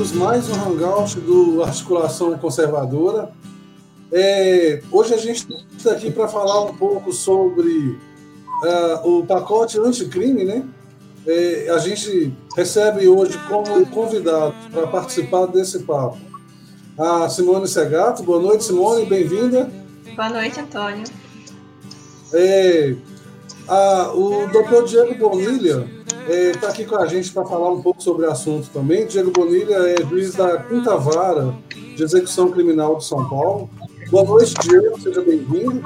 bem-vindos mais um Hangout do Articulação Conservadora. É, hoje a gente está aqui para falar um pouco sobre uh, o pacote anticrime, né? É, a gente recebe hoje como convidado para participar desse papo a Simone Segato. Boa noite, Simone, bem-vinda. Boa noite, Antônio. É, a, o doutor Diego Bonilha está é, tá aqui com a gente para falar um pouco sobre o assunto também. Diego Bonilha é juiz da Quinta Vara de Execução Criminal de São Paulo. Boa noite, Diego, seja bem-vindo.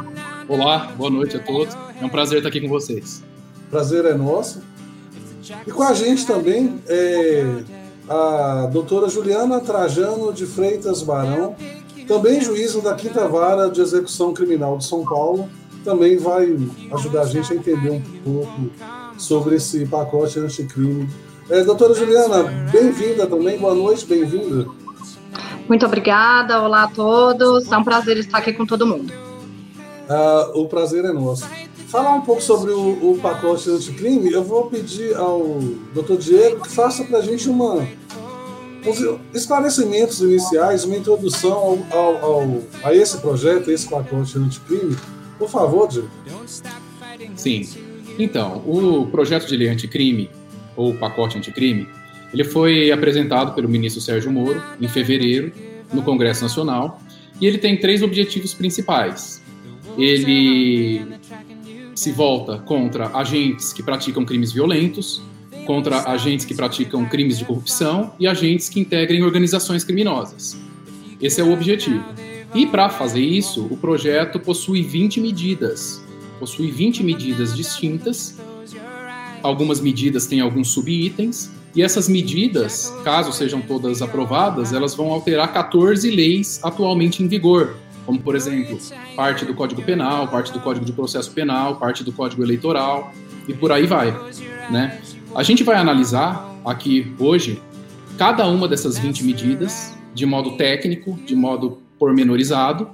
Olá, boa noite a todos. É um prazer estar aqui com vocês. Prazer é nosso. E com a gente também é a doutora Juliana Trajano de Freitas Barão, também juíza da Quinta Vara de Execução Criminal de São Paulo, também vai ajudar a gente a entender um pouco sobre esse pacote anticrime. É, doutora Juliana, bem-vinda também, boa noite, bem-vinda. Muito obrigada, olá a todos, é um prazer estar aqui com todo mundo. Ah, o prazer é nosso. Falar um pouco sobre o, o pacote anticrime, eu vou pedir ao doutor Diego que faça para a gente uma, esclarecimentos iniciais, uma introdução ao, ao, ao, a esse projeto, a esse pacote anticrime. Por favor, Diego. Sim. Então, o projeto de lei anticrime, ou pacote anticrime, ele foi apresentado pelo ministro Sérgio Moro em fevereiro no Congresso Nacional e ele tem três objetivos principais. Ele se volta contra agentes que praticam crimes violentos, contra agentes que praticam crimes de corrupção e agentes que integrem organizações criminosas. Esse é o objetivo. E para fazer isso, o projeto possui 20 medidas. Possui 20 medidas distintas. Algumas medidas têm alguns subitens. E essas medidas, caso sejam todas aprovadas, elas vão alterar 14 leis atualmente em vigor, como, por exemplo, parte do Código Penal, parte do Código de Processo Penal, parte do Código Eleitoral e por aí vai, né? A gente vai analisar aqui hoje cada uma dessas 20 medidas de modo técnico, de modo pormenorizado,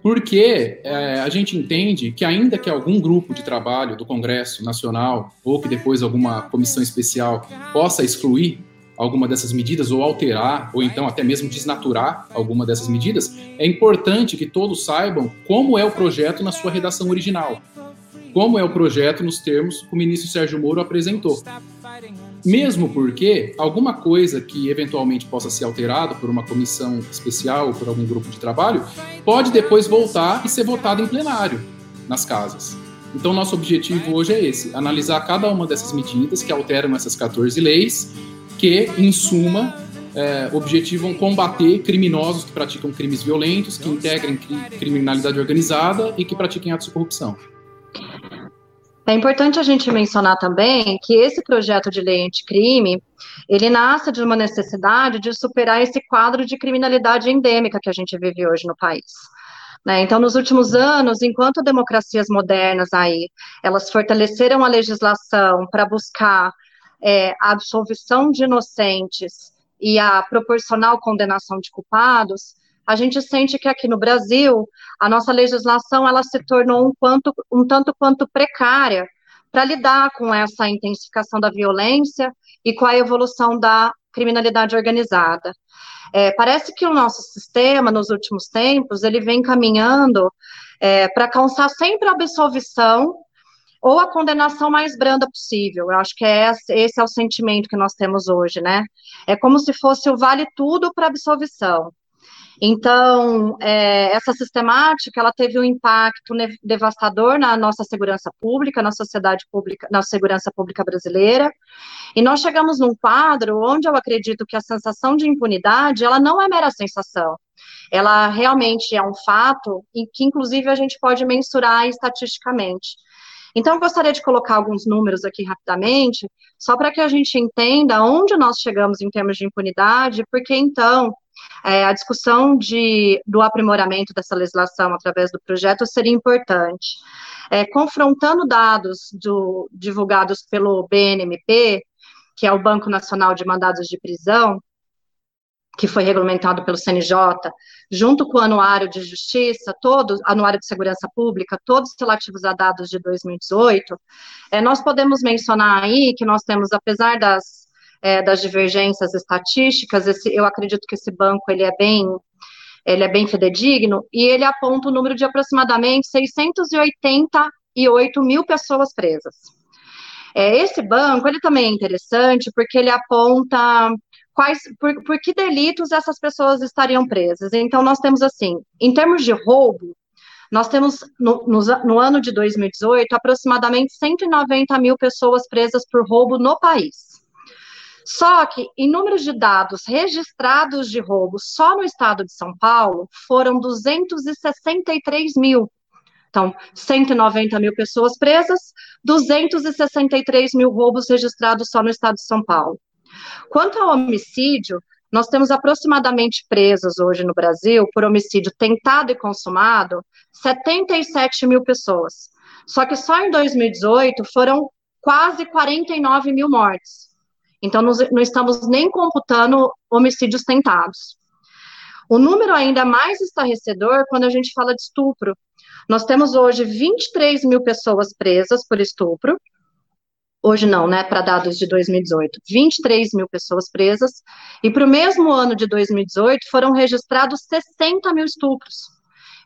porque é, a gente entende que, ainda que algum grupo de trabalho do Congresso Nacional, ou que depois alguma comissão especial possa excluir alguma dessas medidas, ou alterar, ou então até mesmo desnaturar alguma dessas medidas, é importante que todos saibam como é o projeto na sua redação original, como é o projeto nos termos que o ministro Sérgio Moro apresentou. Mesmo porque alguma coisa que eventualmente possa ser alterada por uma comissão especial ou por algum grupo de trabalho pode depois voltar e ser votado em plenário nas casas. Então, nosso objetivo hoje é esse: analisar cada uma dessas medidas que alteram essas 14 leis, que, em suma, é, objetivam combater criminosos que praticam crimes violentos, que integrem criminalidade organizada e que pratiquem atos de corrupção. É importante a gente mencionar também que esse projeto de lei anticrime, ele nasce de uma necessidade de superar esse quadro de criminalidade endêmica que a gente vive hoje no país. Né? Então, nos últimos anos, enquanto democracias modernas aí, elas fortaleceram a legislação para buscar é, a absolvição de inocentes e a proporcional condenação de culpados, a gente sente que aqui no Brasil a nossa legislação ela se tornou um, quanto, um tanto quanto precária para lidar com essa intensificação da violência e com a evolução da criminalidade organizada. É, parece que o nosso sistema, nos últimos tempos, ele vem caminhando é, para alcançar sempre a absolvição ou a condenação mais branda possível. Eu acho que é esse, é o sentimento que nós temos hoje, né? É como se fosse o vale tudo para absolvição. Então, é, essa sistemática, ela teve um impacto devastador na nossa segurança pública, na sociedade pública, na segurança pública brasileira, e nós chegamos num quadro onde eu acredito que a sensação de impunidade, ela não é mera sensação, ela realmente é um fato e que, inclusive, a gente pode mensurar estatisticamente. Então, eu gostaria de colocar alguns números aqui rapidamente, só para que a gente entenda onde nós chegamos em termos de impunidade, porque então é, a discussão de, do aprimoramento dessa legislação através do projeto seria importante. É, confrontando dados do, divulgados pelo BNMP, que é o Banco Nacional de Mandados de Prisão, que foi regulamentado pelo CNJ, junto com o Anuário de Justiça, todos, Anuário de Segurança Pública, todos relativos a dados de 2018, é, nós podemos mencionar aí que nós temos, apesar das é, das divergências estatísticas, esse, eu acredito que esse banco ele é bem ele é bem fidedigno, e ele aponta o número de aproximadamente 688 mil pessoas presas. É, esse banco, ele também é interessante, porque ele aponta quais, por, por que delitos essas pessoas estariam presas. Então, nós temos assim, em termos de roubo, nós temos, no, no, no, ano de 2018, aproximadamente 190 mil pessoas presas por roubo no país. Só que, em números de dados registrados de roubo só no estado de São Paulo, foram 263 mil. Então, 190 mil pessoas presas, 263 mil roubos registrados só no estado de São Paulo. Quanto ao homicídio, nós temos aproximadamente presos hoje no Brasil por homicídio tentado e consumado 77 mil pessoas. Só que só em 2018 foram quase 49 mil mortes. Então, não estamos nem computando homicídios tentados. O número ainda mais estarrecedor quando a gente fala de estupro. Nós temos hoje 23 mil pessoas presas por estupro. Hoje não, né? Para dados de 2018, 23 mil pessoas presas. E para o mesmo ano de 2018 foram registrados 60 mil estupros.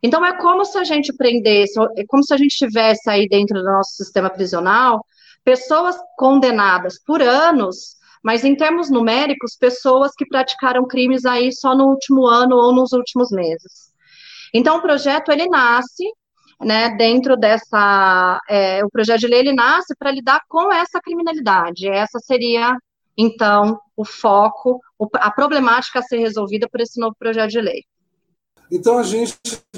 Então é como se a gente prendesse, é como se a gente tivesse aí dentro do nosso sistema prisional pessoas condenadas por anos mas em termos numéricos, pessoas que praticaram crimes aí só no último ano ou nos últimos meses. Então, o projeto, ele nasce, né, dentro dessa, é, o projeto de lei, ele nasce para lidar com essa criminalidade, essa seria, então, o foco, a problemática a ser resolvida por esse novo projeto de lei. Então, a gente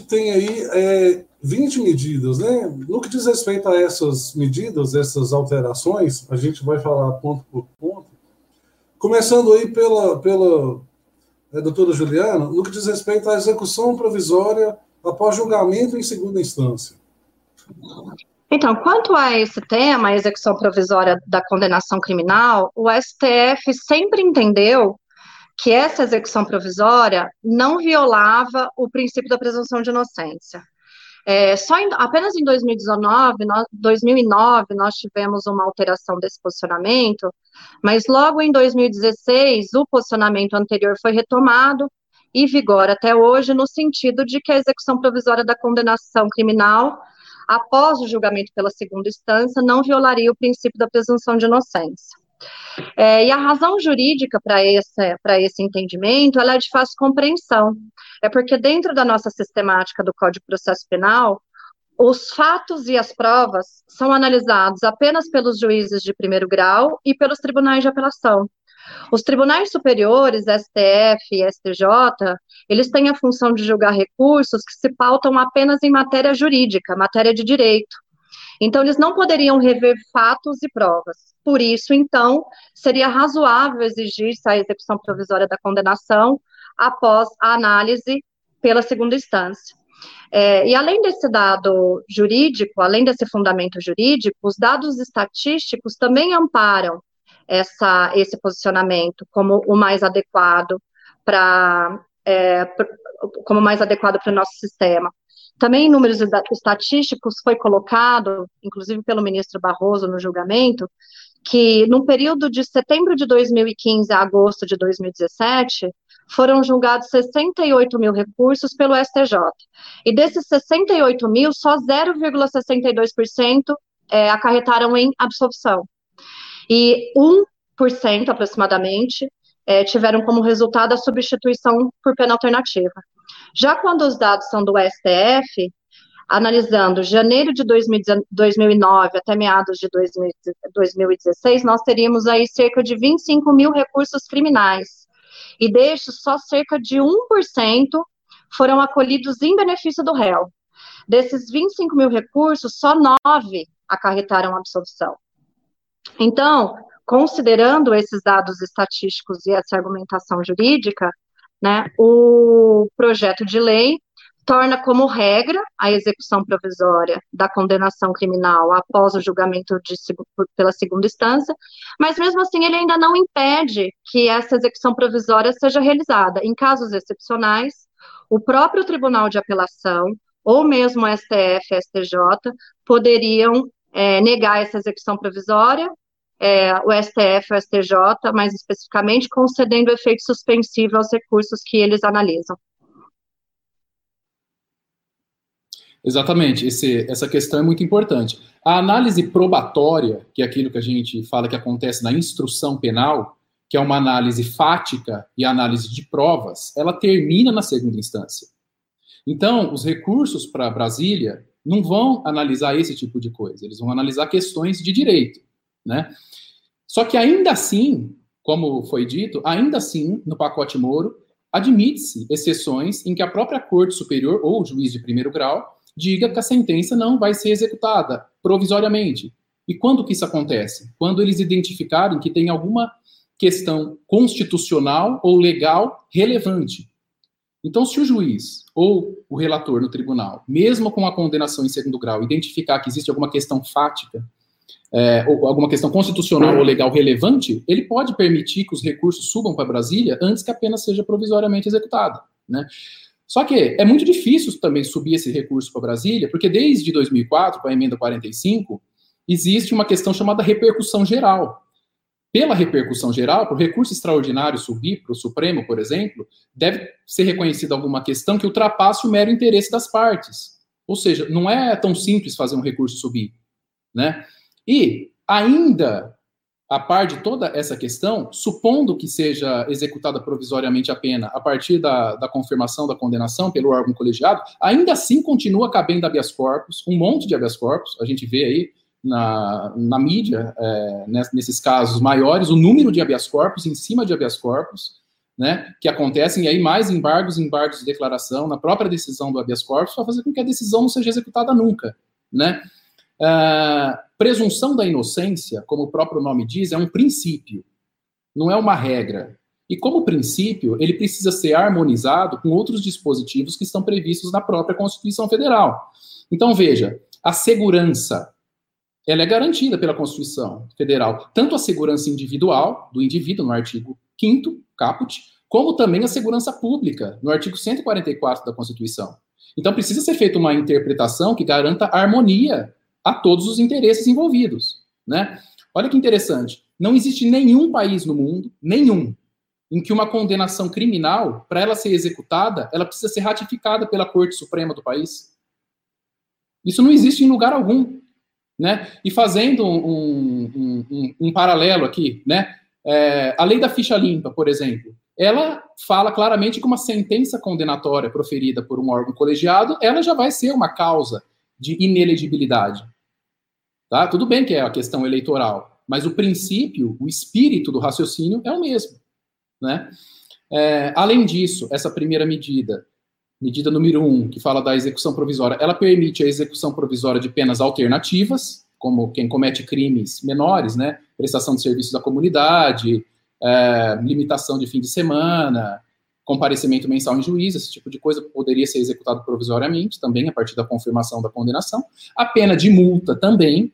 tem aí é, 20 medidas, né? No que diz respeito a essas medidas, essas alterações, a gente vai falar ponto por ponto, Começando aí pela, pela é, doutora Juliana, no que diz respeito à execução provisória após julgamento em segunda instância. Então, quanto a esse tema, a execução provisória da condenação criminal, o STF sempre entendeu que essa execução provisória não violava o princípio da presunção de inocência. É, só em, apenas em 2019, nós, 2009, nós tivemos uma alteração desse posicionamento, mas logo em 2016, o posicionamento anterior foi retomado e vigora até hoje, no sentido de que a execução provisória da condenação criminal, após o julgamento pela segunda instância, não violaria o princípio da presunção de inocência. É, e a razão jurídica para esse, esse entendimento ela é de fácil compreensão. É porque dentro da nossa sistemática do Código de Processo Penal, os fatos e as provas são analisados apenas pelos juízes de primeiro grau e pelos tribunais de apelação. Os tribunais superiores, STF e STJ, eles têm a função de julgar recursos que se pautam apenas em matéria jurídica, matéria de direito. Então, eles não poderiam rever fatos e provas. Por isso, então, seria razoável exigir a execução provisória da condenação após a análise pela segunda instância. É, e além desse dado jurídico, além desse fundamento jurídico, os dados estatísticos também amparam essa, esse posicionamento como o mais adequado para é, como mais adequado para o nosso sistema. Também em números estatísticos foi colocado, inclusive pelo ministro Barroso no julgamento, que no período de setembro de 2015 a agosto de 2017, foram julgados 68 mil recursos pelo STJ. E desses 68 mil, só 0,62% é, acarretaram em absolvição. E 1% aproximadamente é, tiveram como resultado a substituição por pena alternativa. Já quando os dados são do STF, analisando janeiro de 2009 até meados de 2016, nós teríamos aí cerca de 25 mil recursos criminais. E destes, só cerca de 1% foram acolhidos em benefício do réu. Desses 25 mil recursos, só 9 acarretaram absolvição. Então, considerando esses dados estatísticos e essa argumentação jurídica, né, o projeto de lei torna como regra a execução provisória da condenação criminal após o julgamento de, pela segunda instância, mas mesmo assim ele ainda não impede que essa execução provisória seja realizada. Em casos excepcionais, o próprio Tribunal de Apelação ou mesmo STF, STJ, poderiam é, negar essa execução provisória é, o STF, o STJ, mais especificamente, concedendo efeito suspensivo aos recursos que eles analisam. Exatamente, esse, essa questão é muito importante. A análise probatória, que é aquilo que a gente fala que acontece na instrução penal, que é uma análise fática e análise de provas, ela termina na segunda instância. Então, os recursos para Brasília não vão analisar esse tipo de coisa, eles vão analisar questões de direito, né? Só que ainda assim, como foi dito, ainda assim, no pacote Moro, admite-se exceções em que a própria Corte Superior ou juiz de primeiro grau diga que a sentença não vai ser executada provisoriamente. E quando que isso acontece? Quando eles identificarem que tem alguma questão constitucional ou legal relevante. Então, se o juiz ou o relator no tribunal, mesmo com a condenação em segundo grau, identificar que existe alguma questão fática, é, alguma questão constitucional ou legal relevante, ele pode permitir que os recursos subam para Brasília antes que a pena seja provisoriamente executada. Né? Só que é muito difícil também subir esse recurso para Brasília, porque desde 2004, com a emenda 45, existe uma questão chamada repercussão geral. Pela repercussão geral, para o recurso extraordinário subir para o Supremo, por exemplo, deve ser reconhecida alguma questão que ultrapasse o mero interesse das partes. Ou seja, não é tão simples fazer um recurso subir. Né? E ainda a par de toda essa questão, supondo que seja executada provisoriamente a pena a partir da, da confirmação da condenação pelo órgão colegiado, ainda assim continua cabendo habeas corpus, um monte de habeas corpus, a gente vê aí na, na mídia, é, nesses casos maiores, o número de habeas corpus em cima de habeas corpus, né, que acontecem, e aí mais embargos, embargos de declaração na própria decisão do habeas corpus, para fazer com que a decisão não seja executada nunca, né. Uh, presunção da inocência, como o próprio nome diz, é um princípio, não é uma regra. E como princípio, ele precisa ser harmonizado com outros dispositivos que estão previstos na própria Constituição Federal. Então, veja, a segurança, ela é garantida pela Constituição Federal, tanto a segurança individual do indivíduo no artigo 5º, caput, como também a segurança pública no artigo 144 da Constituição. Então precisa ser feita uma interpretação que garanta harmonia a todos os interesses envolvidos, né? Olha que interessante. Não existe nenhum país no mundo, nenhum, em que uma condenação criminal, para ela ser executada, ela precisa ser ratificada pela Corte Suprema do país. Isso não existe em lugar algum, né? E fazendo um, um, um, um paralelo aqui, né? É, a lei da ficha limpa, por exemplo, ela fala claramente que uma sentença condenatória proferida por um órgão colegiado, ela já vai ser uma causa de inelegibilidade. Tá? Tudo bem que é a questão eleitoral, mas o princípio, o espírito do raciocínio é o mesmo. Né? É, além disso, essa primeira medida, medida número um, que fala da execução provisória, ela permite a execução provisória de penas alternativas, como quem comete crimes menores, né? prestação de serviços à comunidade, é, limitação de fim de semana, comparecimento mensal em juízo, esse tipo de coisa poderia ser executado provisoriamente, também a partir da confirmação da condenação. A pena de multa também,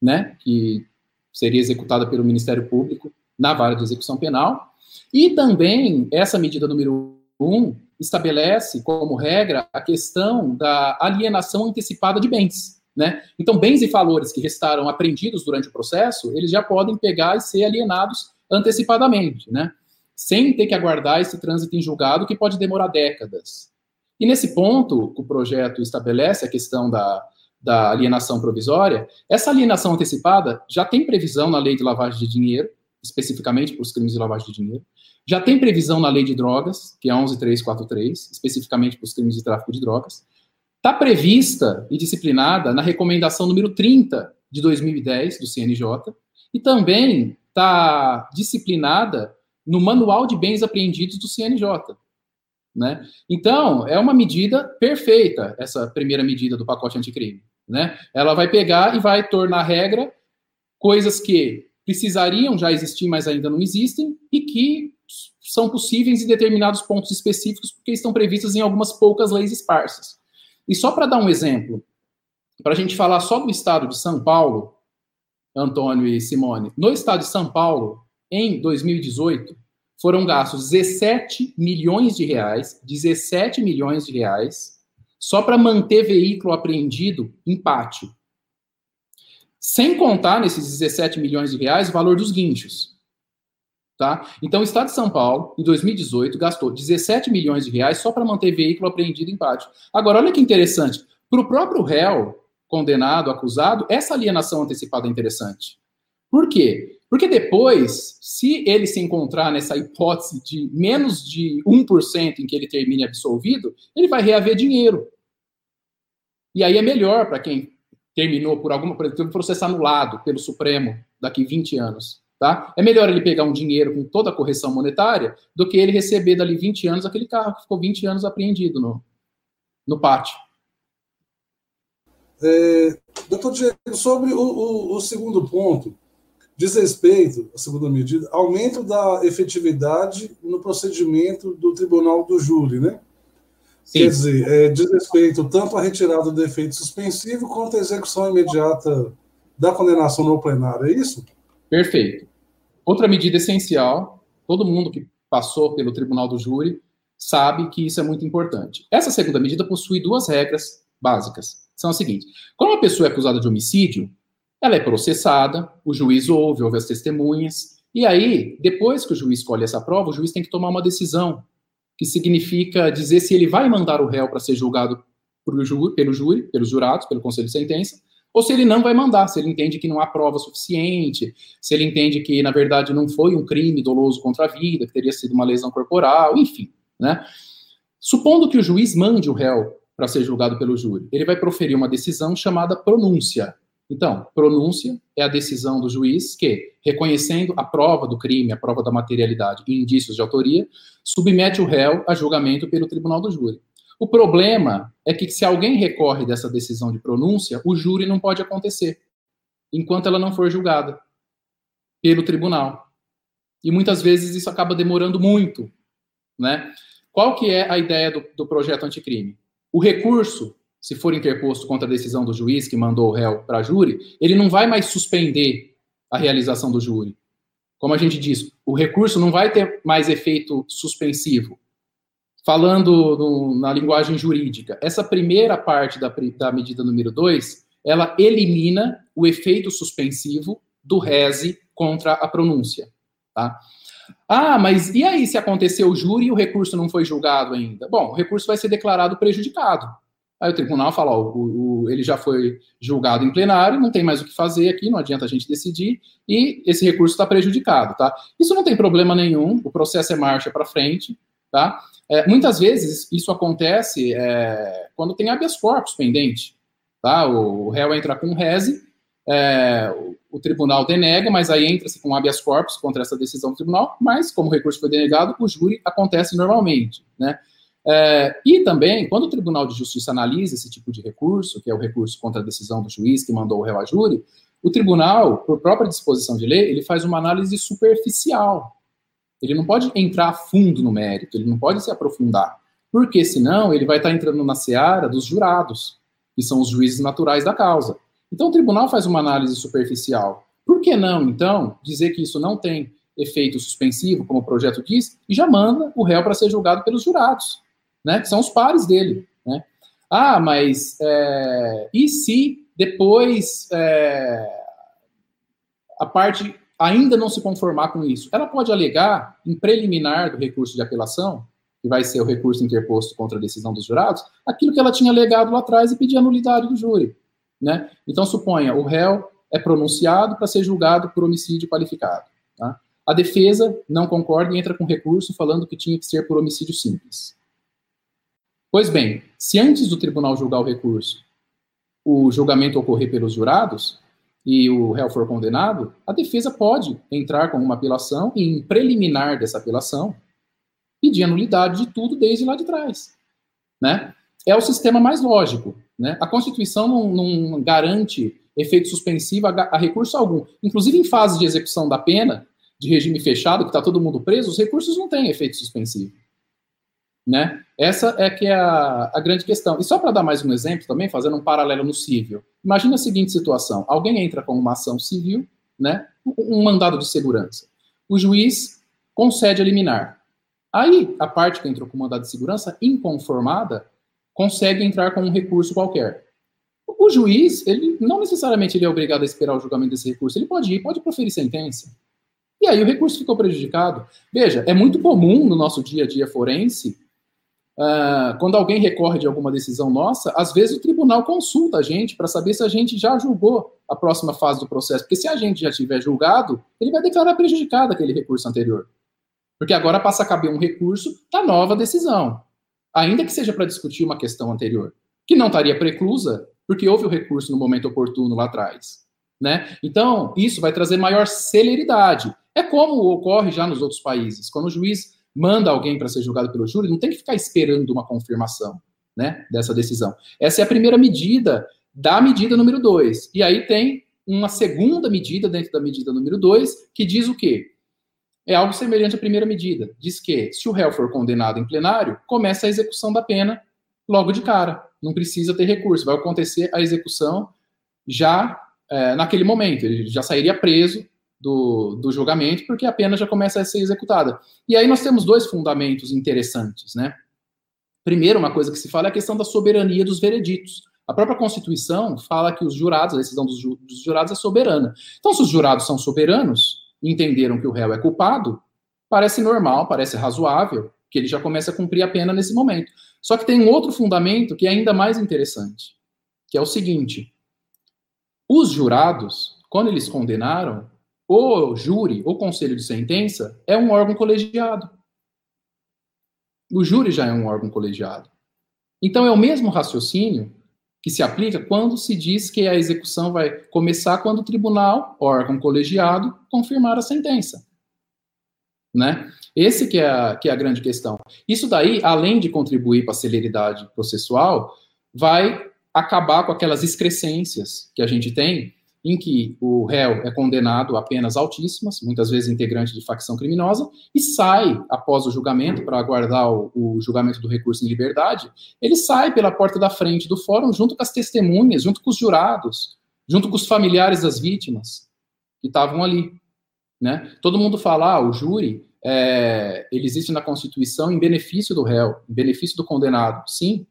né, que seria executada pelo Ministério Público na vara de execução penal. E também essa medida número um estabelece como regra a questão da alienação antecipada de bens. Né? Então, bens e valores que restaram apreendidos durante o processo, eles já podem pegar e ser alienados antecipadamente. Né? sem ter que aguardar esse trânsito em julgado, que pode demorar décadas. E nesse ponto, o projeto estabelece a questão da, da alienação provisória. Essa alienação antecipada já tem previsão na lei de lavagem de dinheiro, especificamente para os crimes de lavagem de dinheiro. Já tem previsão na lei de drogas, que é 11343, especificamente para os crimes de tráfico de drogas. Está prevista e disciplinada na recomendação número 30 de 2010 do CNJ. E também está disciplinada no Manual de Bens Apreendidos do CNJ. Né? Então, é uma medida perfeita, essa primeira medida do pacote anticrime. Né? Ela vai pegar e vai tornar regra coisas que precisariam já existir, mas ainda não existem, e que são possíveis em determinados pontos específicos, porque estão previstas em algumas poucas leis esparsas. E só para dar um exemplo, para a gente falar só do estado de São Paulo, Antônio e Simone, no estado de São Paulo, em 2018, foram gastos 17 milhões de reais, 17 milhões de reais, só para manter veículo apreendido em pátio. Sem contar nesses 17 milhões de reais o valor dos guinchos. Tá? Então, o Estado de São Paulo, em 2018, gastou 17 milhões de reais só para manter veículo apreendido em pátio. Agora, olha que interessante. Para o próprio réu, condenado, acusado, essa alienação antecipada é interessante. Por quê? Porque depois, se ele se encontrar nessa hipótese de menos de 1% em que ele termine absolvido, ele vai reaver dinheiro. E aí é melhor para quem terminou por alguma, por exemplo, processo anulado pelo Supremo daqui 20 anos. Tá? É melhor ele pegar um dinheiro com toda a correção monetária do que ele receber dali 20 anos aquele carro que ficou 20 anos apreendido no, no pátio. É, doutor Diego, sobre o, o, o, segundo ponto, diz respeito, a segunda medida, aumento da efetividade no procedimento do tribunal do júri, né? Sim. Quer dizer, é, diz respeito tanto à retirada do efeito suspensivo quanto à execução imediata da condenação no plenário, é isso? Perfeito. Outra medida essencial, todo mundo que passou pelo tribunal do júri sabe que isso é muito importante. Essa segunda medida possui duas regras básicas. São as seguintes: quando uma pessoa é acusada de homicídio, ela é processada, o juiz ouve, ouve as testemunhas, e aí, depois que o juiz escolhe essa prova, o juiz tem que tomar uma decisão, que significa dizer se ele vai mandar o réu para ser julgado pelo júri, pelos jurados, pelo conselho de sentença, ou se ele não vai mandar, se ele entende que não há prova suficiente, se ele entende que, na verdade, não foi um crime doloso contra a vida, que teria sido uma lesão corporal, enfim, né? Supondo que o juiz mande o réu para ser julgado pelo júri, ele vai proferir uma decisão chamada pronúncia. Então, pronúncia é a decisão do juiz que, reconhecendo a prova do crime, a prova da materialidade e indícios de autoria, submete o réu a julgamento pelo tribunal do júri. O problema é que se alguém recorre dessa decisão de pronúncia, o júri não pode acontecer enquanto ela não for julgada pelo tribunal. E muitas vezes isso acaba demorando muito, né? Qual que é a ideia do, do projeto anticrime? O recurso, se for interposto contra a decisão do juiz que mandou o réu para júri, ele não vai mais suspender a realização do júri. Como a gente diz, o recurso não vai ter mais efeito suspensivo falando no, na linguagem jurídica, essa primeira parte da, da medida número 2, ela elimina o efeito suspensivo do rese contra a pronúncia. Tá? Ah, mas e aí se aconteceu o júri e o recurso não foi julgado ainda? Bom, o recurso vai ser declarado prejudicado. Aí o tribunal fala, ó, o, o, ele já foi julgado em plenário, não tem mais o que fazer aqui, não adianta a gente decidir, e esse recurso está prejudicado, tá? Isso não tem problema nenhum, o processo é marcha para frente, tá? É, muitas vezes isso acontece é, quando tem habeas corpus pendente. Tá? O, o réu entra com reze, é, o, o, tribunal denega, mas aí entra-se com habeas corpus contra essa decisão do tribunal, mas como o recurso foi denegado, o júri acontece normalmente. Né? É, e também, quando o Tribunal de Justiça analisa esse tipo de recurso, que é o recurso contra a decisão do juiz que mandou o réu a júri, o tribunal, por própria disposição de lei, ele faz uma análise superficial ele não pode entrar fundo no mérito, ele não pode se aprofundar, porque senão ele vai estar entrando na seara dos jurados, que são os juízes naturais da causa. Então o tribunal faz uma análise superficial. Por que não, então, dizer que isso não tem efeito suspensivo, como o projeto diz, e já manda o réu para ser julgado pelos jurados, né, que são os pares dele. Né? Ah, mas é, e se depois é, a parte ainda não se conformar com isso, ela pode alegar em preliminar do recurso de apelação, que vai ser o recurso interposto contra a decisão dos jurados, aquilo que ela tinha alegado lá atrás e pedir a nulidade do júri. Né? Então, suponha, o réu é pronunciado para ser julgado por homicídio qualificado. Tá? A defesa não concorda e entra com recurso falando que tinha que ser por homicídio simples. Pois bem, se antes do tribunal julgar o recurso, o julgamento ocorrer pelos jurados, e o réu for condenado, a defesa pode entrar com uma apelação e, em preliminar dessa apelação, pedir a nulidade de tudo desde lá de trás. Né? É o sistema mais lógico. Né? A Constituição não, não garante efeito suspensivo a, a, recurso algum. Inclusive, em fase de execução da pena, de regime fechado, que está todo mundo preso, os recursos não têm efeito suspensivo. Né? Essa é que é a, a grande questão. E só para dar mais um exemplo também, fazendo um paralelo no civil. Imagina a seguinte situação: alguém entra com uma ação civil, né, um mandado de segurança. O juiz concede a liminar. Aí, a parte que entrou com mandado de segurança, inconformada, consegue entrar com um recurso qualquer. O O juiz, ele não necessariamente ele é obrigado a esperar o julgamento desse recurso, ele pode ir, pode proferir sentença. E aí o recurso ficou prejudicado. Veja, é muito comum no nosso dia a dia forense, uh, quando alguém recorre de alguma decisão nossa, às vezes o tribunal consulta a gente para saber se a gente já julgou a próxima fase do processo. Porque se a gente já tiver julgado, ele vai declarar prejudicado aquele recurso anterior. Porque agora passa a caber um recurso da nova decisão, ainda que seja para discutir uma questão anterior, que não estaria preclusa, porque houve o recurso no momento oportuno lá atrás. Né? Então, isso vai trazer maior celeridade. É como ocorre já nos outros países. Quando o juiz manda alguém para ser julgado pelo júri, não tem que ficar esperando uma confirmação né, dessa decisão. Essa é a primeira medida da medida número 2. E aí tem uma segunda medida dentro da medida número 2, que diz o quê? É algo semelhante à primeira medida. Diz que, se o réu for condenado em plenário, começa a execução da pena logo de cara. Não precisa ter recurso. Vai acontecer a execução já é, naquele momento. Ele já sairia preso do, do julgamento, porque a pena já começa a ser executada. E aí nós temos dois fundamentos interessantes, né? Primeiro, uma coisa que se fala é a questão da soberania dos vereditos. A própria Constituição fala que os jurados, a decisão dos, ju dos jurados é soberana. Então, se os jurados são soberanos, entenderam que o réu é culpado, parece normal, parece razoável que ele já comece a cumprir a pena nesse momento. Só que tem um outro fundamento que é ainda mais interessante, que é o seguinte: os jurados, quando eles condenaram, o júri, o conselho de sentença, é um órgão colegiado. O júri já é um órgão colegiado. Então é o mesmo raciocínio que se aplica quando se diz que a execução vai começar quando o tribunal, órgão colegiado, confirmar a sentença. Né? Esse que é, a, que é a grande questão. Isso daí, além de contribuir para a celeridade processual, vai acabar com aquelas excrescências que a gente tem em que o réu é condenado a penas altíssimas, muitas vezes integrante de facção criminosa, e sai após o julgamento para aguardar o, o, julgamento do recurso em liberdade, ele sai pela porta da frente do fórum junto com as testemunhas, junto com os jurados, junto com os familiares das vítimas que estavam ali, né? Todo mundo fala, ah, o júri é, ele existe na Constituição em benefício do réu, em benefício do condenado, sim,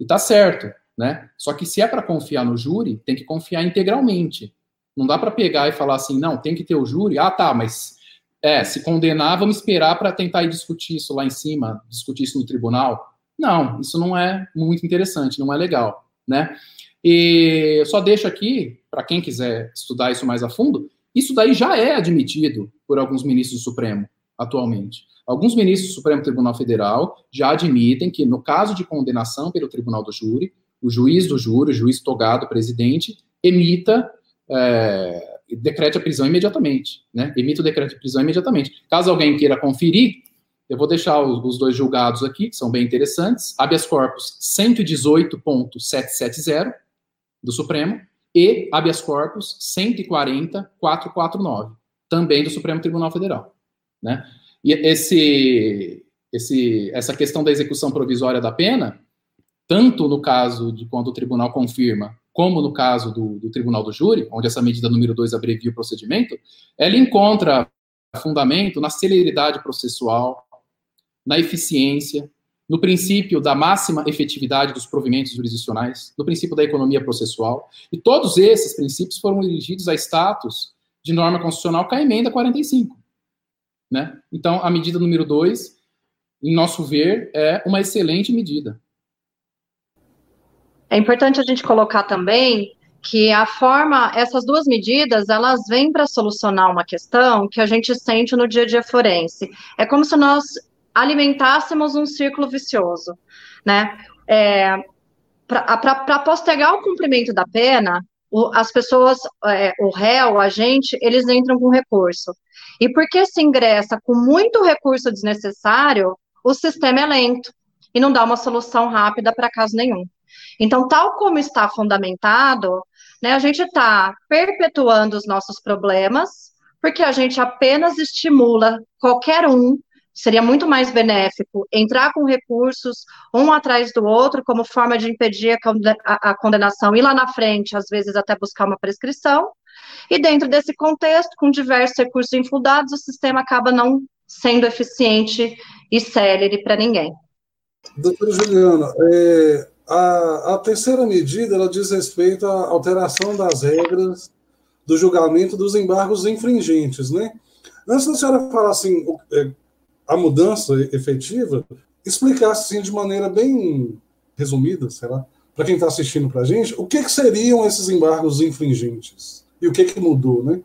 e tá certo né? Só que se é para confiar no júri, tem que confiar integralmente. Não dá para pegar e falar assim, não, tem que ter o júri. Ah, tá, mas é, se condenar, vamos esperar para tentar discutir isso lá em cima, discutir isso no tribunal. Não, isso não é muito interessante, não é legal, né? E eu só deixo aqui, para quem quiser estudar isso mais a fundo, isso daí já é admitido por alguns ministros do Supremo atualmente. Alguns ministros do Supremo Tribunal Federal já admitem que, no caso de condenação pelo Tribunal do Júri, o juiz do júri, o juiz togado, presidente, emita, é, decrete a prisão imediatamente, né? Emita o decreto de prisão imediatamente. Caso alguém queira conferir, eu vou deixar os, dois julgados aqui, que são bem interessantes, habeas corpus 118.770 do Supremo e habeas corpus 140.449, também do Supremo Tribunal Federal, né? E esse, esse, essa questão da execução provisória da pena, tanto no caso de quando o tribunal confirma, como no caso do, do tribunal do júri, onde essa medida número 2 abrevia o procedimento, ela encontra fundamento na celeridade processual, na eficiência, no princípio da máxima efetividade dos provimentos jurisdicionais, no princípio da economia processual, e todos esses princípios foram elegidos a status de norma constitucional com a emenda 45. Né? Então, a medida número 2, em nosso ver, é uma excelente medida. É importante a gente colocar também que a forma, essas duas medidas, elas vêm para solucionar uma questão que a gente sente no dia a dia forense. É como se nós alimentássemos um círculo vicioso, né? É, para postergar o cumprimento da pena, o, as pessoas, é, o réu, a gente, eles entram com recurso. E porque se ingressa com muito recurso desnecessário, o sistema é lento e não dá uma solução rápida para caso nenhum. Então, tal como está fundamentado, né, a gente está perpetuando os nossos problemas, porque a gente apenas estimula qualquer um, seria muito mais benéfico entrar com recursos um atrás do outro, como forma de impedir a condenação e lá na frente, às vezes até buscar uma prescrição. E dentro desse contexto, com diversos recursos infundados, o sistema acaba não sendo eficiente e célere para ninguém. Doutora Juliana, é, a, a terceira medida ela diz respeito à alteração das regras do julgamento dos embargos infringentes, né? Antes da senhora falar assim, é, a mudança efetiva, explicar assim de maneira bem resumida, sei lá, para quem está assistindo para a gente, o que, que, seriam esses embargos infringentes e o que, que mudou, né?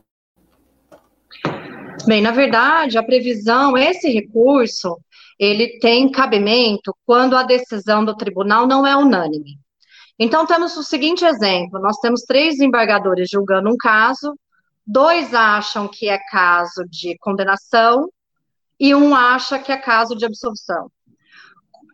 Bem, na verdade, a previsão, esse recurso, ele tem cabimento quando a decisão do tribunal não é unânime. Então, temos o seguinte exemplo: nós temos três embargadores julgando um caso, dois acham que é caso de condenação e um acha que é caso de absolvição.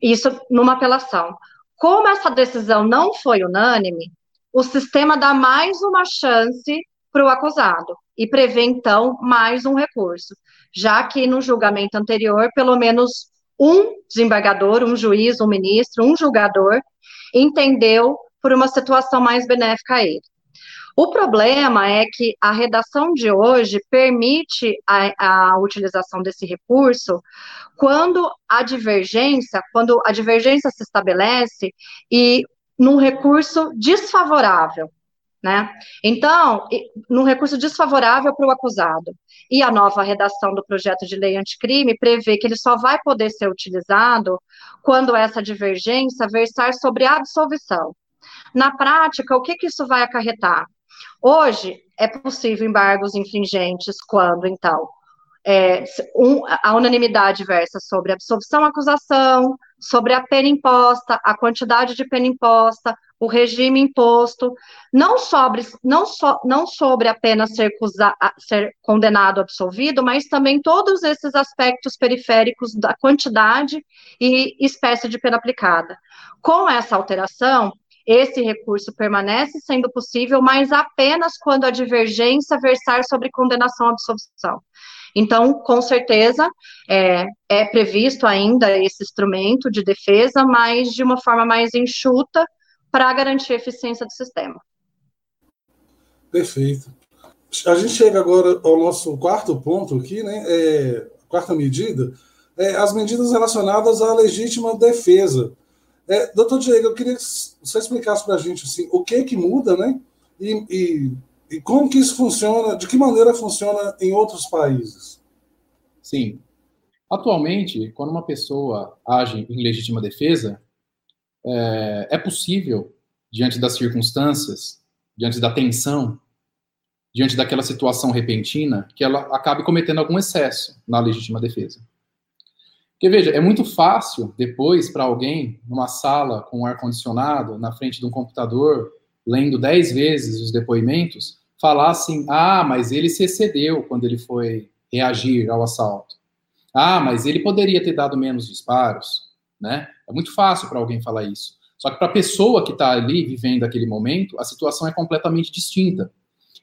Isso numa apelação. Como essa decisão não foi unânime, o sistema dá mais uma chance para o acusado e prevê, então, mais um recurso, já que no julgamento anterior, pelo menos um desembargador, um juiz, um ministro, um julgador, entendeu por uma situação mais benéfica a ele. O problema é que a redação de hoje permite a, a, utilização desse recurso quando a divergência, quando a divergência se estabelece e num recurso desfavorável né? Então, num recurso desfavorável para o acusado. E a nova redação do projeto de lei anticrime prevê que ele só vai poder ser utilizado quando essa divergência versar sobre a absolvição. Na prática, o que, que isso vai acarretar? Hoje, é possível embargos infringentes quando, então, é, um, a unanimidade versa sobre absolvição acusação, sobre a pena imposta, a quantidade de pena imposta, o regime imposto, não sobre, não so, não sobre apenas ser, ser condenado absolvido, mas também todos esses aspectos periféricos da quantidade e espécie de pena aplicada. Com essa alteração, esse recurso permanece sendo possível, mas apenas quando a divergência versar sobre condenação à absolvição. Então, com certeza, é, é previsto ainda esse instrumento de defesa, mas de uma forma mais enxuta, para garantir a eficiência do sistema. Perfeito. A gente chega agora ao nosso quarto ponto aqui, né? É, quarta medida, é, as medidas relacionadas à legítima defesa. É, doutor Diego, eu queria que você explicasse para a gente assim, o que que muda, né? E, e, e, como que isso funciona, de que maneira funciona em outros países? Sim. Atualmente, quando uma pessoa age em legítima defesa, é, é possível, diante das circunstâncias, diante da tensão, diante daquela situação repentina, que ela acabe cometendo algum excesso na legítima defesa. Porque, veja, é muito fácil depois para alguém, numa sala com ar-condicionado, na frente de um computador, lendo dez vezes os depoimentos, falar assim: ah, mas ele se excedeu quando ele foi reagir ao assalto. Ah, mas ele poderia ter dado menos disparos né? É muito fácil para alguém falar isso. Só que para a pessoa que está ali vivendo aquele momento, a situação é completamente distinta.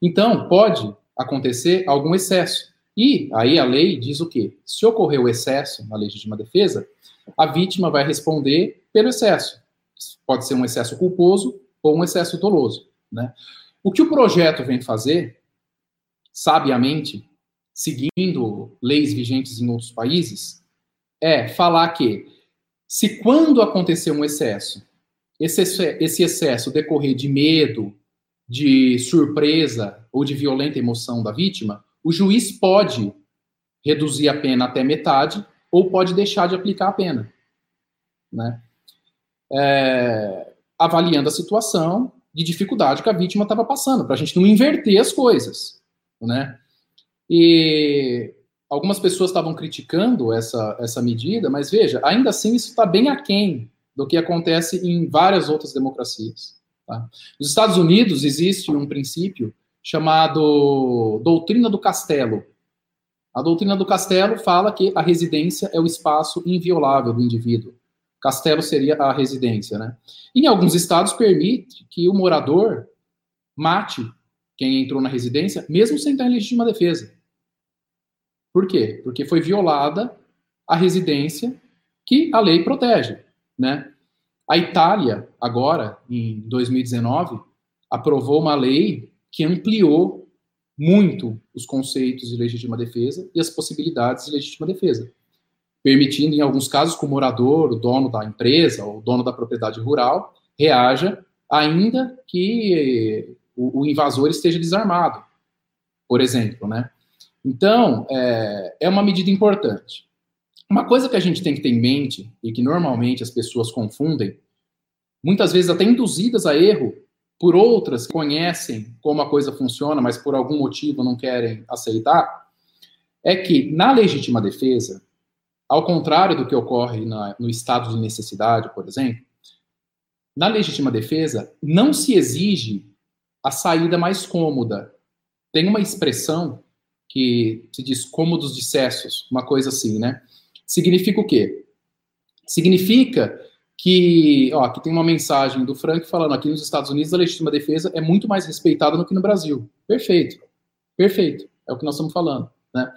Então, pode acontecer algum excesso. E aí a lei diz o quê? Se ocorreu excesso na legítima defesa, a vítima vai responder pelo excesso. Pode ser um excesso culposo ou um excesso doloso. Né? O que o projeto vem fazer, sabiamente, seguindo leis vigentes em outros países, é falar que se quando acontecer um excesso, esse, esse excesso decorrer de medo, de surpresa ou de violenta emoção da vítima, o juiz pode reduzir a pena até metade ou pode deixar de aplicar a pena. Né? É, avaliando a situação de dificuldade que a vítima estava passando, para a gente não inverter as coisas. Né? E algumas pessoas estavam criticando essa, essa medida, mas veja, ainda assim isso está bem aquém do que acontece em várias outras democracias. Tá? Nos Estados Unidos existe um princípio chamado doutrina do castelo. A doutrina do castelo fala que a residência é o espaço inviolável do indivíduo. Castelo seria a residência, né? Em alguns estados permite que o morador mate quem entrou na residência, mesmo sem estar em legítima defesa. Por quê? Porque foi violada a residência que a lei protege, né? A Itália, agora, em 2019, aprovou uma lei que ampliou muito os conceitos de legítima defesa e as possibilidades de legítima defesa, permitindo, em alguns casos, que o morador, o dono da empresa, ou o dono da propriedade rural, reaja, ainda que o, o invasor esteja desarmado, por exemplo, né? Então, é, é uma medida importante. Uma coisa que a gente tem que ter em mente, e que normalmente as pessoas confundem, muitas vezes até induzidas a erro, por outras que conhecem como a coisa funciona, mas por algum motivo não querem aceitar, é que na legítima defesa, ao contrário do que ocorre na, no estado de necessidade, por exemplo, na legítima defesa não se exige a saída mais cômoda. Tem uma expressão que se diz cômodos de cessos, uma coisa assim, né? Significa o quê? Significa que, ó, aqui tem uma mensagem do Frank falando aqui nos Estados Unidos a legítima defesa é muito mais respeitada do que no Brasil. Perfeito, perfeito, é o que nós estamos falando, né?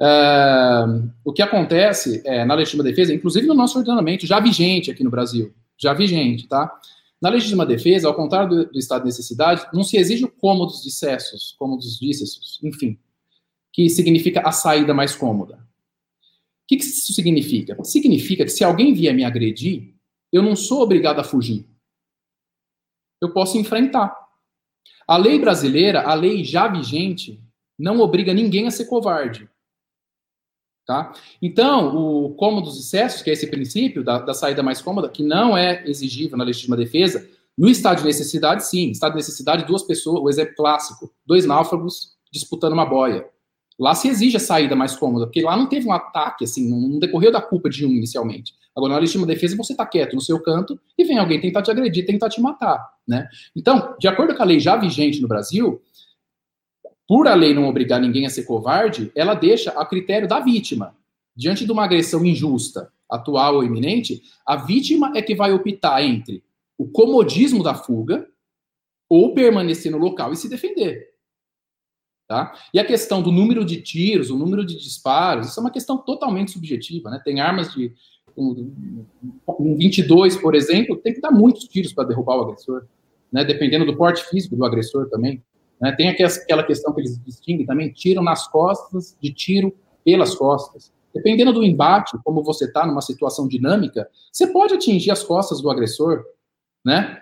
Uh, o que acontece é, na legítima defesa, inclusive no nosso ordenamento, já vigente aqui no Brasil, já vigente, tá? Na legítima defesa, ao contrário do, do estado de necessidade, não se exige o cômodos de cessos, cômodos dícessos, enfim, que significa a saída mais cômoda. O que, que isso significa? Significa que se alguém vier me agredir, eu não sou obrigado a fugir. Eu posso enfrentar. A lei brasileira, a lei já vigente, não obriga ninguém a ser covarde. Tá? Então, o cômodos e excessos, que é esse princípio da, da, saída mais cômoda, que não é exigível na legítima defesa, no estado de necessidade, sim. Estado de necessidade, duas pessoas, o exemplo clássico, dois náufragos disputando uma boia. Lá se exige a saída mais cômoda, porque lá não teve um ataque, assim, não decorreu da culpa de um inicialmente. Agora, na legítima defesa, você está quieto no seu canto e vem alguém tentar te agredir, tentar te matar, né? Então, de acordo com a lei já vigente no Brasil, por a lei não obrigar ninguém a ser covarde, ela deixa a critério da vítima. Diante de uma agressão injusta, atual ou iminente, a vítima é que vai optar entre o comodismo da fuga ou permanecer no local e se defender. Tá? E a questão do número de tiros, o número de disparos, isso é uma questão totalmente subjetiva. Né? Tem armas de. Um, um 22, por exemplo, tem que dar muitos tiros para derrubar o agressor, né? dependendo do porte físico do agressor também. Né? Tem aquela questão que eles distinguem também, tiram nas costas, de tiro pelas costas. Dependendo do embate, como você está numa situação dinâmica, você pode atingir as costas do agressor, né?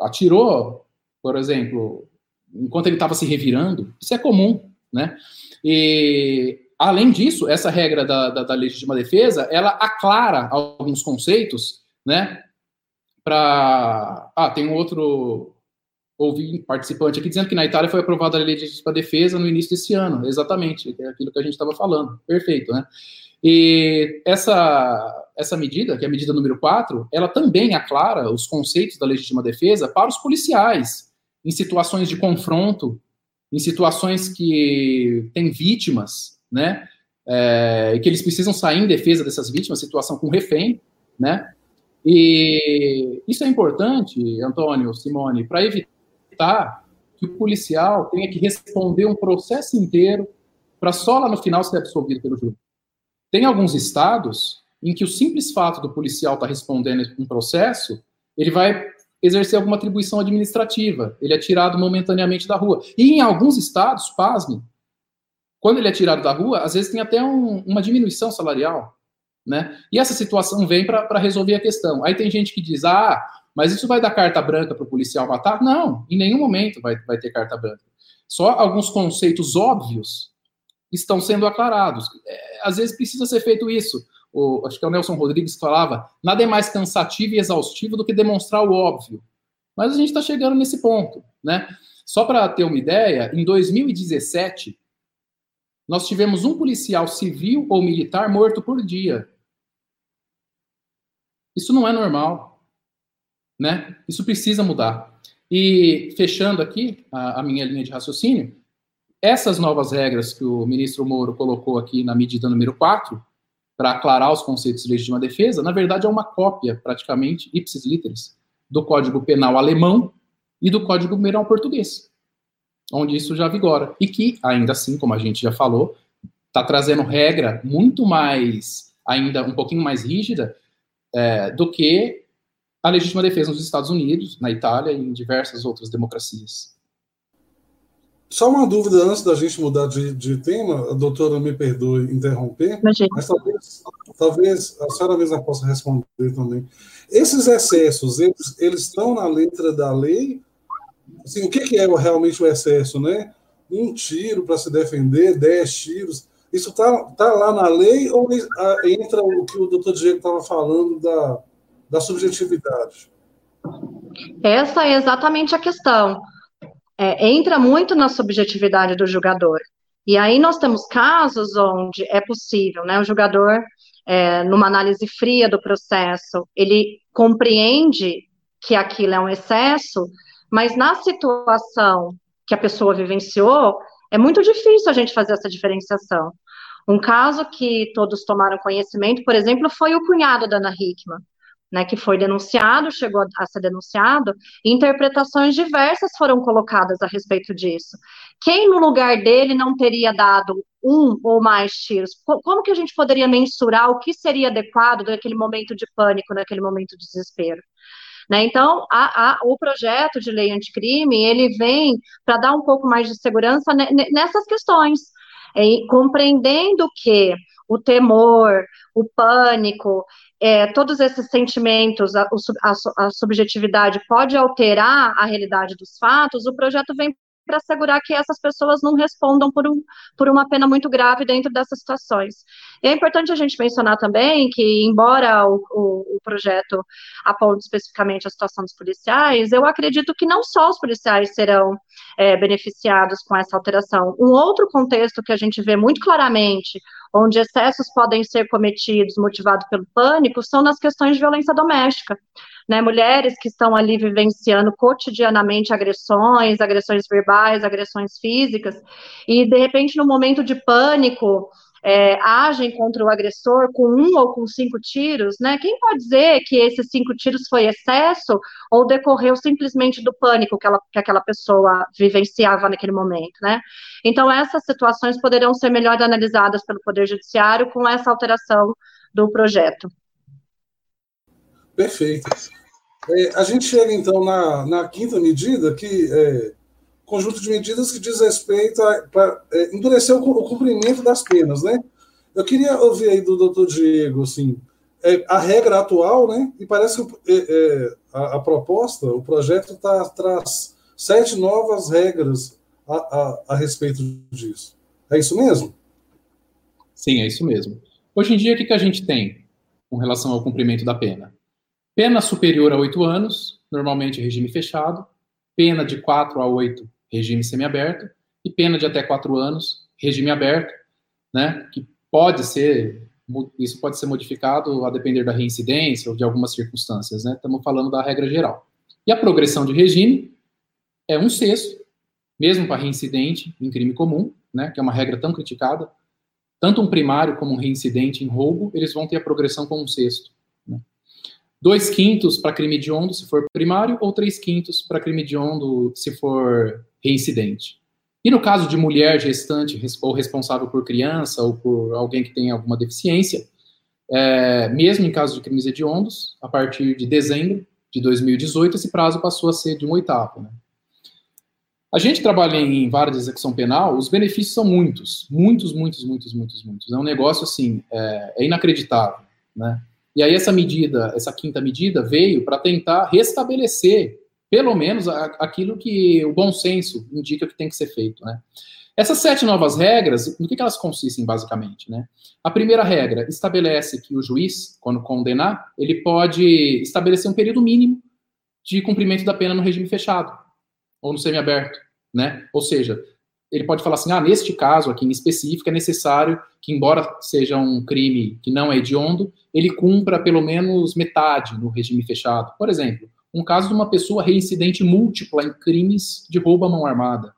Atirou, por exemplo, enquanto ele estava se revirando, isso é comum, né? E além disso, essa regra da, da, da legítima defesa, ela aclara alguns conceitos, né? Para ah, tem um outro ouvi participante aqui dizendo que na Itália foi aprovada a lei de legítima defesa no início desse ano, exatamente, é aquilo que a gente estava falando, perfeito, né? E essa, essa medida, que é a medida número 4, ela também aclara os conceitos da legítima defesa para os policiais, em situações de confronto, em situações que tem vítimas, né? É, e que eles precisam sair em defesa dessas vítimas, situação com refém, né? E isso é importante, Antônio, Simone, para evitar que o policial tenha que responder um processo inteiro para só lá no final ser absolvido pelo júri. Tem alguns estados em que o simples fato do policial estar tá respondendo um processo, ele vai exercer alguma atribuição administrativa, ele é tirado momentaneamente da rua. E em alguns estados, pasme, quando ele é tirado da rua, às vezes tem até um, uma diminuição salarial, né? E essa situação vem para resolver a questão. Aí tem gente que diz, ah, mas isso vai dar carta branca para o policial matar? Não, em nenhum momento vai, vai ter carta branca. Só alguns conceitos óbvios estão sendo aclarados. É, às vezes precisa ser feito isso. O, acho que é o Nelson Rodrigues falava: nada é mais cansativo e exaustivo do que demonstrar o óbvio. Mas a gente está chegando nesse ponto, né? Só para ter uma ideia, em 2017 nós tivemos um policial civil ou militar morto por dia. Isso não é normal né? Isso precisa mudar. E fechando aqui a, a minha linha de raciocínio, essas novas regras que o ministro Moro colocou aqui na medida número 4, para aclarar os conceitos de legítima defesa, na verdade é uma cópia, praticamente, ipsis literis, do Código Penal alemão e do Código Penal português, onde isso já vigora. E que, ainda assim, como a gente já falou, está trazendo regra muito mais, ainda um pouquinho mais rígida, é, do que a legítima defesa nos Estados Unidos, na Itália e em diversas outras democracias. só uma dúvida antes da gente mudar de, de tema, a doutora me perdoe interromper, Imagina. mas talvez, talvez a senhora mesma possa responder também. Esses excessos, eles, eles estão na letra da lei? Assim, o que, que é realmente o excesso, né? Um tiro para se defender, dez tiros. Isso está tá lá na lei ou entra o que o doutor Diego estava falando da, da subjetividade? Essa é exatamente a questão é, entra muito na subjetividade do jogador. E aí nós temos casos onde é possível, né, o jogador, é, numa análise fria do processo, ele compreende que aquilo é um excesso, mas na situação que a pessoa vivenciou, é muito difícil a gente fazer essa diferenciação. Um caso que todos tomaram conhecimento, por exemplo, foi o cunhado da Ana Hickman né, que foi denunciado, chegou a ser denunciado, e interpretações diversas foram colocadas a respeito disso. Quem no lugar dele não teria dado um ou mais tiros? Como que a gente poderia mensurar o que seria adequado naquele momento de pânico, naquele momento de desespero? Né? Então, a, a, o projeto de lei anticrime, ele vem para dar um pouco mais de segurança nessas questões, é, compreendendo que o temor, o pânico, é, todos esses sentimentos, a, a, a subjetividade pode alterar a realidade dos fatos, o projeto vem para assegurar que essas pessoas não respondam por, um, por uma pena muito grave dentro dessas situações. E é importante a gente mencionar também que, embora o, o, o projeto aponte especificamente a situação dos policiais, eu acredito que não só os policiais serão é, beneficiados com essa alteração. Um outro contexto que a gente vê muito claramente, onde excessos podem ser cometidos motivados pelo pânico, são nas questões de violência doméstica né, mulheres que estão ali vivenciando cotidianamente agressões, agressões verbais, agressões físicas, e de repente, no momento de pânico, é, agem contra o agressor com um ou com cinco tiros, né? Quem pode dizer que esses cinco tiros foi excesso ou decorreu simplesmente do pânico que, ela, que aquela pessoa vivenciava naquele momento, né? Então, essas situações poderão ser melhor analisadas pelo Poder Judiciário com essa alteração do projeto. Perfeito. É, a gente chega, então, na, na quinta medida, que é conjunto de medidas que diz respeito a é, endurecer o, o, cumprimento das penas, né? Eu queria ouvir aí do doutor Diego, assim, é, a regra atual, né? E parece que é, é a, a, proposta, o projeto tá, traz sete novas regras a, a, a respeito disso. É isso mesmo? Sim, é isso mesmo. Hoje em dia, o que, que a gente tem com relação ao cumprimento da pena? Pena superior a oito anos, normalmente regime fechado. Pena de quatro a oito, regime semiaberto. E pena de até quatro anos, regime aberto, né? Que pode ser, isso pode ser modificado a depender da reincidência ou de algumas circunstâncias, né? Estamos falando da regra geral. E a progressão de regime é um sexto, mesmo para reincidente em crime comum, né? Que é uma regra tão criticada. Tanto um primário como um reincidente em roubo, eles vão ter a progressão com um sexto dois quintos para crime hediondo, se for primário, ou três quintos para crime hediondo, se for reincidente. E no caso de mulher gestante ou responsável por criança ou por alguém que tem alguma deficiência, é, mesmo em caso de crimes hediondos, a partir de dezembro de 2018, esse prazo passou a ser de um oitavo. Né? A gente trabalha em vara de execução penal, os benefícios são muitos, muitos, muitos, muitos, muitos, muitos. É um negócio assim, é, é inacreditável, né? E aí essa medida, essa quinta medida, veio para tentar restabelecer, pelo menos, aquilo que o bom senso indica que tem que ser feito, né? Essas sete novas regras, no que, que elas consistem basicamente, né? A primeira regra estabelece que o juiz, quando condenar, ele pode estabelecer um período mínimo de cumprimento da pena no regime fechado ou no semiaberto, né? Ou seja, ele pode falar assim, ah, neste caso aqui em específico é necessário que, embora seja um crime que não é hediondo, ele cumpra pelo menos metade no regime fechado. Por exemplo, um caso de uma pessoa reincidente múltipla em crimes de roubo à mão armada.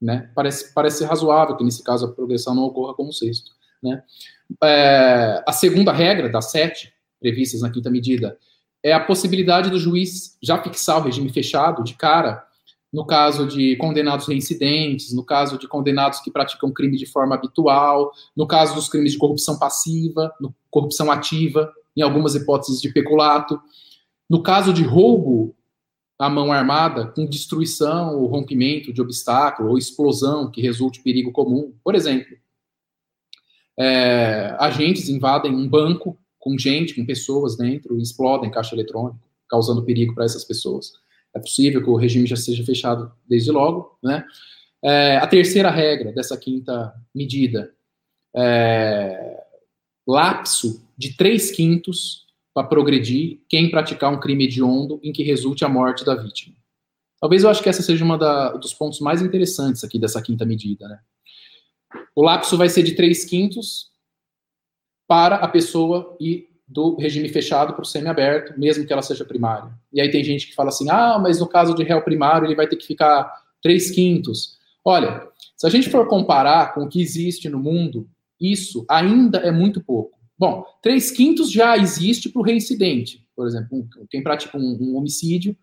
Né? Parece, parece razoável que, nesse caso, a progressão não ocorra como sexto. Né? É, a segunda regra, das sete previstas na quinta medida, é a possibilidade do juiz já fixar o regime fechado de cara no caso de condenados reincidentes, no caso de condenados que praticam crime de forma habitual, no caso dos crimes de corrupção passiva, no, corrupção ativa, em algumas hipóteses de peculato. No caso de roubo a mão armada com destruição ou rompimento de obstáculo ou explosão que resulte perigo comum. Por exemplo, é, agentes invadem um banco com gente, com pessoas dentro, e explodem caixa eletrônico, causando perigo para essas pessoas. É possível que o regime já seja fechado desde logo, né? É, a terceira regra dessa quinta medida é lapso de três quintos para progredir quem praticar um crime hediondo em que resulte a morte da vítima. Talvez eu acho que essa seja uma da, dos pontos mais interessantes aqui dessa quinta medida, né? O lapso vai ser de 3 quintos para a pessoa ir do regime fechado para o semiaberto, mesmo que ela seja primária. E aí tem gente que fala assim, ah, mas no caso de réu primário ele vai ter que ficar 3 quintos. Olha, se a gente for comparar com o que existe no mundo, isso ainda é muito pouco. Bom, 3 quintos já existe para o reincidente. Por exemplo, quem pratica um, um homicídio,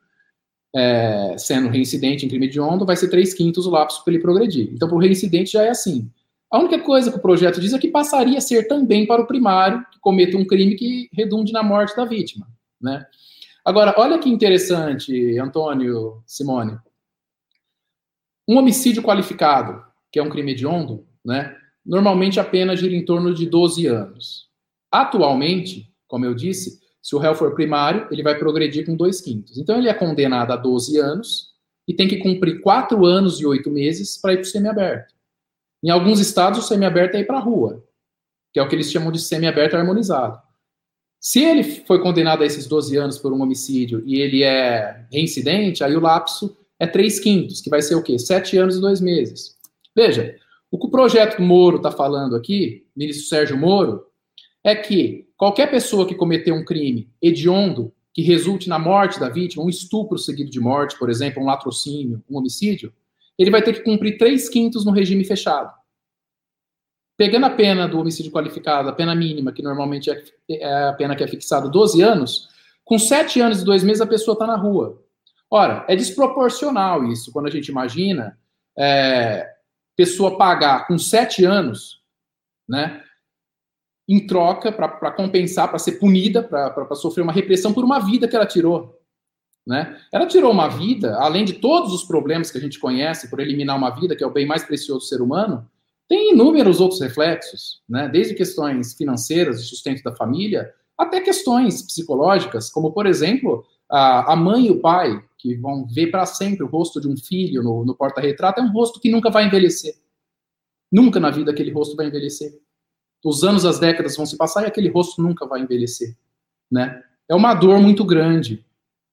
é, sendo reincidente em crime hediondo, vai ser 3 quintos o lapso para ele progredir. Então, para o reincidente já é assim. A única coisa que o projeto diz é que passaria a ser também para o primário que cometa um crime que redunde na morte da vítima, né? Agora, olha que interessante, Antônio Simone. Um homicídio qualificado, que é um crime hediondo, né? Normalmente a pena gira em torno de 12 anos. Atualmente, como eu disse, se o réu for primário, ele vai progredir com dois quintos. Então ele é condenado a 12 anos e tem que cumprir 4 anos e 8 meses para ir para o semiaberto. Em alguns estados, o semiaberto é ir para a rua, que é o que eles chamam de semiaberto harmonizado. Se ele foi condenado a esses 12 anos por um homicídio e ele é reincidente, aí o lapso é 3 quintos, que vai ser o quê? 7 anos e 2 meses. Veja, o que o projeto Moro está falando aqui, ministro Sérgio Moro, é que qualquer pessoa que cometeu um crime hediondo que resulte na morte da vítima, um estupro seguido de morte, por exemplo, um latrocínio, um homicídio, ele vai ter que cumprir 3 quintos no regime fechado. Pegando a pena do homicídio qualificado, a pena mínima, que normalmente é, é a pena que é fixada 12 anos, com 7 anos e 2 meses a pessoa está na rua. Ora, é desproporcional isso, quando a gente imagina é, pessoa pagar com 7 anos, né, em troca, para compensar, para ser punida, para sofrer uma repressão por uma vida que ela tirou. Né? Ela tirou uma vida, além de todos os problemas que a gente conhece por eliminar uma vida, que é o bem mais precioso do ser humano, tem inúmeros outros reflexos, né? desde questões financeiras, de sustento da família, até questões psicológicas, como, por exemplo, a, mãe e o pai, que vão ver para sempre o rosto de um filho no, no porta-retrato, é um rosto que nunca vai envelhecer. Nunca na vida aquele rosto vai envelhecer. Os anos, as décadas vão se passar e aquele rosto nunca vai envelhecer. Né? É uma dor muito grande.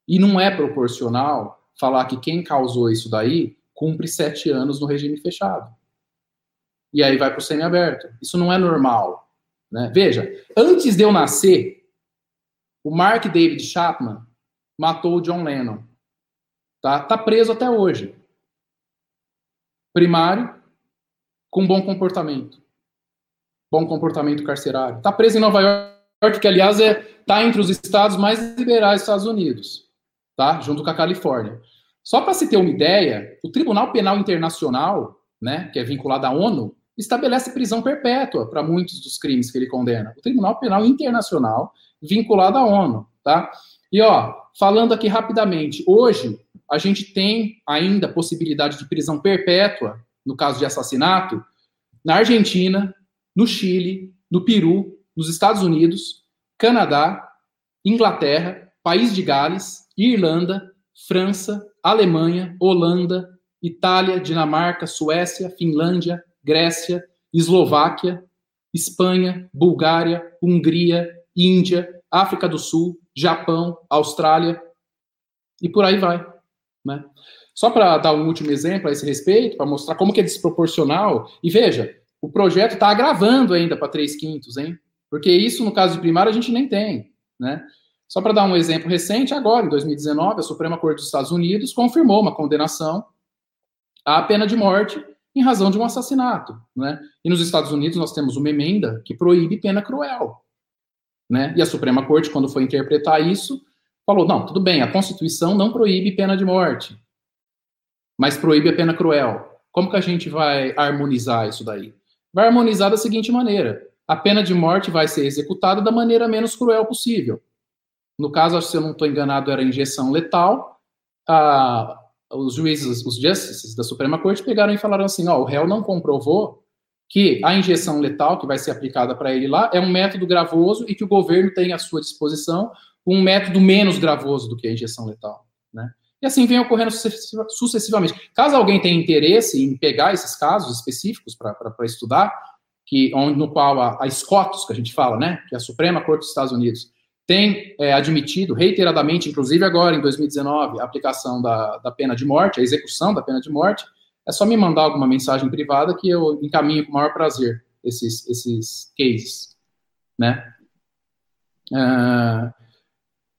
E não é proporcional falar que quem causou isso daí cumpre sete anos no regime fechado. E aí vai para o semiaberto. Isso não é normal. Né? Veja, antes de eu nascer, o Mark David Chapman matou o John Lennon. Tá, tá preso até hoje. Primário, com bom comportamento. Bom comportamento carcerário. Tá preso em Nova York, que aliás é tá entre os estados mais liberais dos Estados Unidos tá? junto com a Califórnia. Só para se ter uma ideia, o Tribunal Penal Internacional, né, que é vinculado à ONU, estabelece prisão perpétua para muitos dos crimes que ele condena. O Tribunal Penal Internacional, vinculado à ONU, tá? E ó, falando aqui rapidamente, hoje a gente tem ainda possibilidade de prisão perpétua no caso de assassinato na Argentina, no Chile, no Peru, nos Estados Unidos, Canadá, Inglaterra, País de Gales, Irlanda, França, Alemanha, Holanda, Itália, Dinamarca, Suécia, Finlândia, Grécia, Eslováquia, Espanha, Bulgária, Hungria, Índia, África do Sul, Japão, Austrália e por aí vai. Né? Só para dar um último exemplo a esse respeito, para mostrar como que é desproporcional, e veja, o projeto está agravando ainda para 3 quintos, hein? Porque isso, no caso de primário, a gente nem tem, né? Só para dar um exemplo recente, agora, em 2019, a Suprema Corte dos Estados Unidos confirmou uma condenação à pena de morte em razão de um assassinato. Né? E nos Estados Unidos nós temos uma emenda que proíbe pena cruel. Né? E a Suprema Corte, quando foi interpretar isso, falou: não, tudo bem, a Constituição não proíbe pena de morte, mas proíbe a pena cruel. Como que a gente vai harmonizar isso daí? Vai harmonizar da seguinte maneira: a pena de morte vai ser executada da maneira menos cruel possível. No caso, se eu não estou enganado, era injeção letal. a, os juízes, os justices da Suprema Corte pegaram e falaram assim: ó, o réu não comprovou que a injeção letal que vai ser aplicada para ele lá é um método gravoso e que o governo tem à sua disposição um método menos gravoso do que a injeção letal, né? E assim vem ocorrendo sucessivamente. Caso alguém tenha interesse em pegar esses casos específicos para estudar, que onde, no qual a, a SCOTUS, que a gente fala, né, que é a Suprema Corte dos Estados Unidos, tem é, admitido reiteradamente, inclusive agora em 2019, a aplicação da, da pena de morte, a execução da pena de morte, é só me mandar alguma mensagem privada que eu encaminho com o maior prazer esses, esses cases, né? Uh,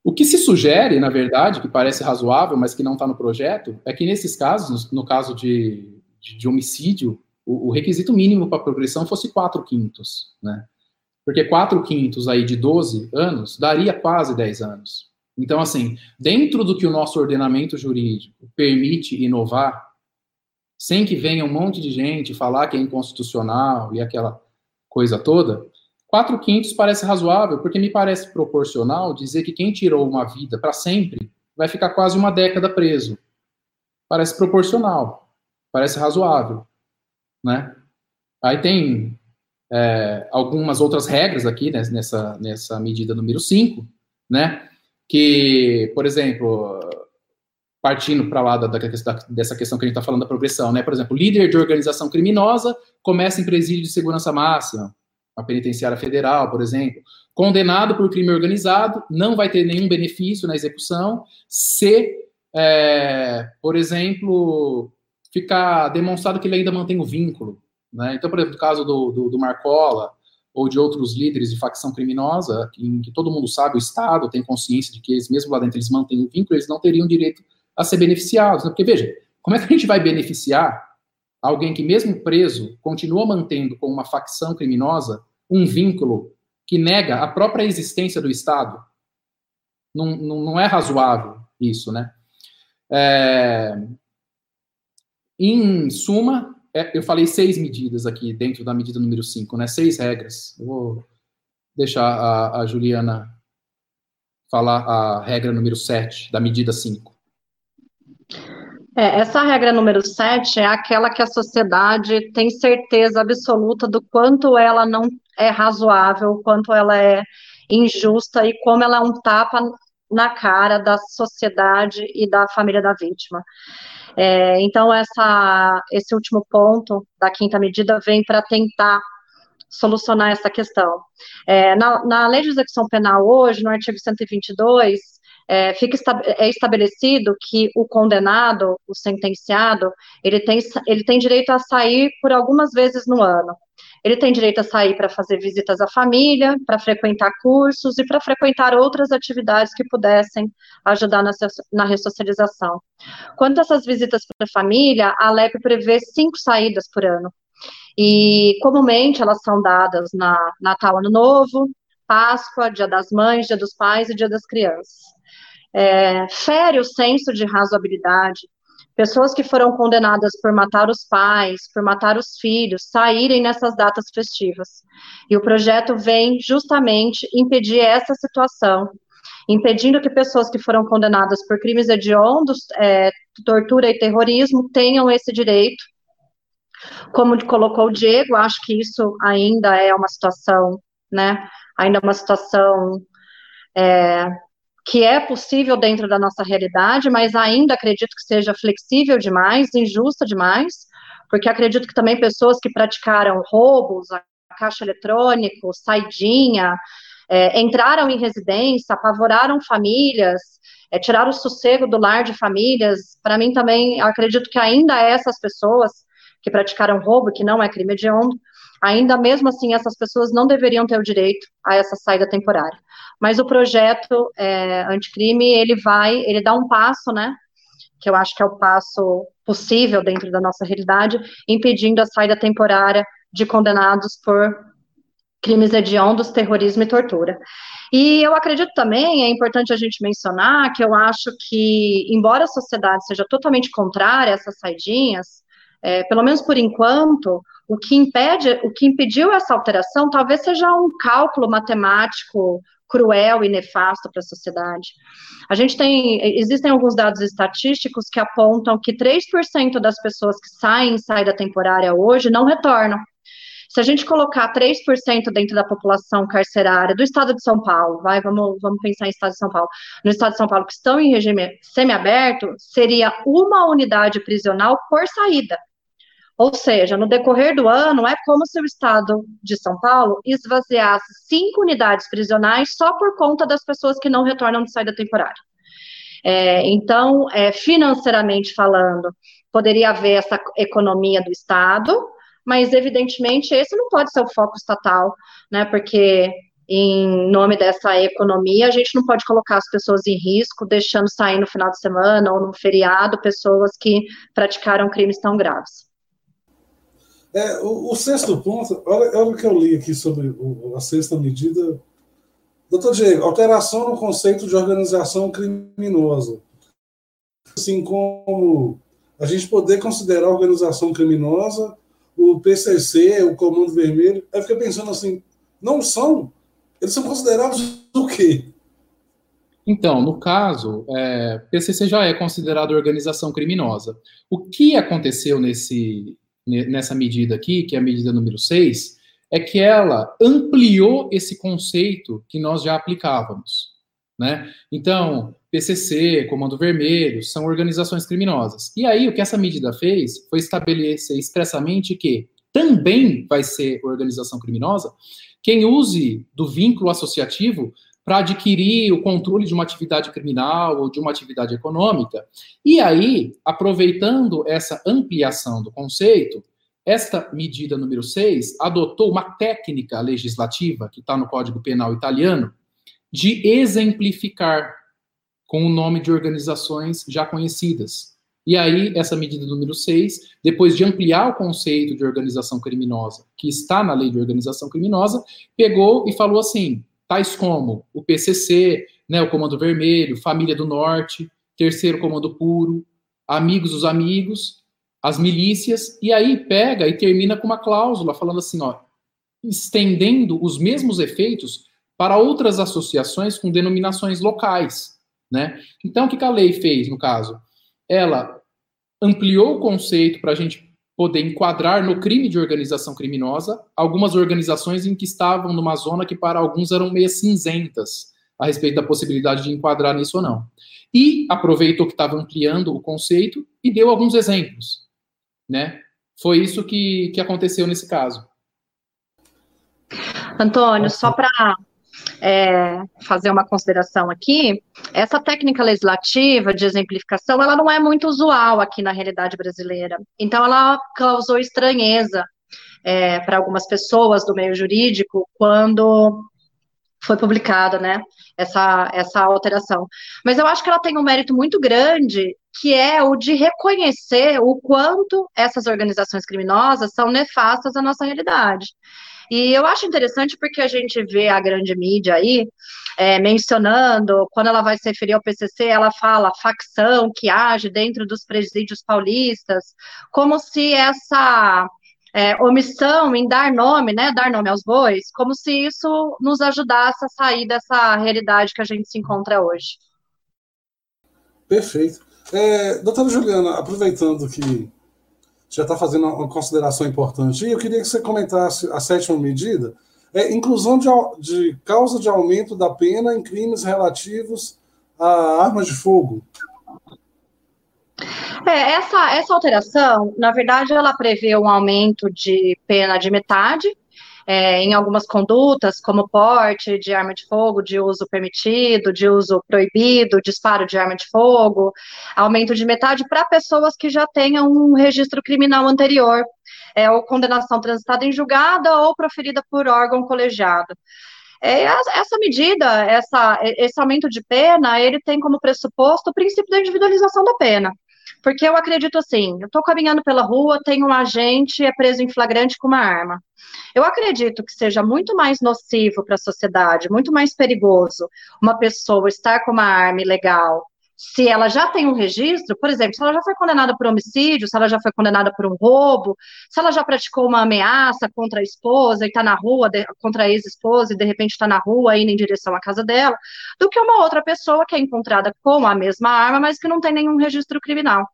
o que se sugere, na verdade, que parece razoável, mas que não está no projeto, é que nesses casos, no, caso de, de, de homicídio, o, o, requisito mínimo para progressão fosse 4 quintos, né? Porque 4 quintos aí de 12 anos daria quase 10 anos. Então, assim, dentro do que o nosso ordenamento jurídico permite inovar, sem que venha um monte de gente falar que é inconstitucional e aquela coisa toda, quatro quintos parece razoável, porque me parece proporcional dizer que quem tirou uma vida para sempre vai ficar quase uma década preso. Parece proporcional, parece razoável, né? Aí tem é, algumas outras regras aqui né, nessa, nessa medida número 5, né? Que, por exemplo, partindo para lá da, da, dessa questão que a gente está falando da progressão, né? Por exemplo, líder de organização criminosa começa em presídio de segurança máxima, a penitenciária federal, por exemplo. Condenado por crime organizado, não vai ter nenhum benefício na execução se, é, por exemplo, ficar demonstrado que ele ainda mantém o vínculo. Né? Então, por exemplo, no caso do, do, do Marcola, ou de outros líderes de facção criminosa, em que todo mundo sabe, o Estado tem consciência de que eles, mesmo lá dentro, eles mantêm o vínculo, eles não teriam direito a ser beneficiados. Né? Porque, veja, como é que a gente vai beneficiar alguém que, mesmo preso, continua mantendo com uma facção criminosa um vínculo que nega a própria existência do Estado? Não, não, não é razoável isso, né? É... Em suma, é, eu falei seis medidas aqui dentro da medida número 5, né? Seis regras. Eu vou deixar a, a Juliana falar a regra número 7 da medida 5. É, essa regra número 7 é aquela que a sociedade tem certeza absoluta do quanto ela não é razoável, quanto ela é injusta e como ela é um tapa na cara da sociedade e da família da vítima. É, então, essa, esse último ponto da quinta medida vem para tentar solucionar essa questão. É, na, na lei de execução penal hoje, no artigo 122, é, fica é estabelecido que o condenado, o sentenciado, ele tem, ele tem direito a sair por algumas vezes no ano. Ele tem direito a sair para fazer visitas à família, para frequentar cursos e para frequentar outras atividades que pudessem ajudar na, na ressocialização. Quanto a essas visitas para a família, a LEP prevê cinco saídas por ano. E comumente elas são dadas na Natal, Ano Novo, Páscoa, Dia das Mães, Dia dos Pais e Dia das Crianças é, fere o senso de razoabilidade. Pessoas que foram condenadas por matar os pais, por matar os filhos, saírem nessas datas festivas. E o projeto vem justamente impedir essa situação, impedindo que pessoas que foram condenadas por crimes hediondos, é, tortura e terrorismo tenham esse direito. Como colocou o Diego, acho que isso ainda é uma situação, né? Ainda é uma situação é, que é possível dentro da nossa realidade, mas ainda acredito que seja flexível demais, injusta demais, porque acredito que também pessoas que praticaram roubos, a caixa eletrônico, saidinha, é, entraram em residência, apavoraram famílias, é, tiraram o sossego do lar de famílias. Para mim também, acredito que ainda essas pessoas que praticaram roubo, que não é crime hediondo, ainda mesmo assim essas pessoas não deveriam ter o direito a essa saída temporária. Mas o projeto é, anticrime, ele vai, ele dá um passo, né, que eu acho que é o passo possível dentro da nossa realidade, impedindo a saída temporária de condenados por crimes hediondos, terrorismo e tortura. E eu acredito também, é importante a gente mencionar, que eu acho que, embora a sociedade seja totalmente contrária a essas saidinhas, é, pelo menos por enquanto, o que impede, o que impediu essa alteração talvez seja um cálculo matemático cruel e nefasto para a sociedade. A gente tem, existem alguns dados estatísticos que apontam que 3% das pessoas que saem em saída temporária hoje não retornam. Se a gente colocar 3% dentro da população carcerária do estado de São Paulo, vai, vamos, vamos pensar em estado de São Paulo, no estado de São Paulo que estão em regime semiaberto, seria uma unidade prisional por saída. Ou seja, no decorrer do ano, é como se o Estado de São Paulo esvaziasse cinco unidades prisionais só por conta das pessoas que não retornam de saída temporária. É, então, é, financeiramente falando, poderia haver essa economia do Estado, mas evidentemente esse não pode ser o foco estatal, né? Porque em nome dessa economia, a gente não pode colocar as pessoas em risco, deixando sair no final de semana ou no feriado pessoas que praticaram crimes tão graves. É, o, o, sexto ponto, olha, olha o que eu li aqui sobre o, a sexta medida. Doutor Diego, alteração no conceito de organização criminosa. Assim como a gente poder considerar organização criminosa o PCC, o Comando Vermelho. Aí fica pensando assim, não são? Eles são considerados o quê? Então, no caso, é, PCC já é considerado organização criminosa. O que aconteceu nesse, nessa medida aqui, que é a medida número 6, é que ela ampliou esse conceito que nós já aplicávamos. Né? Então, PCC, Comando Vermelho, são organizações criminosas. E aí, o que essa medida fez foi estabelecer expressamente que também vai ser organização criminosa quem use do vínculo associativo para adquirir o controle de uma atividade criminal ou de uma atividade econômica. E aí, aproveitando essa ampliação do conceito, esta medida número 6 adotou uma técnica legislativa, que está no Código Penal italiano, de exemplificar com o nome de organizações já conhecidas. E aí, essa medida número 6, depois de ampliar o conceito de organização criminosa, que está na lei de organização criminosa, pegou e falou assim: tais como o PCC, né, o Comando Vermelho, Família do Norte, Terceiro Comando Puro, Amigos dos Amigos, as milícias, e aí pega e termina com uma cláusula falando assim, ó, estendendo os mesmos efeitos para outras associações com denominações locais, né? Então, o que a lei fez, no caso? Ela ampliou o conceito para a gente poder enquadrar no crime de organização criminosa algumas organizações em que estavam numa zona que para alguns eram meio cinzentas a respeito da possibilidade de enquadrar nisso ou não. E aproveitou que estava ampliando o conceito e deu alguns exemplos, né? Foi isso que, que aconteceu nesse caso. Antônio, só para é, fazer uma consideração aqui, essa técnica legislativa de exemplificação, ela não é muito usual aqui na realidade brasileira. Então, ela causou estranheza é, para algumas pessoas do meio jurídico quando foi publicada, né, essa, essa alteração. Mas eu acho que ela tem um mérito muito grande, que é o de reconhecer o quanto essas organizações criminosas são nefastas à nossa realidade. E eu acho interessante porque a gente vê a grande mídia aí é, mencionando, quando ela vai se referir ao PCC, ela fala facção que age dentro dos presídios paulistas, como se essa é, omissão em dar nome, né, dar nome aos bois, como se isso nos ajudasse a sair dessa realidade que a gente se encontra hoje. Perfeito. É, doutora Juliana, aproveitando que já está fazendo uma consideração importante. E eu queria que você comentasse a sétima medida, é inclusão de, de causa de aumento da pena em crimes relativos a armas de fogo. É, essa, essa alteração, na verdade, ela prevê um aumento de pena de metade é, em algumas condutas, como porte de arma de fogo de uso permitido, de uso proibido, disparo de arma de fogo, aumento de metade para pessoas que já tenham um registro criminal anterior, é, ou condenação transitada em julgada ou proferida por órgão colegiado. É, essa medida, essa, esse aumento de pena, ele tem como pressuposto o princípio da individualização da pena. Porque eu acredito assim, eu estou caminhando pela rua, tem um agente, é preso em flagrante com uma arma. Eu acredito que seja muito mais nocivo para a sociedade, muito mais perigoso uma pessoa estar com uma arma ilegal se ela já tem um registro, por exemplo, se ela já foi condenada por homicídio, se ela já foi condenada por um roubo, se ela já praticou uma ameaça contra a esposa e está na rua, de, contra a ex-esposa e de repente está na rua indo em direção à casa dela, do que uma outra pessoa que é encontrada com a mesma arma, mas que não tem nenhum registro criminal.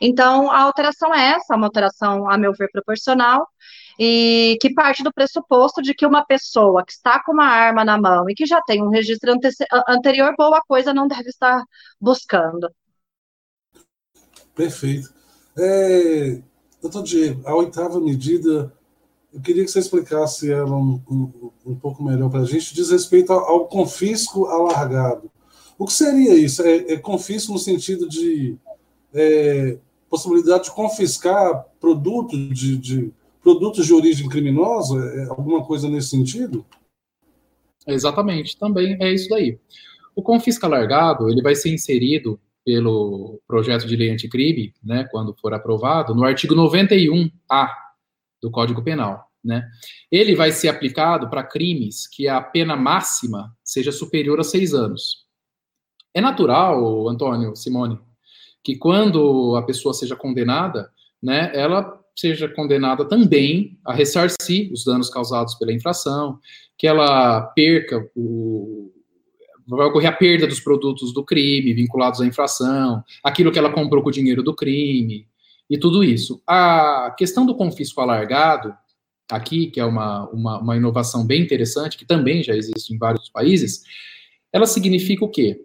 Então, a alteração é essa, uma alteração, a meu ver, proporcional, e que parte do pressuposto de que uma pessoa que está com uma arma na mão e que já tem um registro anterior, boa coisa não deve estar buscando. Perfeito. É, doutor Diego, a oitava medida, eu queria que você explicasse ela um, um, um pouco melhor para a gente, diz respeito ao, ao, confisco alargado. O que seria isso? É, é confisco no sentido de é, possibilidade de confiscar produto de, de produtos de origem criminosa? É alguma coisa nesse sentido? Exatamente, também é isso daí. O confisco alargado, ele vai ser inserido pelo projeto de lei anticrime, né, quando for aprovado, no artigo 91A do Código Penal, né? Ele vai ser aplicado para crimes que a pena máxima seja superior a seis anos. É natural, Antônio, Simone, que quando a pessoa seja condenada, né, ela seja condenada também a ressarcir os danos causados pela infração, que ela perca o vai ocorrer a perda dos produtos do crime vinculados à infração, aquilo que ela comprou com o dinheiro do crime e tudo isso. A questão do confisco alargado, aqui, que é uma, uma, uma inovação bem interessante, que também já existe em vários países, ela significa o quê?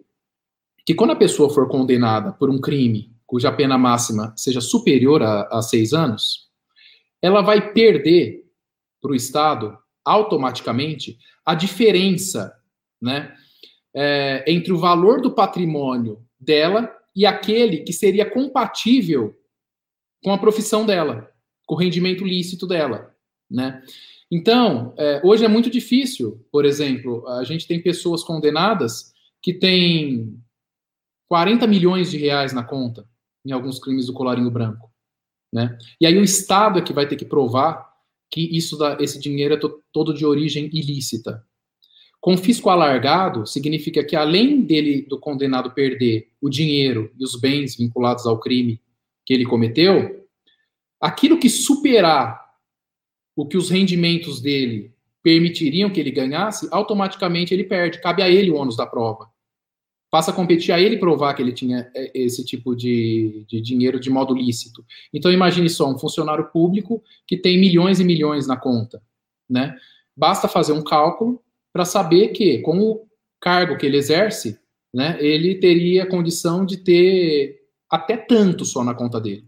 Que quando a pessoa for condenada por um crime cuja pena máxima seja superior a, a seis anos, ela vai perder para o Estado automaticamente a diferença né, é, entre o valor do patrimônio dela e aquele que seria compatível com a profissão dela, com o rendimento lícito dela. Né? Então, é, hoje é muito difícil, por exemplo, a gente tem pessoas condenadas que têm 40 milhões de reais na conta em alguns crimes do colarinho branco. Né? E aí o Estado é que vai ter que provar que isso da, esse dinheiro é to, todo de origem ilícita. Confisco alargado significa que além dele do condenado perder o dinheiro e os bens vinculados ao crime que ele cometeu, aquilo que superar o que os rendimentos dele permitiriam que ele ganhasse, automaticamente ele perde. Cabe a ele o ônus da prova passa a competir a ele provar que ele tinha é, esse tipo de, de dinheiro de modo lícito. Então imagine só um funcionário público que tem milhões e milhões na conta, né? Basta fazer um cálculo para saber que com o cargo que ele exerce, né, ele teria condição de ter até tanto só na conta dele.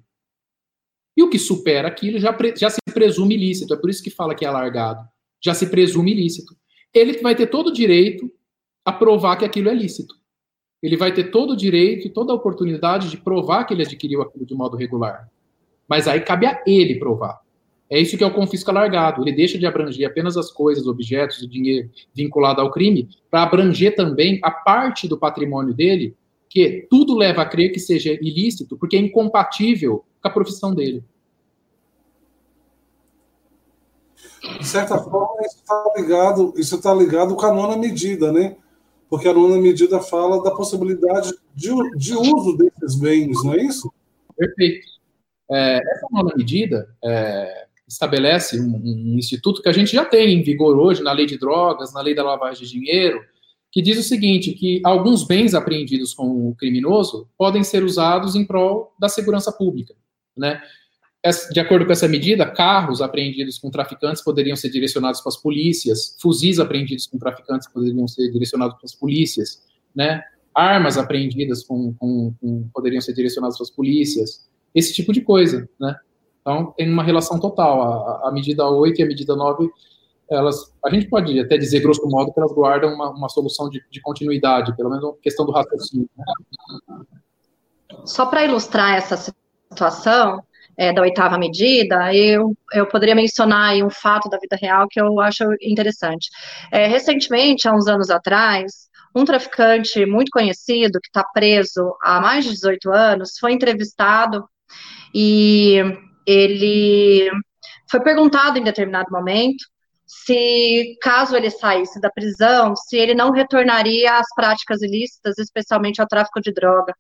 E o que supera aquilo já, já se presume ilícito, é por isso que fala que é alargado. Já se presume ilícito. Ele vai ter todo o direito a provar que aquilo é lícito ele vai ter todo o direito e toda a oportunidade de provar que ele adquiriu aquilo de modo regular. Mas aí cabe a ele provar. É isso que é o confisco alargado. Ele deixa de abranger apenas as coisas, objetos, o dinheiro vinculado ao crime, para abranger também a parte do patrimônio dele, que tudo leva a crer que seja ilícito, porque é incompatível com a profissão dele. De certa forma, isso está ligado, isso tá ligado com a nona medida, né? Porque a nona medida fala da possibilidade de, de uso desses bens, não é isso? Perfeito. É, essa nona medida é, estabelece um, um, instituto que a gente já tem em vigor hoje na lei de drogas, na lei da lavagem de dinheiro, que diz o seguinte, que alguns bens apreendidos com o criminoso podem ser usados em prol da segurança pública, né? De acordo com essa medida, carros apreendidos com traficantes poderiam ser direcionados para as polícias, fuzis apreendidos com traficantes poderiam ser direcionados para as polícias, né? armas apreendidas com, com, com, poderiam ser direcionadas para as polícias, esse tipo de coisa. Né? Então, tem uma relação total. A, a medida 8 e a medida 9, elas, a gente pode até dizer, grosso modo, que elas guardam uma, uma solução de, de continuidade, pelo menos questão do raciocínio. Né? Só para ilustrar essa situação, é, da oitava medida, eu, eu poderia mencionar um fato da vida real que eu acho interessante. É, recentemente, há uns anos atrás, um traficante muito conhecido, que está preso há mais de 18 anos, foi entrevistado e ele foi perguntado em determinado momento se, caso ele saísse da prisão, se ele não retornaria às práticas ilícitas, especialmente ao tráfico de droga.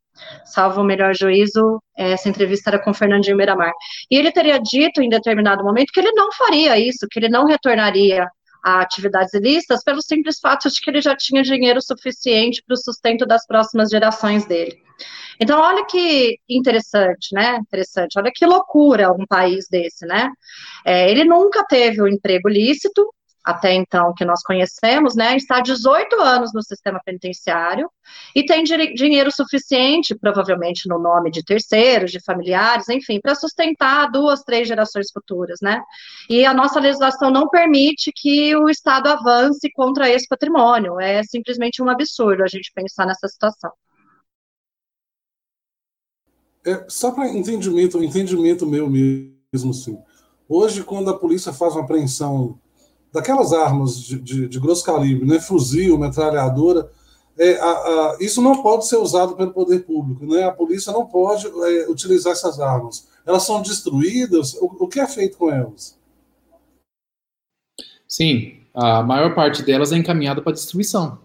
Salvo o melhor juízo, essa entrevista era com Fernandinho Miramar. E ele teria dito em determinado momento que ele não faria isso, que ele não retornaria a atividades ilícitas pelo simples fato de que ele já tinha dinheiro suficiente para o sustento das próximas gerações dele. Então, olha que interessante, né? Interessante, olha que loucura um país desse, né? É, ele nunca teve o um emprego lícito, até então que nós conhecemos, né, está 18 anos no sistema penitenciário e tem dinheiro suficiente, provavelmente no nome de terceiros, de familiares, enfim, para sustentar duas, três gerações futuras, né? E a nossa legislação não permite que o Estado avance contra esse patrimônio. É simplesmente um absurdo a gente pensar nessa situação. É, só para entendimento, entendimento meu mesmo, assim. Hoje, quando a polícia faz uma apreensão daquelas armas de, de, de grosso calibre, né, fuzil, metralhadora, é, a, a, isso não pode ser usado pelo poder público, né? A polícia não pode é, utilizar essas armas. Elas são destruídas. O, o, que é feito com elas? Sim, a maior parte delas é encaminhada para destruição.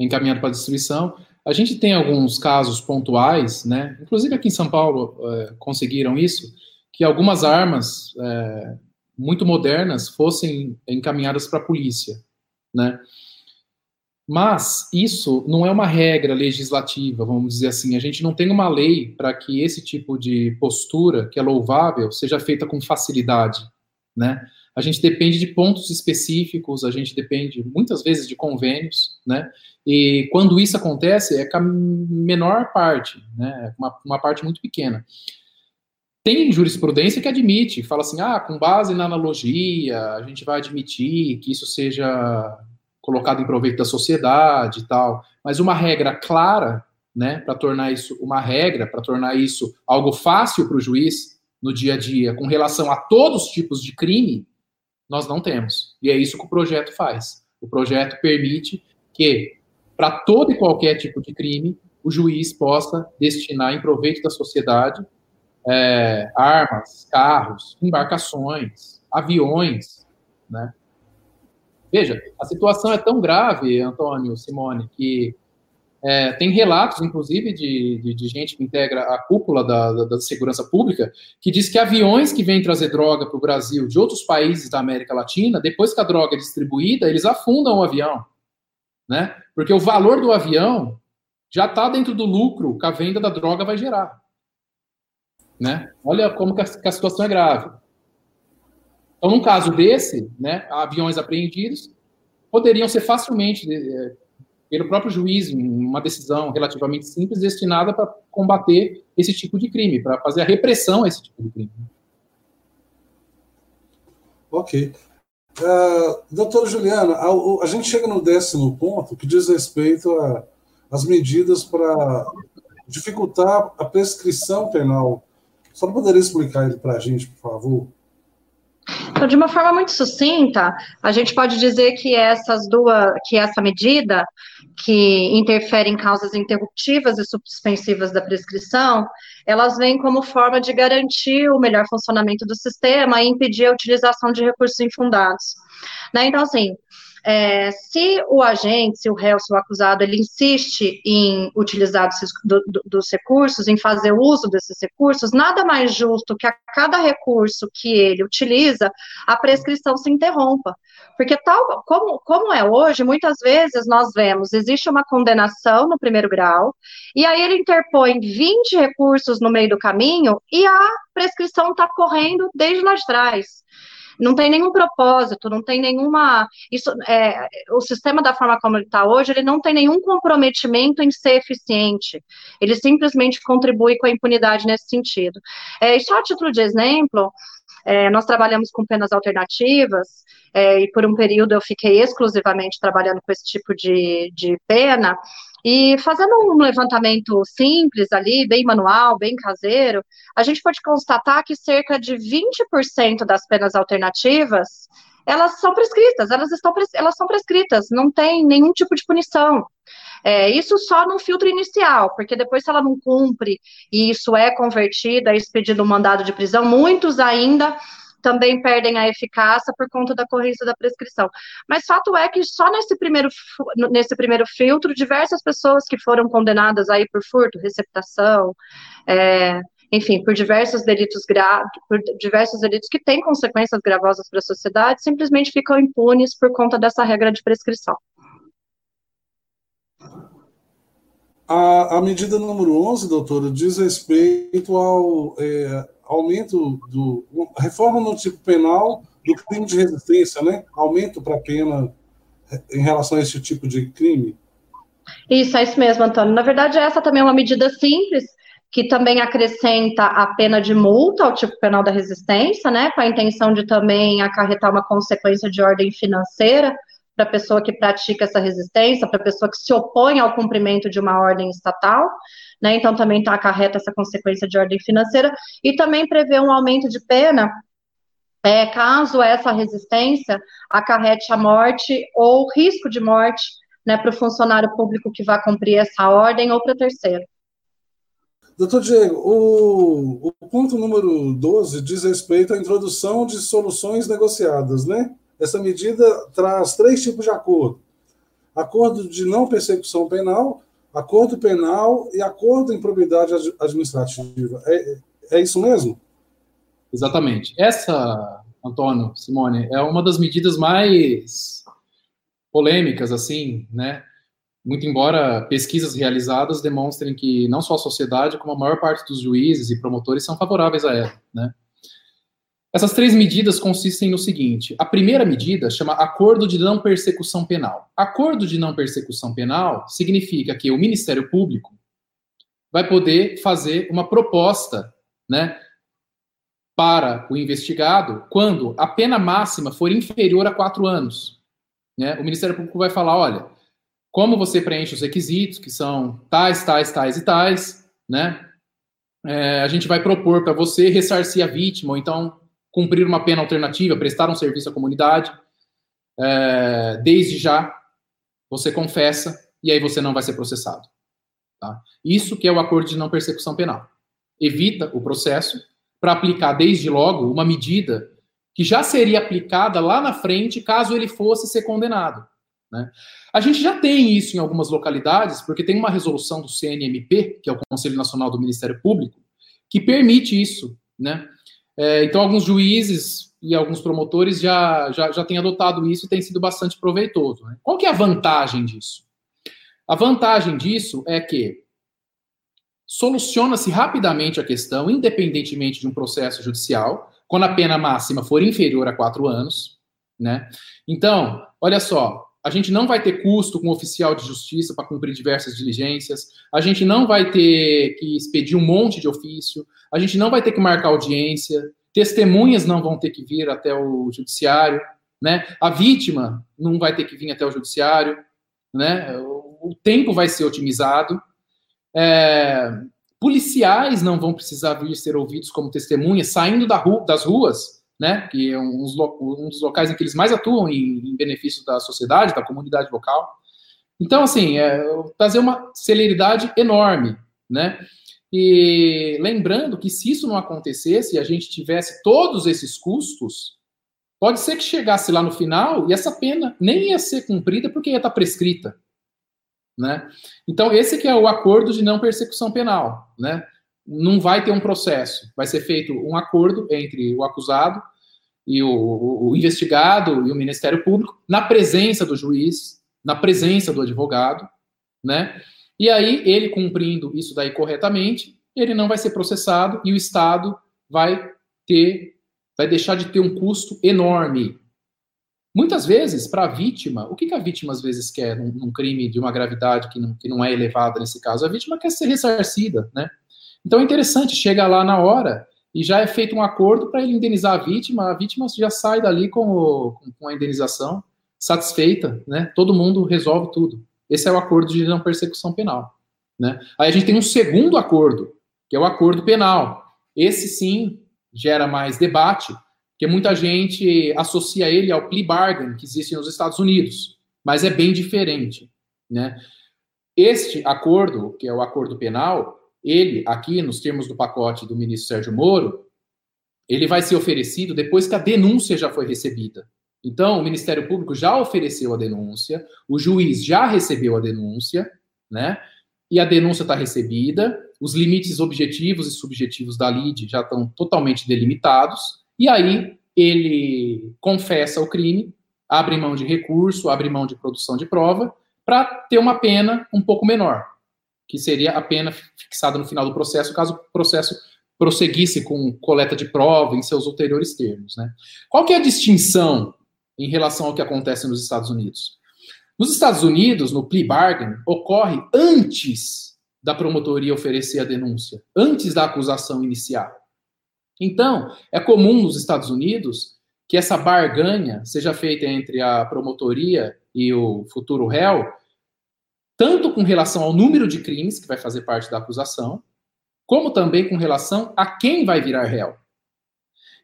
É encaminhada para destruição. A gente tem alguns casos pontuais, né? Inclusive aqui em São Paulo é, conseguiram isso, que algumas armas é, muito modernas fossem encaminhadas para a polícia, né? Mas isso não é uma regra legislativa, vamos dizer assim. A gente não tem uma lei para que esse tipo de postura, que é louvável, seja feita com facilidade, né? A gente depende de pontos específicos, a gente depende muitas vezes de convênios, né? E quando isso acontece, é com a menor parte, né? Uma, uma parte muito pequena. Tem jurisprudência que admite, fala assim, ah, com base na analogia, a gente vai admitir que isso seja colocado em proveito da sociedade e tal, mas uma regra clara, né, para tornar isso uma regra, para tornar isso algo fácil para o juiz no dia a dia, com relação a todos os tipos de crime, nós não temos. E é isso que o projeto faz. O projeto permite que, para todo e qualquer tipo de crime, o juiz possa destinar em proveito da sociedade é, armas, carros, embarcações, aviões, né? Veja, a situação é tão grave, Antônio, Simone, que é, tem relatos, inclusive, de, de, de, gente que integra a cúpula da, da, da, segurança pública, que diz que aviões que vêm trazer droga para o Brasil de outros países da América Latina, depois que a droga é distribuída, eles afundam o avião, né? Porque o valor do avião já está dentro do lucro que a venda da droga vai gerar. Né? Olha como que a, que a situação é grave. Então, num caso desse, né, aviões apreendidos poderiam ser facilmente, é, pelo próprio juiz, uma decisão relativamente simples, destinada para combater esse tipo de crime, para fazer a repressão a esse tipo de crime. Ok. Uh, doutora Juliana, a, a, gente chega no décimo ponto que diz respeito às medidas para dificultar a prescrição penal só poderia explicar ele para a gente, por favor? Então, de uma forma muito sucinta, a gente pode dizer que essas duas, que essa medida que interfere em causas interruptivas e suspensivas da prescrição, elas vêm como forma de garantir o melhor funcionamento do sistema e impedir a utilização de recursos infundados. Né? Então, assim, é, se o agente, se o réu, se o acusado, ele insiste em utilizar dos, do, dos recursos, em fazer uso desses recursos, nada mais justo que a cada recurso que ele utiliza, a prescrição se interrompa. Porque tal como, como é hoje, muitas vezes nós vemos, existe uma condenação no primeiro grau, e aí ele interpõe 20 recursos no meio do caminho, e a prescrição está correndo desde lá de trás não tem nenhum propósito, não tem nenhuma. Isso, é, o sistema da forma como ele está hoje, ele não tem nenhum comprometimento em ser eficiente. Ele simplesmente contribui com a impunidade nesse sentido. É, e só a título de exemplo, é, nós trabalhamos com penas alternativas, é, e por um período eu fiquei exclusivamente trabalhando com esse tipo de, de pena. E fazendo um levantamento simples ali, bem manual, bem caseiro, a gente pode constatar que cerca de 20% das penas alternativas elas são prescritas, elas estão elas são prescritas, não tem nenhum tipo de punição. É, isso só no filtro inicial, porque depois, se ela não cumpre e isso é convertido, é expedido um mandado de prisão, muitos ainda também perdem a eficácia por conta da corrência da prescrição. Mas fato é que só nesse primeiro, nesse primeiro filtro, diversas pessoas que foram condenadas aí por furto, receptação, é, enfim, por diversos delitos graves, por diversos delitos que têm consequências gravosas para a sociedade, simplesmente ficam impunes por conta dessa regra de prescrição. A, a medida número 11, doutora, diz respeito ao é, aumento do. reforma no tipo penal do crime de resistência, né? Aumento para a pena é, em relação a esse tipo de crime. Isso, é isso mesmo, Antônio. Na verdade, essa também é uma medida simples, que também acrescenta a pena de multa ao tipo penal da resistência, né? Com a intenção de também acarretar uma consequência de ordem financeira para a pessoa que pratica essa resistência, para a pessoa que se opõe ao cumprimento de uma ordem estatal, né? Então também está acarreta essa consequência de ordem financeira e também prevê um aumento de pena é, caso essa resistência acarrete a morte ou risco de morte né, para o funcionário público que vai cumprir essa ordem ou para terceiro. Doutor Diego, o, o ponto número 12 diz respeito à introdução de soluções negociadas, né? Essa medida traz três tipos de acordo: acordo de não persecução penal, acordo penal e acordo em probidade administrativa. É, é isso mesmo? Exatamente. Essa, Antônio, Simone, é uma das medidas mais polêmicas, assim, né? Muito embora pesquisas realizadas demonstrem que não só a sociedade, como a maior parte dos juízes e promotores são favoráveis a ela, né? Essas três medidas consistem no seguinte: a primeira medida chama Acordo de Não Persecução Penal. Acordo de Não Persecução Penal significa que o Ministério Público vai poder fazer uma proposta, né, para o investigado quando a pena máxima for inferior a quatro anos. Né? O Ministério Público vai falar: olha, como você preenche os requisitos, que são tais, tais, tais e tais, né? É, a gente vai propor para você ressarcir a vítima, ou então cumprir uma pena alternativa, prestar um serviço à comunidade. É, desde já, você confessa e aí você não vai ser processado. Tá? Isso que é o acordo de não persecução penal. Evita o processo para aplicar desde logo uma medida que já seria aplicada lá na frente caso ele fosse ser condenado. Né? A gente já tem isso em algumas localidades, porque tem uma resolução do CNMP, que é o Conselho Nacional do Ministério Público, que permite isso. Né? É, então, alguns juízes e alguns promotores já, já, já têm adotado isso e tem sido bastante proveitoso. Né? Qual que é a vantagem disso? A vantagem disso é que soluciona-se rapidamente a questão, independentemente de um processo judicial, quando a pena máxima for inferior a quatro anos. Né? Então, olha só, a gente não vai ter custo com o oficial de justiça para cumprir diversas diligências, a gente não vai ter que expedir um monte de ofício, a gente não vai ter que marcar audiência, testemunhas não vão ter que vir até o judiciário, né? A vítima não vai ter que vir até o judiciário, né? O tempo vai ser otimizado. É, policiais não vão precisar vir ser ouvidos como testemunhas saindo da rua, das ruas, né? Que é um, um, dos locais em que eles mais atuam em, em benefício da sociedade, da comunidade local. Então, assim, é, trazer uma celeridade enorme, né? E lembrando que se isso não acontecesse e a gente tivesse todos esses custos, pode ser que chegasse lá no final e essa pena nem ia ser cumprida porque ia estar prescrita. Né? Então, esse que é o acordo de não persecução penal. Né? Não vai ter um processo, vai ser feito um acordo entre o acusado e o, o, investigado e o Ministério Público, na presença do juiz, na presença do advogado, né? E aí, ele cumprindo isso daí corretamente, ele não vai ser processado e o Estado vai ter, vai deixar de ter um custo enorme. Muitas vezes, para a vítima, o que, que a vítima às vezes quer num, num, crime de uma gravidade que não, que não é elevada nesse caso? A vítima quer ser ressarcida, né? Então é interessante, chega lá na hora e já é feito um acordo para ele indenizar a vítima, a vítima já sai dali com, o, com a indenização satisfeita, né? Todo mundo resolve tudo. Esse é o acordo de não persecução penal. Né? Aí a gente tem um segundo acordo, que é o acordo penal. Esse sim gera mais debate, porque muita gente associa ele ao plea bargain que existe nos Estados Unidos, mas é bem diferente. Né? Este acordo, que é o acordo penal, ele, aqui nos termos do pacote do ministro Sérgio Moro, ele vai ser oferecido depois que a denúncia já foi recebida. Então, o Ministério Público já ofereceu a denúncia, o juiz já recebeu a denúncia, né? E a denúncia está recebida, os limites objetivos e subjetivos da LID já estão totalmente delimitados, e aí ele confessa o crime, abre mão de recurso, abre mão de produção de prova, para ter uma pena um pouco menor, que seria a pena fixada no final do processo, caso o processo prosseguisse com coleta de prova em seus ulteriores termos. Né? Qual que é a distinção em relação ao que acontece nos Estados Unidos? Nos Estados Unidos, no plea bargain, ocorre antes da promotoria oferecer a denúncia, antes da acusação iniciar. Então, é comum nos Estados Unidos que essa barganha seja feita entre a promotoria e o futuro réu, tanto com relação ao número de crimes que vai fazer parte da acusação, como também com relação a quem vai virar réu.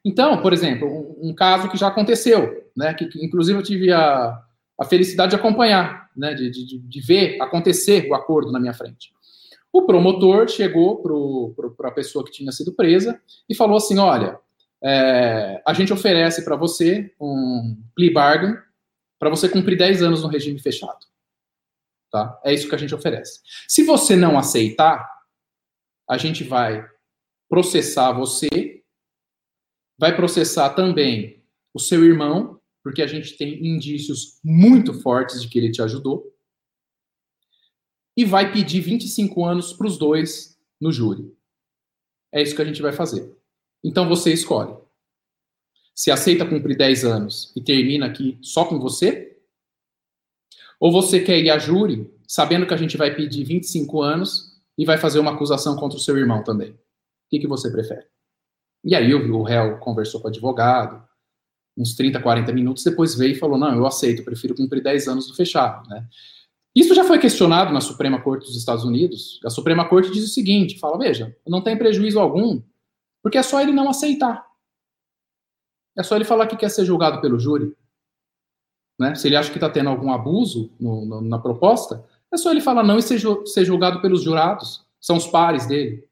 Então, por exemplo, um, um caso que já aconteceu, né, que, que, inclusive eu tive a, a felicidade de acompanhar, né, de, de, de ver acontecer o acordo na minha frente. O promotor chegou para a pessoa que tinha sido presa e falou assim: olha, é, a gente oferece para você um plea bargain para você cumprir 10 anos no regime fechado. Tá? É isso que a gente oferece. Se você não aceitar, a gente vai processar você, vai processar também o seu irmão, porque a gente tem indícios muito fortes de que ele te ajudou, e vai pedir 25 anos para os dois no júri. É isso que a gente vai fazer. Então você escolhe. Se aceita cumprir 10 anos e termina aqui só com você? Ou você quer ir a júri, sabendo que a gente vai pedir 25 anos e vai fazer uma acusação contra o seu irmão também? O que, que você prefere? E aí o réu conversou com o advogado, uns 30, 40 minutos, depois veio e falou, não, eu aceito, eu prefiro cumprir 10 anos do fechado, né? Isso já foi questionado na Suprema Corte dos Estados Unidos. A Suprema Corte diz o seguinte, fala, veja, não tem prejuízo algum, porque é só ele não aceitar. É só ele falar que quer ser julgado pelo júri. Né? Se ele acha que está tendo algum abuso no, no, na proposta, é só ele falar não e ser, ser julgado pelos jurados. São os pares dele.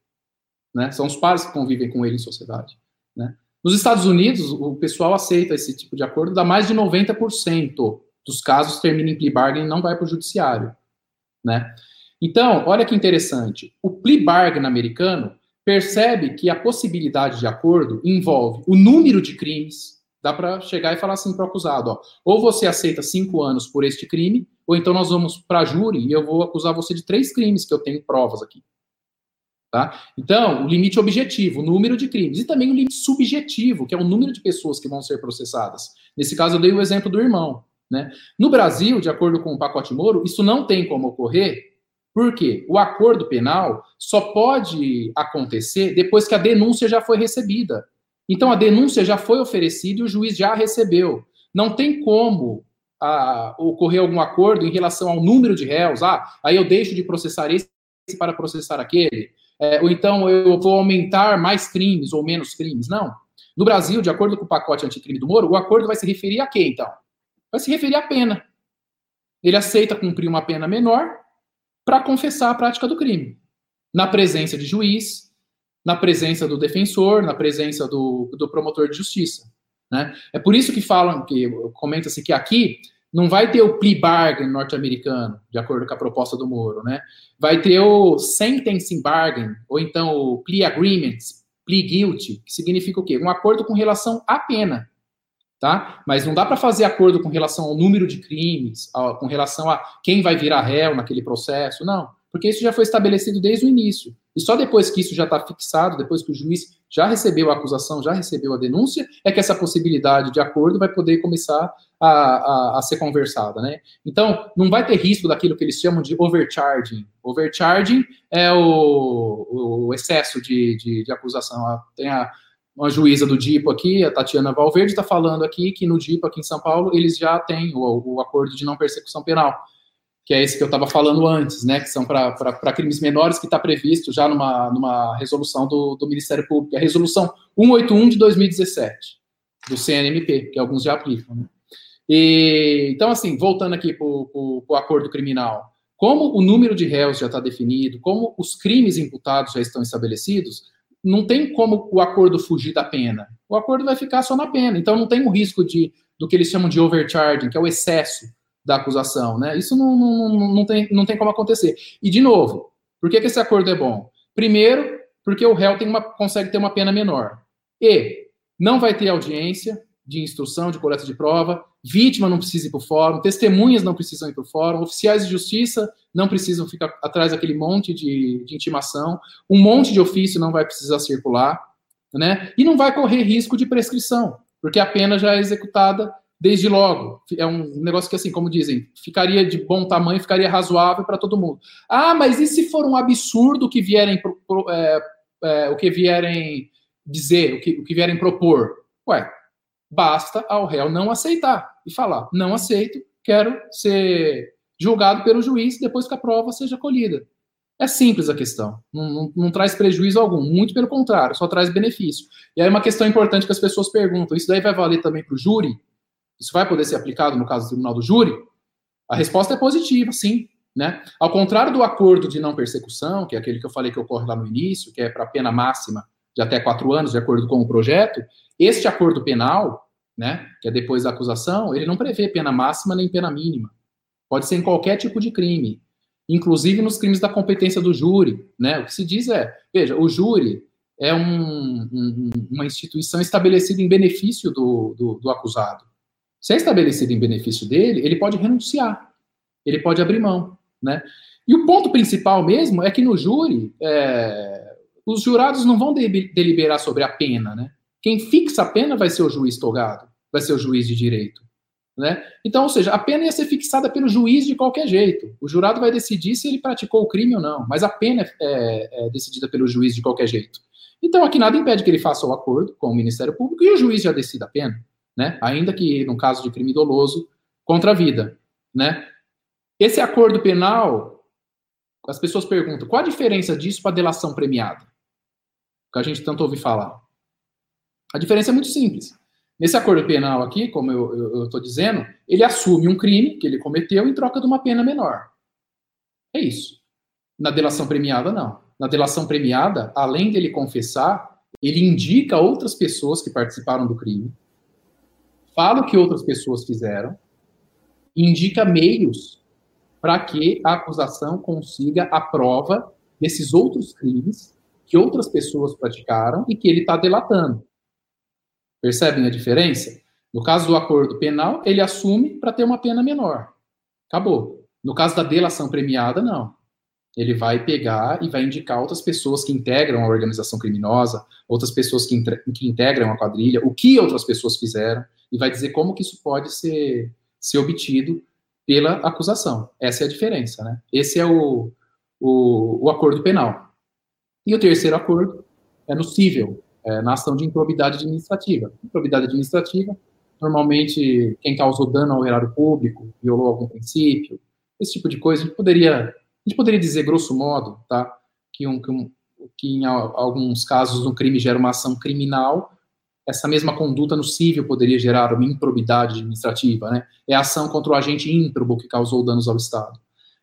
Né? São os pares que convivem com ele em sociedade. Né? Nos Estados Unidos, o pessoal aceita esse tipo de acordo, dá mais de 90% dos casos termina em plea bargain e não vai para o judiciário. Né? Então, olha que interessante. O plea bargain americano percebe que a possibilidade de acordo envolve o número de crimes, Dá para chegar e falar assim para o acusado: ó, ou você aceita cinco anos por este crime, ou então nós vamos para júri e eu vou acusar você de três crimes que eu tenho provas aqui. Tá? Então, o limite objetivo, o número de crimes, e também o limite subjetivo, que é o número de pessoas que vão ser processadas. Nesse caso, eu dei o exemplo do irmão. Né? No Brasil, de acordo com o pacote Moro, isso não tem como ocorrer, porque o acordo penal só pode acontecer depois que a denúncia já foi recebida. Então a denúncia já foi oferecida e o juiz já recebeu. Não tem como ah, ocorrer algum acordo em relação ao número de réus. Ah, aí eu deixo de processar esse para processar aquele. É, ou então eu vou aumentar mais crimes ou menos crimes. Não. No Brasil, de acordo com o pacote anticrime do Moro, o acordo vai se referir a quê, então? Vai se referir à pena. Ele aceita cumprir uma pena menor para confessar a prática do crime. Na presença de juiz, na presença do defensor, na presença do, do promotor de justiça. Né? É por isso que falam, que comenta-se que aqui não vai ter o plea bargain norte-americano, de acordo com a proposta do Moro, né? Vai ter o sentencing bargain, ou então o plea agreement, plea guilty, que significa o quê? Um acordo com relação à pena, tá? Mas não dá para fazer acordo com relação ao número de crimes, com relação a quem vai virar réu naquele processo, não porque isso já foi estabelecido desde o início. E só depois que isso já está fixado, depois que o juiz já recebeu a acusação, já recebeu a denúncia, é que essa possibilidade de acordo vai poder começar a, a, a ser conversada, né? Então, não vai ter risco daquilo que eles chamam de overcharging. Overcharging é o, o excesso de, de, de acusação. Tem a, uma juíza do DIPO aqui, a Tatiana Valverde, está falando aqui que no DIPO, aqui em São Paulo, eles já têm o, o acordo de não persecução penal que é esse que eu estava falando antes, né, que são para crimes menores, que está previsto já numa, numa resolução do, do Ministério Público, é a resolução 181 de 2017, do CNMP, que alguns já aplicam. Né? E, então, assim, voltando aqui para o acordo criminal, como o número de réus já está definido, como os crimes imputados já estão estabelecidos, não tem como o acordo fugir da pena. O acordo vai ficar só na pena. Então não tem o risco de do que eles chamam de overcharging, que é o excesso da acusação, né? Isso não, não, não, tem, não tem como acontecer. E, de novo, por que, que esse acordo é bom? Primeiro, porque o réu tem uma, consegue ter uma pena menor. E não vai ter audiência de instrução, de coleta de prova, vítima não precisa ir para o fórum, testemunhas não precisam ir para o fórum, oficiais de justiça não precisam ficar atrás daquele monte de, de intimação, um monte de ofício não vai precisar circular, né? E não vai correr risco de prescrição, porque a pena já é executada desde logo. É um negócio que, assim, como dizem, ficaria de bom tamanho, ficaria razoável para todo mundo. Ah, mas e se for um absurdo que vierem pro, pro, é, é, o que vierem dizer, o que, o que vierem propor? Ué, basta ao réu não aceitar e falar: não aceito, quero ser julgado pelo juiz depois que a prova seja colhida. É simples a questão, não, não, não, traz prejuízo algum, muito pelo contrário, só traz benefício. E aí uma questão importante que as pessoas perguntam: isso daí vai valer também para o júri? Isso vai poder ser aplicado no caso do tribunal do júri? A resposta é positiva, sim. Né? Ao contrário do acordo de não persecução, que é aquele que eu falei que ocorre lá no início, que é para pena máxima de até quatro anos, de acordo com o projeto, este acordo penal, né, que é depois da acusação, ele não prevê pena máxima nem pena mínima. Pode ser em qualquer tipo de crime, inclusive nos crimes da competência do júri. Né? O que se diz é, veja, o júri é um, um, uma instituição estabelecida em benefício do, do, do acusado. Se é estabelecido em benefício dele, ele pode renunciar, ele pode abrir mão, né? E o ponto principal mesmo é que no júri, é, os jurados não vão deliberar sobre a pena, né? Quem fixa a pena vai ser o juiz togado, vai ser o juiz de direito. Né? Então, ou seja, a pena ia ser fixada pelo juiz de qualquer jeito. O jurado vai decidir se ele praticou o crime ou não, mas a pena é, é, é decidida pelo juiz de qualquer jeito. Então, aqui nada impede que ele faça o acordo com o Ministério Público e o juiz já decida a pena né? Ainda que no caso de crime doloso contra a vida, né? Esse acordo penal, as pessoas perguntam, qual a diferença disso para a delação premiada? Que a gente tanto ouve falar. A diferença é muito simples. Nesse acordo penal aqui, como eu estou dizendo, ele assume um crime que ele cometeu em troca de uma pena menor. É isso. Na delação premiada, não. Na delação premiada, além dele confessar, ele indica outras pessoas que participaram do crime, fala o que outras pessoas fizeram, indica meios para que a acusação consiga a prova desses outros crimes que outras pessoas praticaram e que ele está delatando. Percebem a diferença? No caso do acordo penal, ele assume para ter uma pena menor. Acabou. No caso da delação premiada, não. Ele vai pegar e vai indicar outras pessoas que integram a organização criminosa, outras pessoas que, que integram a quadrilha, o que outras pessoas fizeram, e vai dizer como que isso pode ser, ser obtido pela acusação. Essa é a diferença, né? Esse é o, o, o acordo penal. E o terceiro acordo é no civil, é na ação de improbidade administrativa. Improbidade administrativa, normalmente quem causou dano ao erário público, violou algum princípio, esse tipo de coisa, a gente poderia, a gente poderia dizer, grosso modo, tá, que, um, que, um, que em alguns casos um crime gera uma ação criminal essa mesma conduta no civil poderia gerar uma improbidade administrativa, né? É a ação contra o agente ímprobo que causou danos ao Estado.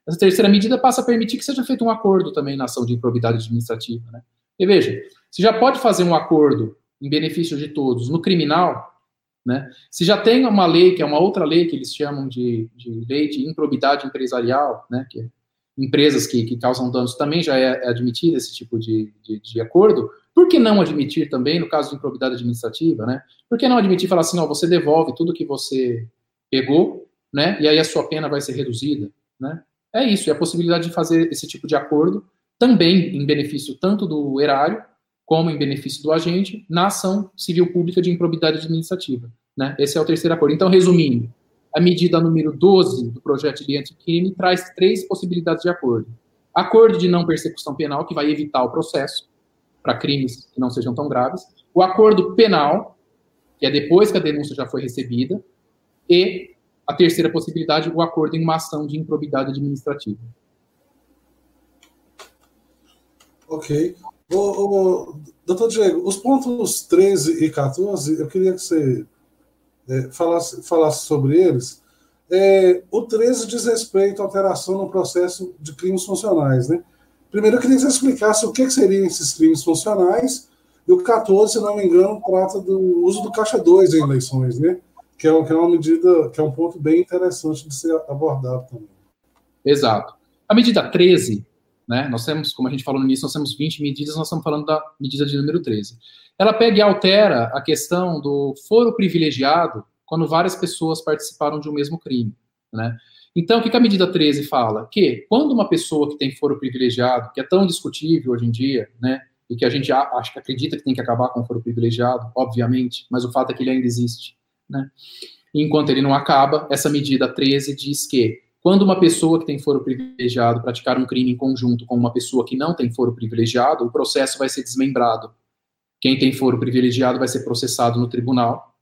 Essa terceira medida passa a permitir que seja feito um acordo também na ação de improbidade administrativa, né? E veja, se já pode fazer um acordo em benefício de todos no criminal, né? Se já tem uma lei, que é uma outra lei que eles chamam de, de lei de improbidade empresarial, né? Que é empresas que, que causam danos também já é, é admitido esse tipo de, de, de acordo, por que não admitir também, no caso de improbidade administrativa, né? Por que não admitir falar assim, ó, você devolve tudo que você pegou, né? E aí a sua pena vai ser reduzida, né? É isso, é a possibilidade de fazer esse tipo de acordo também em benefício tanto do erário como em benefício do agente na ação civil pública de improbidade administrativa, né? Esse é o terceiro acordo. Então, resumindo, a medida número 12 do projeto de anticrime traz três possibilidades de acordo. Acordo de não persecução penal, que vai evitar o processo, para crimes que não sejam tão graves, o acordo penal, que é depois que a denúncia já foi recebida, e a terceira possibilidade, o acordo em uma ação de improbidade administrativa. Ok. O, o, doutor Diego, os pontos 13 e 14, eu queria que você é, falasse, falasse sobre eles. É, o 13 diz respeito à alteração no processo de crimes funcionais, né? Primeiro, eu queria que você explicasse o que, que seriam esses crimes funcionais E o 14, se não me engano, trata do uso do caixa 2 em eleições, né? Que é, que é uma medida, que é um ponto bem interessante de ser abordado também. Exato. A medida 13, né? Nós temos, como a gente falou no início, nós temos 20 medidas, nós estamos falando da medida de número 13. Ela pega e altera a questão do foro privilegiado quando várias pessoas participaram de um mesmo crime, né? Então, o que a medida 13 fala? Que quando uma pessoa que tem foro privilegiado, que é tão discutível hoje em dia, né, e que a gente acha acredita que tem que acabar com o foro privilegiado, obviamente, mas o fato é que ele ainda existe, né? Enquanto ele não acaba, essa medida 13 diz que quando uma pessoa que tem foro privilegiado praticar um crime em conjunto com uma pessoa que não tem foro privilegiado, o processo vai ser desmembrado. Quem tem foro privilegiado vai ser processado no tribunal,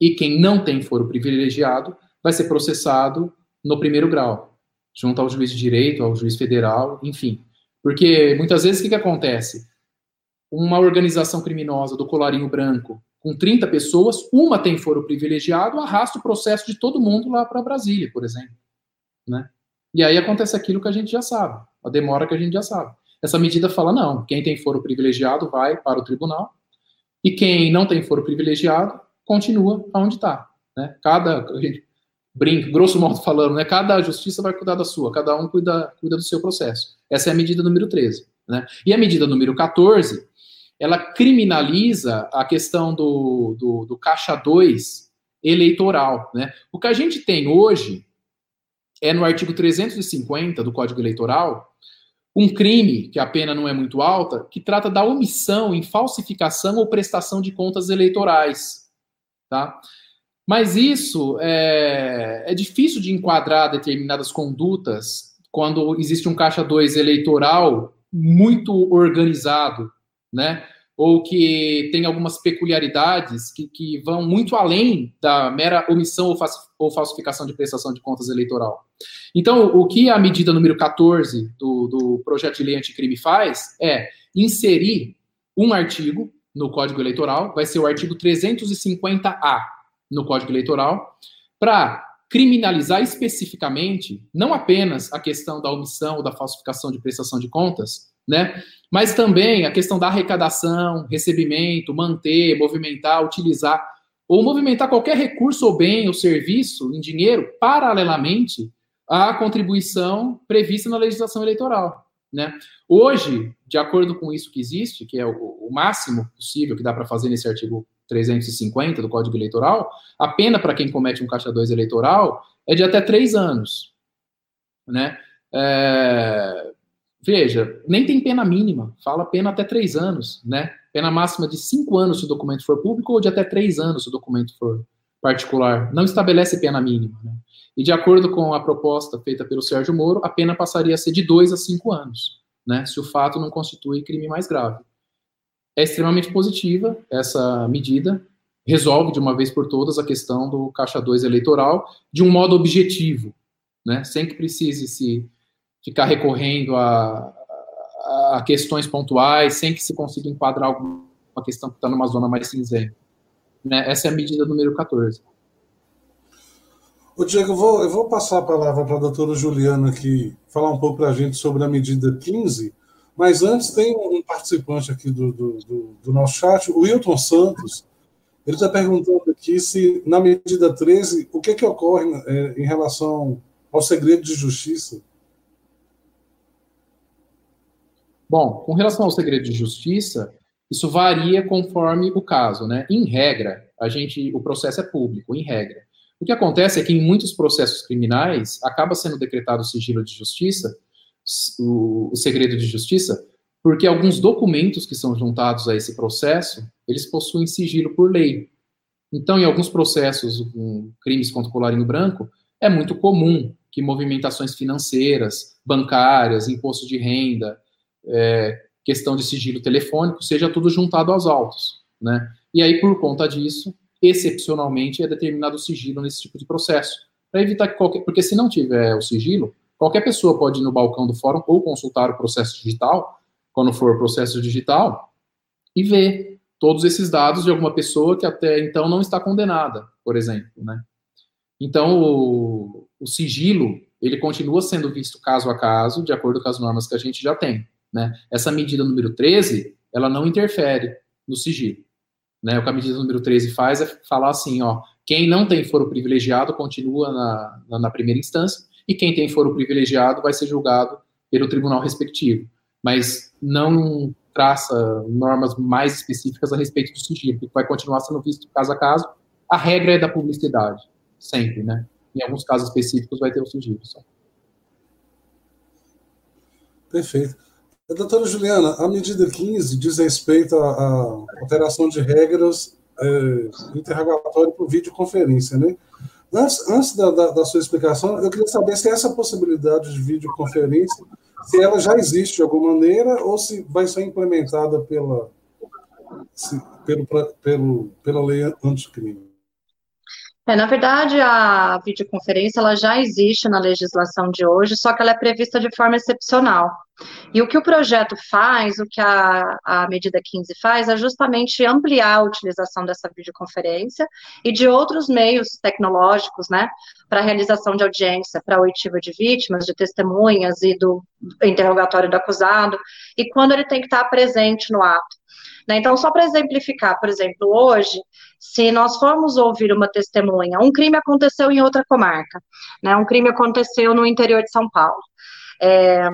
e quem não tem foro privilegiado vai ser processado no primeiro grau, junto ao juiz de direito, ao juiz federal, enfim. Porque muitas vezes o que, que acontece? Uma organização criminosa do colarinho branco, com 30 pessoas, uma tem foro privilegiado, arrasta o processo de todo mundo lá para Brasília, por exemplo. Né? E aí acontece aquilo que a gente já sabe, a demora que a gente já sabe. Essa medida fala: não, quem tem foro privilegiado vai para o tribunal, e quem não tem foro privilegiado continua onde está. Né? Cada, brinca, grosso modo falando, né? Cada justiça vai cuidar da sua, cada um cuida, cuida do seu processo. Essa é a medida número 13. Né? E a medida número 14, ela criminaliza a questão do, do, do caixa 2 eleitoral. Né? O que a gente tem hoje é no artigo 350 do Código Eleitoral um crime, que a pena não é muito alta, que trata da omissão em falsificação ou prestação de contas eleitorais. Tá? Mas isso é, é difícil de enquadrar determinadas condutas quando existe um caixa 2 eleitoral muito organizado, né? Ou que tem algumas peculiaridades que, que vão muito além da mera omissão ou, ou falsificação de prestação de contas eleitoral. Então, o que a medida número 14 do, do projeto de lei anticrime faz é inserir um artigo no Código Eleitoral, vai ser o artigo 350A, no Código Eleitoral para criminalizar especificamente não apenas a questão da omissão ou da falsificação de prestação de contas, né? Mas também a questão da arrecadação, recebimento, manter, movimentar, utilizar ou movimentar qualquer recurso ou bem ou serviço em dinheiro paralelamente à contribuição prevista na legislação eleitoral, né? Hoje, de acordo com isso que existe, que é o, máximo possível que dá para fazer nesse artigo 350 do Código Eleitoral, a pena para quem comete um caixa 2 eleitoral é de até três anos. Né? É, veja, nem tem pena mínima, fala pena até três anos, né? Pena máxima de cinco anos se o documento for público ou de até três anos se o documento for particular. Não estabelece pena mínima. Né? E de acordo com a proposta feita pelo Sérgio Moro, a pena passaria a ser de dois a cinco anos, né? Se o fato não constitui crime mais grave é extremamente positiva essa medida, resolve de uma vez por todas a questão do caixa 2 eleitoral de um modo objetivo, né? sem que precise se ficar recorrendo a, a questões pontuais, sem que se consiga enquadrar alguma questão que está numa zona mais cinzenta. Né? Essa é a medida número 14. Ô, Diego, eu vou, eu vou passar a palavra para a doutora Juliana aqui, falar um pouco para a gente sobre a medida 15, mas antes tem um participante aqui do, do, do, do nosso chat, o Wilton Santos. Ele está perguntando aqui se, na medida 13, o que, que ocorre é, em relação ao segredo de justiça? Bom, com relação ao segredo de justiça, isso varia conforme o caso, né? Em regra, a gente, o processo é público, em regra. O que acontece é que em muitos processos criminais acaba sendo decretado o sigilo de justiça o, o segredo de justiça, porque alguns documentos que são juntados a esse processo, eles possuem sigilo por lei. Então, em alguns processos, com crimes contra o colarinho branco, é muito comum que movimentações financeiras, bancárias, imposto de renda, é, questão de sigilo telefônico, seja tudo juntado aos autos, né? E aí, por conta disso, excepcionalmente é determinado sigilo nesse tipo de processo, para evitar que qualquer, porque se não tiver o sigilo, Qualquer pessoa pode ir no balcão do fórum ou consultar o processo digital, quando for processo digital, e ver todos esses dados de alguma pessoa que até então não está condenada, por exemplo, né? Então, o, o sigilo, ele continua sendo visto caso a caso, de acordo com as normas que a gente já tem, né? Essa medida número 13, ela não interfere no sigilo. Né? O que a medida número 13 faz é falar assim, ó, quem não tem foro privilegiado continua na, na, na primeira instância, e quem tem foro privilegiado vai ser julgado pelo tribunal respectivo. Mas não traça normas mais específicas a respeito do sigilo, que vai continuar sendo visto caso a caso. A regra é da publicidade, sempre, né? Em alguns casos específicos vai ter o sigilo só. Perfeito. Doutora Juliana, a medida 15 diz respeito à, alteração de regras é, interrogatório por videoconferência, né? Antes, antes da, da, da, sua explicação, eu queria saber se essa possibilidade de videoconferência, se ela já existe de alguma maneira ou se vai ser implementada pela, se, pelo, pelo, pela lei anticrime. É, na verdade, a videoconferência ela já existe na legislação de hoje, só que ela é prevista de forma excepcional. E o que o projeto faz, o que a, a medida 15 faz, é justamente ampliar a utilização dessa videoconferência e de outros meios tecnológicos, né, para a realização de audiência, para oitiva de vítimas, de testemunhas e do interrogatório do acusado, e quando ele tem que estar presente no ato. Né? Então, só para exemplificar, por exemplo, hoje, se nós formos ouvir uma testemunha, um crime aconteceu em outra comarca, né? um crime aconteceu no interior de São Paulo. É,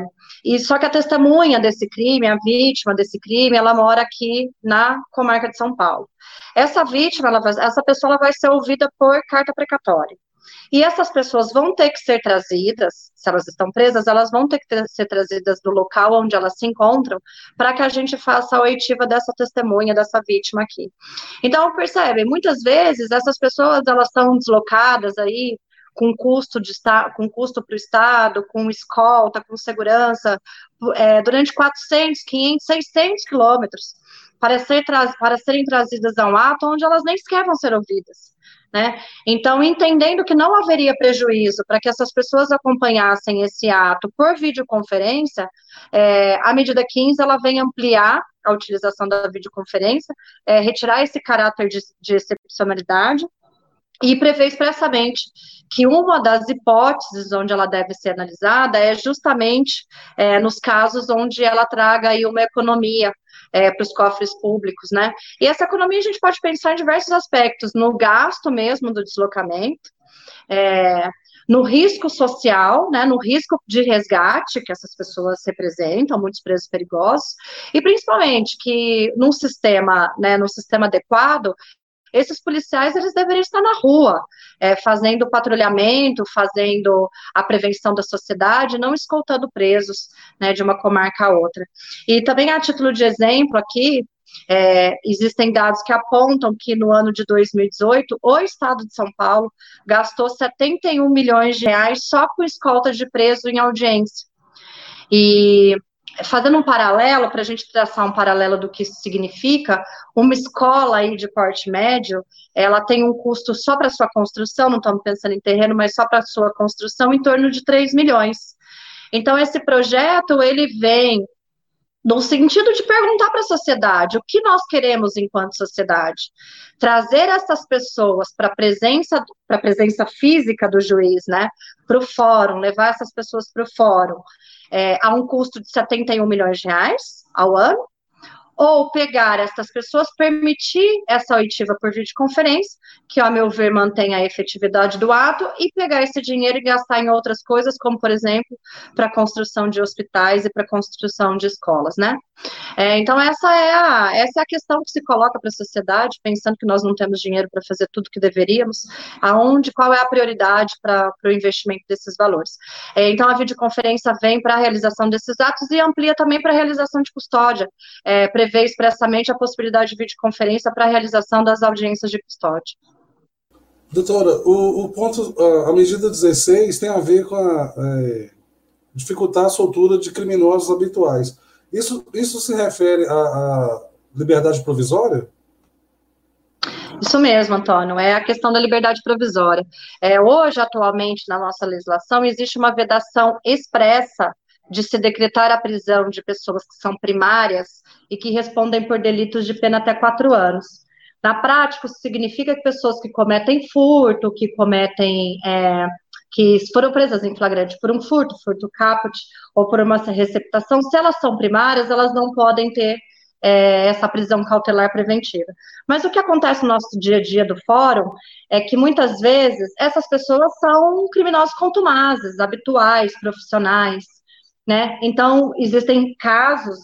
e só que a testemunha desse crime, a vítima desse crime, ela mora aqui na comarca de São Paulo. Essa vítima, ela essa pessoa ela vai ser ouvida por carta precatória. E essas pessoas vão ter que ser trazidas, se elas estão presas, elas vão ter que ter, ser trazidas do local onde elas se encontram, para que a gente faça a oitiva dessa testemunha, dessa vítima aqui. Então, percebe, muitas vezes essas pessoas, elas são deslocadas aí, com custo de com custo para o Estado, com escolta, com segurança, é, durante 400, 500, 600 quilômetros, para, ser para serem trazidas a um ato onde elas nem sequer vão ser ouvidas. Né? Então, entendendo que não haveria prejuízo para que essas pessoas acompanhassem esse ato por videoconferência, é, a medida 15 ela vem ampliar a utilização da videoconferência, é, retirar esse caráter de, de excepcionalidade e prevê expressamente que uma das hipóteses onde ela deve ser analisada é justamente é, nos casos onde ela traga aí uma economia é, para os cofres públicos, né? E essa economia a gente pode pensar em diversos aspectos, no gasto mesmo do deslocamento, é, no risco social, né, no risco de resgate que essas pessoas representam, muitos presos perigosos, e principalmente que num sistema, né, num sistema adequado, esses policiais eles deveriam estar na rua, é, fazendo patrulhamento, fazendo a prevenção da sociedade, não escoltando presos né, de uma comarca a outra. E também, a título de exemplo aqui, é, existem dados que apontam que no ano de 2018, o Estado de São Paulo gastou 71 milhões de reais só com escolta de preso em audiência. E fazendo um paralelo, para a gente traçar um paralelo do que isso significa, uma escola aí de porte médio, ela tem um custo só para sua construção, não estamos pensando em terreno, mas só para sua construção, em torno de 3 milhões. Então, esse projeto, ele vem no sentido de perguntar para a sociedade o que nós queremos enquanto sociedade. Trazer essas pessoas para a presença, para a presença física do juiz, né? Para o fórum, levar essas pessoas para o fórum, é, a um custo de 71 milhões de reais ao ano, ou pegar essas pessoas, permitir essa oitiva por videoconferência, que, ao meu ver, mantém a efetividade do ato, e pegar esse dinheiro e gastar em outras coisas, como, por exemplo, para a construção de hospitais e para a construção de escolas, né? É, então, essa é, a, essa é a questão que se coloca para a sociedade, pensando que nós não temos dinheiro para fazer tudo que deveríamos, aonde, qual é a prioridade para o investimento desses valores. É, então, a videoconferência vem para a realização desses atos e amplia também para a realização de custódia, é, prevê expressamente a possibilidade de videoconferência para a realização das audiências de custódia. Doutora, o, o ponto, a medida 16 tem a ver com a é, dificultar a soltura de criminosos habituais. Isso, isso se refere à, liberdade provisória? Isso mesmo, Antônio, é a questão da liberdade provisória. É, hoje, atualmente, na nossa legislação, existe uma vedação expressa de se decretar a prisão de pessoas que são primárias e que respondem por delitos de pena até quatro anos. Na prática, isso significa que pessoas que cometem furto, que cometem, é, que foram presas em flagrante por um furto, furto caput, ou por uma receptação, se elas são primárias, elas não podem ter é, essa prisão cautelar preventiva. Mas o que acontece no nosso dia a dia do fórum é que muitas vezes essas pessoas são criminosos contumazes, habituais, profissionais, né? Então, existem casos,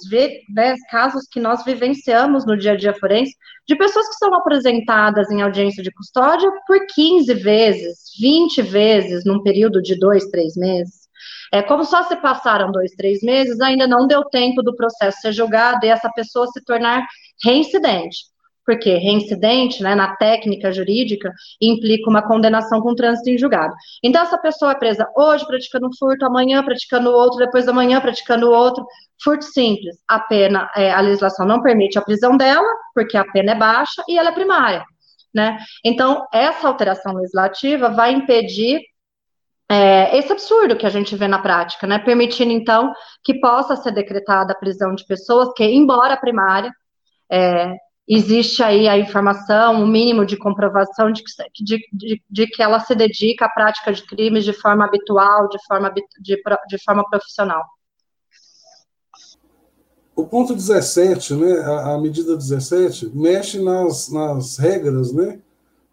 né, casos que nós vivenciamos no dia a dia forense, de pessoas que são apresentadas em audiência de custódia por 15 vezes, 20 vezes, num período de dois, três meses. É como só se passaram dois, três meses, ainda não deu tempo do processo ser julgado e essa pessoa se tornar reincidente. Porque reincidente, né, na técnica jurídica, implica uma condenação com trânsito em julgado. Então, essa pessoa é presa hoje praticando furto, amanhã praticando outro, depois da manhã praticando outro. Furto simples. A pena, é, a legislação não permite a prisão dela, porque a pena é baixa e ela é primária. Né? Então, essa alteração legislativa vai impedir é, esse absurdo que a gente vê na prática, né? Permitindo, então, que possa ser decretada a prisão de pessoas que, embora primária, é, existe aí a informação, o um mínimo de comprovação de que, de, de, de que ela se dedica à prática de crimes de forma habitual, de forma, de, de forma profissional. O ponto 17, né, a, a medida 17, mexe nas, nas regras, né,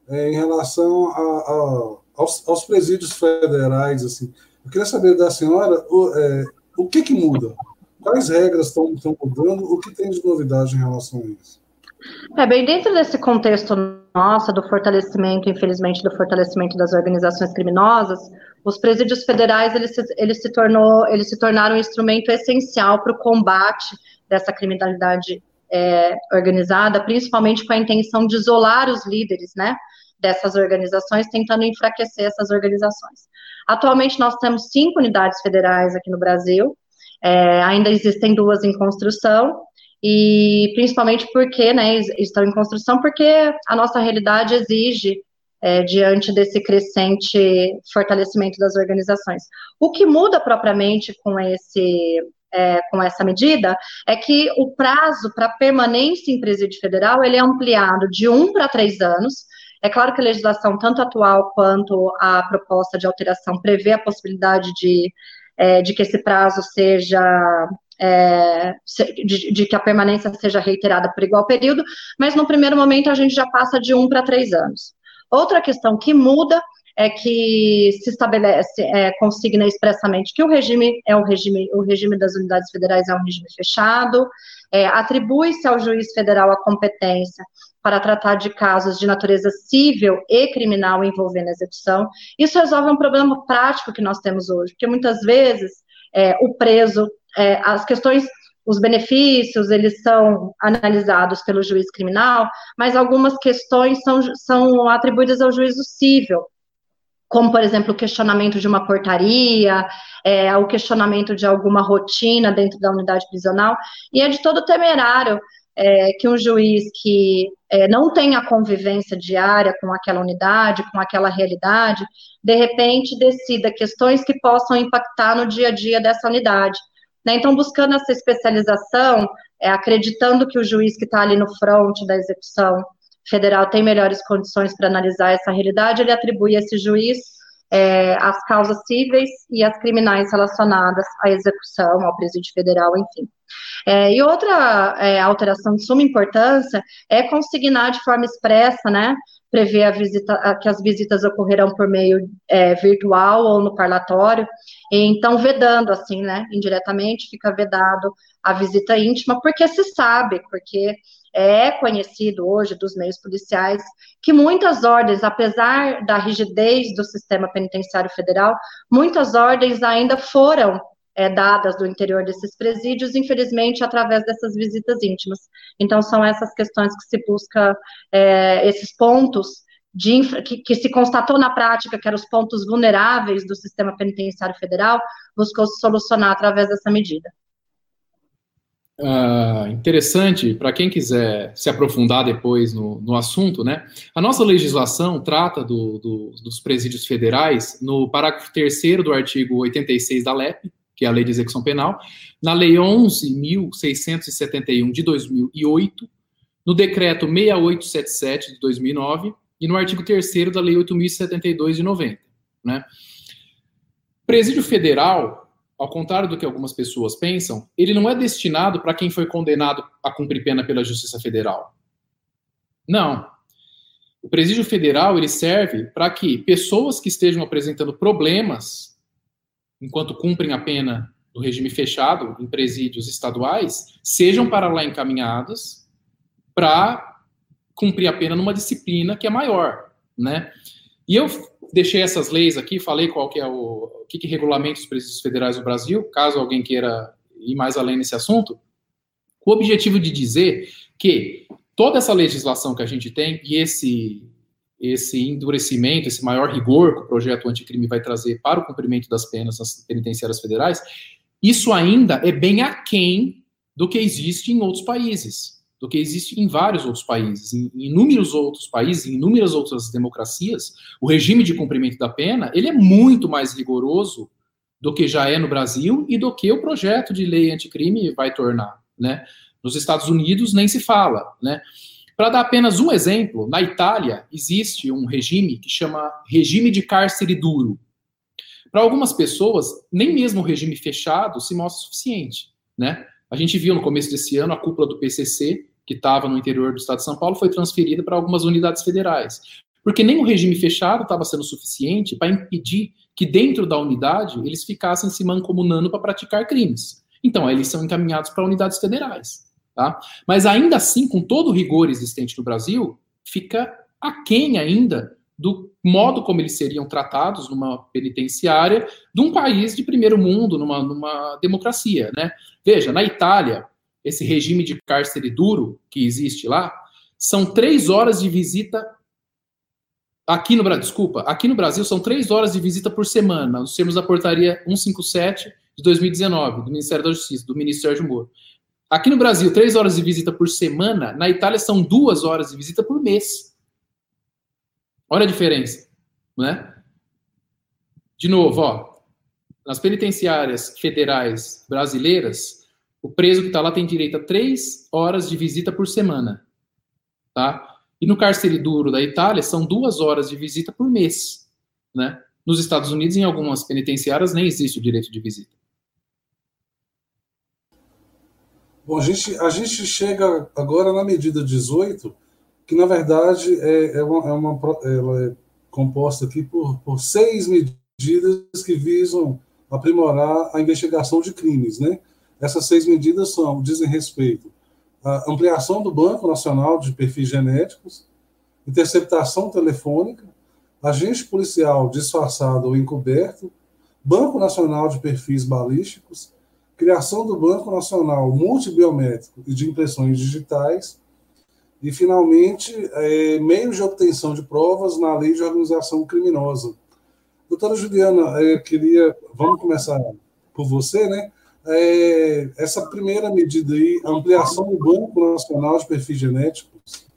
é, em relação a, a, aos, aos, presídios federais, assim. Eu queria saber da senhora o, é, o que que muda? Quais regras estão mudando? O que tem de novidade em relação a isso? É, bem, dentro desse contexto nosso, do fortalecimento, infelizmente, do fortalecimento das organizações criminosas, os presídios federais, eles se, eles se, tornou, eles se tornaram um instrumento essencial para o combate dessa criminalidade é, organizada, principalmente com a intenção de isolar os líderes, né, dessas organizações, tentando enfraquecer essas organizações. Atualmente, nós temos cinco unidades federais aqui no Brasil, é, ainda existem duas em construção, e principalmente porque, né, estão em construção, porque a nossa realidade exige, é, diante desse crescente fortalecimento das organizações. O que muda propriamente com esse é, com essa medida é que o prazo para permanência em presídio federal ele é ampliado de um para três anos. É claro que a legislação, tanto atual quanto a proposta de alteração, prevê a possibilidade de, é, de que esse prazo seja é, de, de, que a permanência seja reiterada por igual período, mas no primeiro momento a gente já passa de um para três anos. Outra questão que muda é que se estabelece, é, consigna expressamente que o regime é um regime, o regime das unidades federais é um regime fechado, é, atribui-se ao juiz federal a competência para tratar de casos de natureza civil e criminal envolvendo a execução. Isso resolve um problema prático que nós temos hoje, porque muitas vezes é, o preso é, as questões, os benefícios, eles são analisados pelo juiz criminal, mas algumas questões são, são atribuídas ao juízo civil, como, por exemplo, o questionamento de uma portaria, é, o questionamento de alguma rotina dentro da unidade prisional, e é de todo temerário é, que um juiz que é, não tem a convivência diária com aquela unidade, com aquela realidade, de repente decida questões que possam impactar no dia a dia dessa unidade. Né? Então, buscando essa especialização, é, acreditando que o juiz que está ali no front da execução federal tem melhores condições para analisar essa realidade, ele atribui a esse juiz é, as causas cíveis e as criminais relacionadas à execução, ao presídio federal, enfim. É, e outra é, alteração de suma importância é consignar de forma expressa, né, prever a visita, que as visitas ocorrerão por meio é, virtual ou no parlatório, então vedando assim, né, indiretamente fica vedado a visita íntima, porque se sabe, porque é conhecido hoje dos meios policiais que muitas ordens, apesar da rigidez do sistema penitenciário federal, muitas ordens ainda foram é, dadas do interior desses presídios, infelizmente, através dessas visitas íntimas. Então, são essas questões que se busca, é, esses pontos de, que, que, se constatou na prática que eram os pontos vulneráveis do sistema penitenciário federal, buscou se solucionar através dessa medida. Uh, interessante para quem quiser se aprofundar depois no, no, assunto, né? A nossa legislação trata do, do, dos presídios federais no parágrafo 3 do artigo 86 da LEP, que é a Lei de Execução Penal, na Lei 11.671 de 2008, no Decreto 6877 de 2009 e no artigo 3 da Lei 8.072 de 90. Né? Presídio Federal, ao contrário do que algumas pessoas pensam, ele não é destinado para quem foi condenado a cumprir pena pela Justiça Federal. Não. O presídio federal ele serve para que pessoas que estejam apresentando problemas enquanto cumprem a pena do regime fechado em presídios estaduais sejam para lá encaminhadas para cumprir a pena numa disciplina que é maior, né? E eu deixei essas leis aqui, falei qual que é o, o que, que regulamenta os presídios federais no Brasil, caso alguém queira ir mais além nesse assunto, com o objetivo de dizer que toda essa legislação que a gente tem e esse esse endurecimento, esse maior rigor que o projeto anticrime vai trazer para o cumprimento das penas nas penitenciárias federais, isso ainda é bem aquém do que existe em outros países do que existe em vários outros países. Em, inúmeros outros países, em inúmeras outras democracias, o regime de cumprimento da pena ele é muito mais rigoroso do que já é no Brasil e do que o projeto de lei anticrime vai tornar. Né? Nos Estados Unidos nem se fala. Né? Para dar apenas um exemplo, na Itália existe um regime que chama regime de cárcere duro. Para algumas pessoas, nem mesmo o regime fechado se mostra suficiente. Né? A gente viu no começo desse ano a cúpula do PCC que estava no interior do estado de São Paulo foi transferida para algumas unidades federais. Porque nem o regime fechado estava sendo suficiente para impedir que dentro da unidade eles ficassem se mancomunando para praticar crimes. Então, eles são encaminhados para unidades federais. Tá? Mas ainda assim, com todo o rigor existente no Brasil, fica aquém ainda do modo como eles seriam tratados numa penitenciária de um país de primeiro mundo, numa, numa democracia. Né? Veja, na Itália, esse regime de cárcere duro que existe lá, são três horas de visita. Aqui no Brasil, desculpa, aqui no Brasil são três horas de visita por semana, nos termos da portaria 157 de 2019, do Ministério da Justiça, do ministro Sérgio Moro. Aqui no Brasil, três horas de visita por semana, na Itália são duas horas de visita por mês. Olha a diferença, né? De novo, ó, nas penitenciárias federais brasileiras, o preso que está lá tem direito a três horas de visita por semana, tá? E no cárcere duro da Itália são duas horas de visita por mês, né? Nos Estados Unidos, em algumas penitenciárias, nem existe o direito de visita. Bom, a gente, a gente chega agora na medida 18, que na verdade é, é, uma, é uma, ela é composta aqui por, por seis medidas que visam aprimorar a investigação de crimes, né? Essas seis medidas são, dizem respeito à ampliação do Banco Nacional de Perfis Genéticos, interceptação telefônica, agente policial disfarçado ou encoberto, Banco Nacional de Perfis Balísticos, criação do Banco Nacional Multibiométrico e de Impressões Digitais, e, finalmente, é, meios de obtenção de provas na lei de organização criminosa. Doutora Juliana, eu queria. Vamos começar por você, né? É, essa primeira medida aí, a ampliação do Banco Nacional de Perfis Genéticos?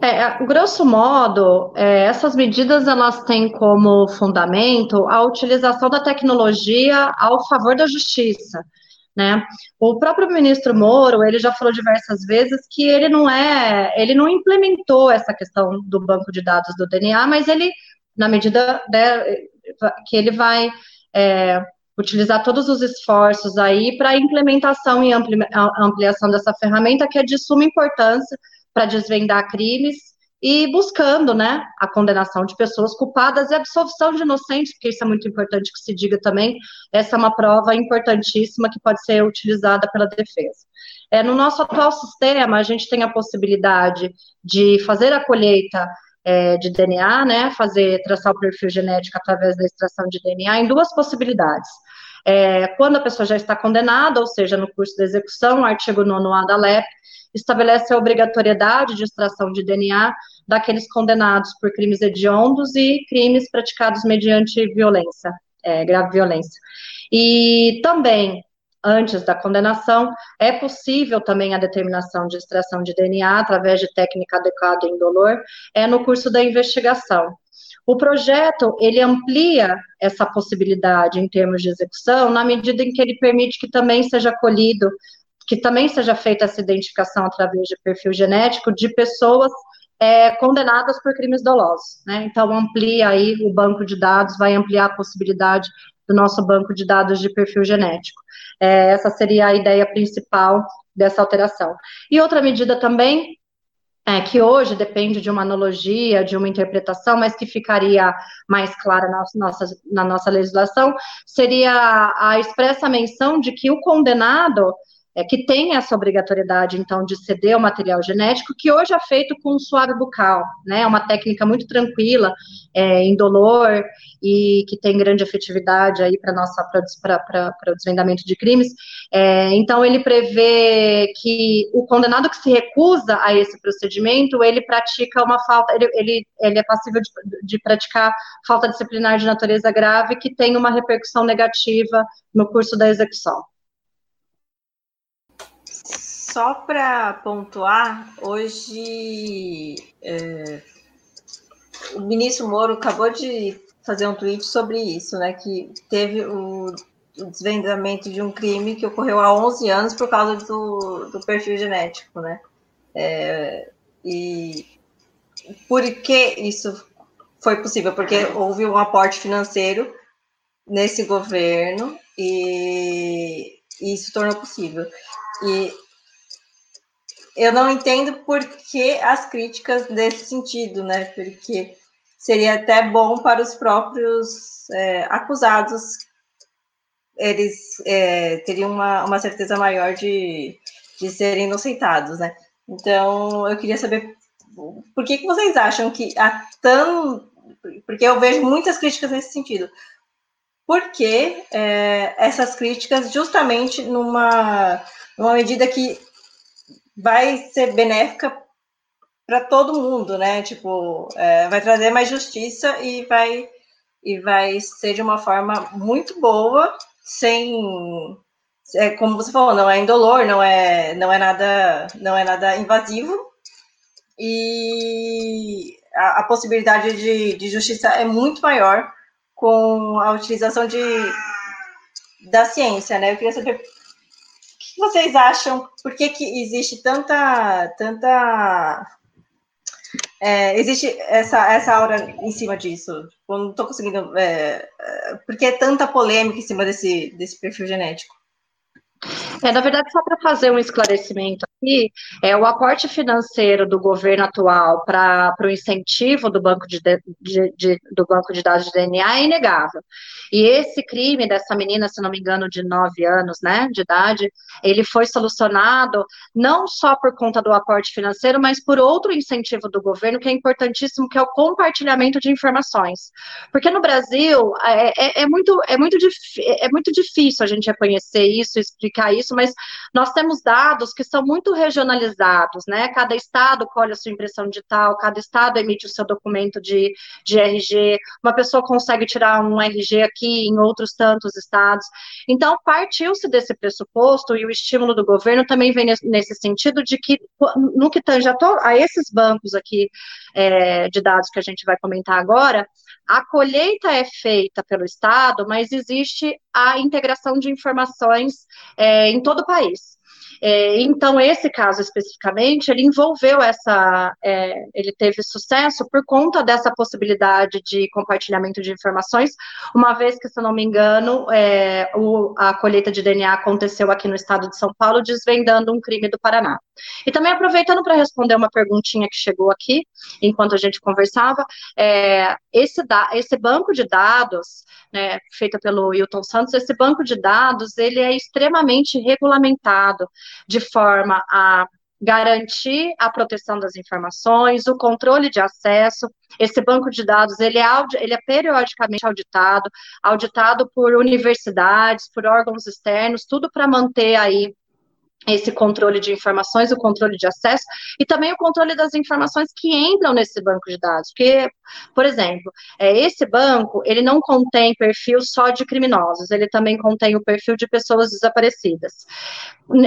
É, grosso modo, é, essas medidas elas têm como fundamento a utilização da tecnologia ao favor da justiça. Né? O próprio ministro Moro, ele já falou diversas vezes que ele não é, ele não implementou essa questão do banco de dados do DNA, mas ele, na medida de, que ele vai é, utilizar todos os esforços aí para a implementação e ampli ampliação dessa ferramenta que é de suma importância para desvendar crimes e buscando, né, a condenação de pessoas culpadas e absolvição de inocentes, porque isso é muito importante que se diga também, essa é uma prova importantíssima que pode ser utilizada pela defesa. É, no nosso atual sistema, a gente tem a possibilidade de fazer a colheita é, de DNA, né, fazer, traçar o perfil genético através da extração de DNA em duas possibilidades. É, quando a pessoa já está condenada, ou seja, no curso de execução, o artigo 9A da LEP estabelece a obrigatoriedade de extração de DNA daqueles condenados por crimes hediondos e crimes praticados mediante violência, é, grave violência. E também, antes da condenação, é possível também a determinação de extração de DNA através de técnica adequada em dolor, é no curso da investigação. O projeto, ele amplia essa possibilidade em termos de execução, na medida em que ele permite que também seja colhido, que também seja feita essa identificação através de perfil genético de pessoas é, condenadas por crimes dolosos, né? Então, amplia aí o banco de dados, vai ampliar a possibilidade do nosso banco de dados de perfil genético. É, essa seria a ideia principal dessa alteração. E outra medida também é, que hoje depende de uma analogia, de uma interpretação, mas que ficaria mais clara na nossa, na nossa legislação, seria a expressa menção de que o condenado é, que tem essa obrigatoriedade, então, de ceder o material genético, que hoje é feito com suave bucal, né, é uma técnica muito tranquila, é, indolor, e que tem grande efetividade aí para nossa para o desvendamento de crimes. É, então, ele prevê que o condenado que se recusa a esse procedimento, ele pratica uma falta, ele, ele, ele é passível de, de praticar falta disciplinar de natureza grave que tem uma repercussão negativa no curso da execução. Só para pontuar, hoje é, o ministro Moro acabou de fazer um tweet sobre isso, né? Que teve o, o desvendamento de um crime que ocorreu há 11 anos por causa do, do perfil genético, né? É, e por que isso foi possível? Porque houve um aporte financeiro nesse governo e, e isso tornou possível. E eu não entendo por que as críticas nesse sentido, né? Porque seria até bom para os próprios é, acusados, eles é, teriam uma, uma certeza maior de, de serem inocentados, né? Então, eu queria saber por que, que vocês acham que há tão. Porque eu vejo muitas críticas nesse sentido. Por que é, essas críticas, justamente numa, numa medida que vai ser benéfica para todo mundo, né? Tipo, é, vai trazer mais justiça e vai e vai ser de uma forma muito boa, sem é, como você falou, não é indolor, não é não é nada não é nada invasivo e a, a possibilidade de, de justiça é muito maior com a utilização de da ciência, né? Eu queria saber vocês acham? Por que, que existe tanta, tanta é, existe essa, essa aura em cima disso? Eu não estou conseguindo. É, é, por que tanta polêmica em cima desse, desse perfil genético? É, na verdade, só para fazer um esclarecimento aqui, é, o aporte financeiro do governo atual para o incentivo do banco de, de, de, do banco de dados de DNA é inegável. E esse crime dessa menina, se não me engano, de 9 anos né, de idade, ele foi solucionado não só por conta do aporte financeiro, mas por outro incentivo do governo que é importantíssimo, que é o compartilhamento de informações. Porque no Brasil é, é, é muito, é, muito é muito difícil a gente reconhecer isso, explicar isso, mas nós temos dados que são muito regionalizados, né? Cada estado colhe a sua impressão digital, cada estado emite o seu documento de, de RG, uma pessoa consegue tirar um RG aqui em outros tantos estados. Então, partiu-se desse pressuposto e o estímulo do governo também vem nesse sentido de que, no que tange a, a esses bancos aqui é, de dados que a gente vai comentar agora, a colheita é feita pelo Estado, mas existe a integração de informações é, em todo o país. É, então, esse caso especificamente, ele envolveu essa, é, ele teve sucesso por conta dessa possibilidade de compartilhamento de informações, uma vez que, se eu não me engano, é, o, a colheita de DNA aconteceu aqui no estado de São Paulo, desvendando um crime do Paraná. E também aproveitando para responder uma perguntinha que chegou aqui, enquanto a gente conversava, é, esse, da, esse banco de dados, né, feito pelo Hilton Santos, esse banco de dados, ele é extremamente regulamentado, de forma a garantir a proteção das informações, o controle de acesso. Esse banco de dados ele é, ele é periodicamente auditado, auditado por universidades, por órgãos externos, tudo para manter aí esse controle de informações, o controle de acesso e também o controle das informações que entram nesse banco de dados. Porque, por exemplo, é, esse banco, ele não contém perfil só de criminosos, ele também contém o perfil de pessoas desaparecidas.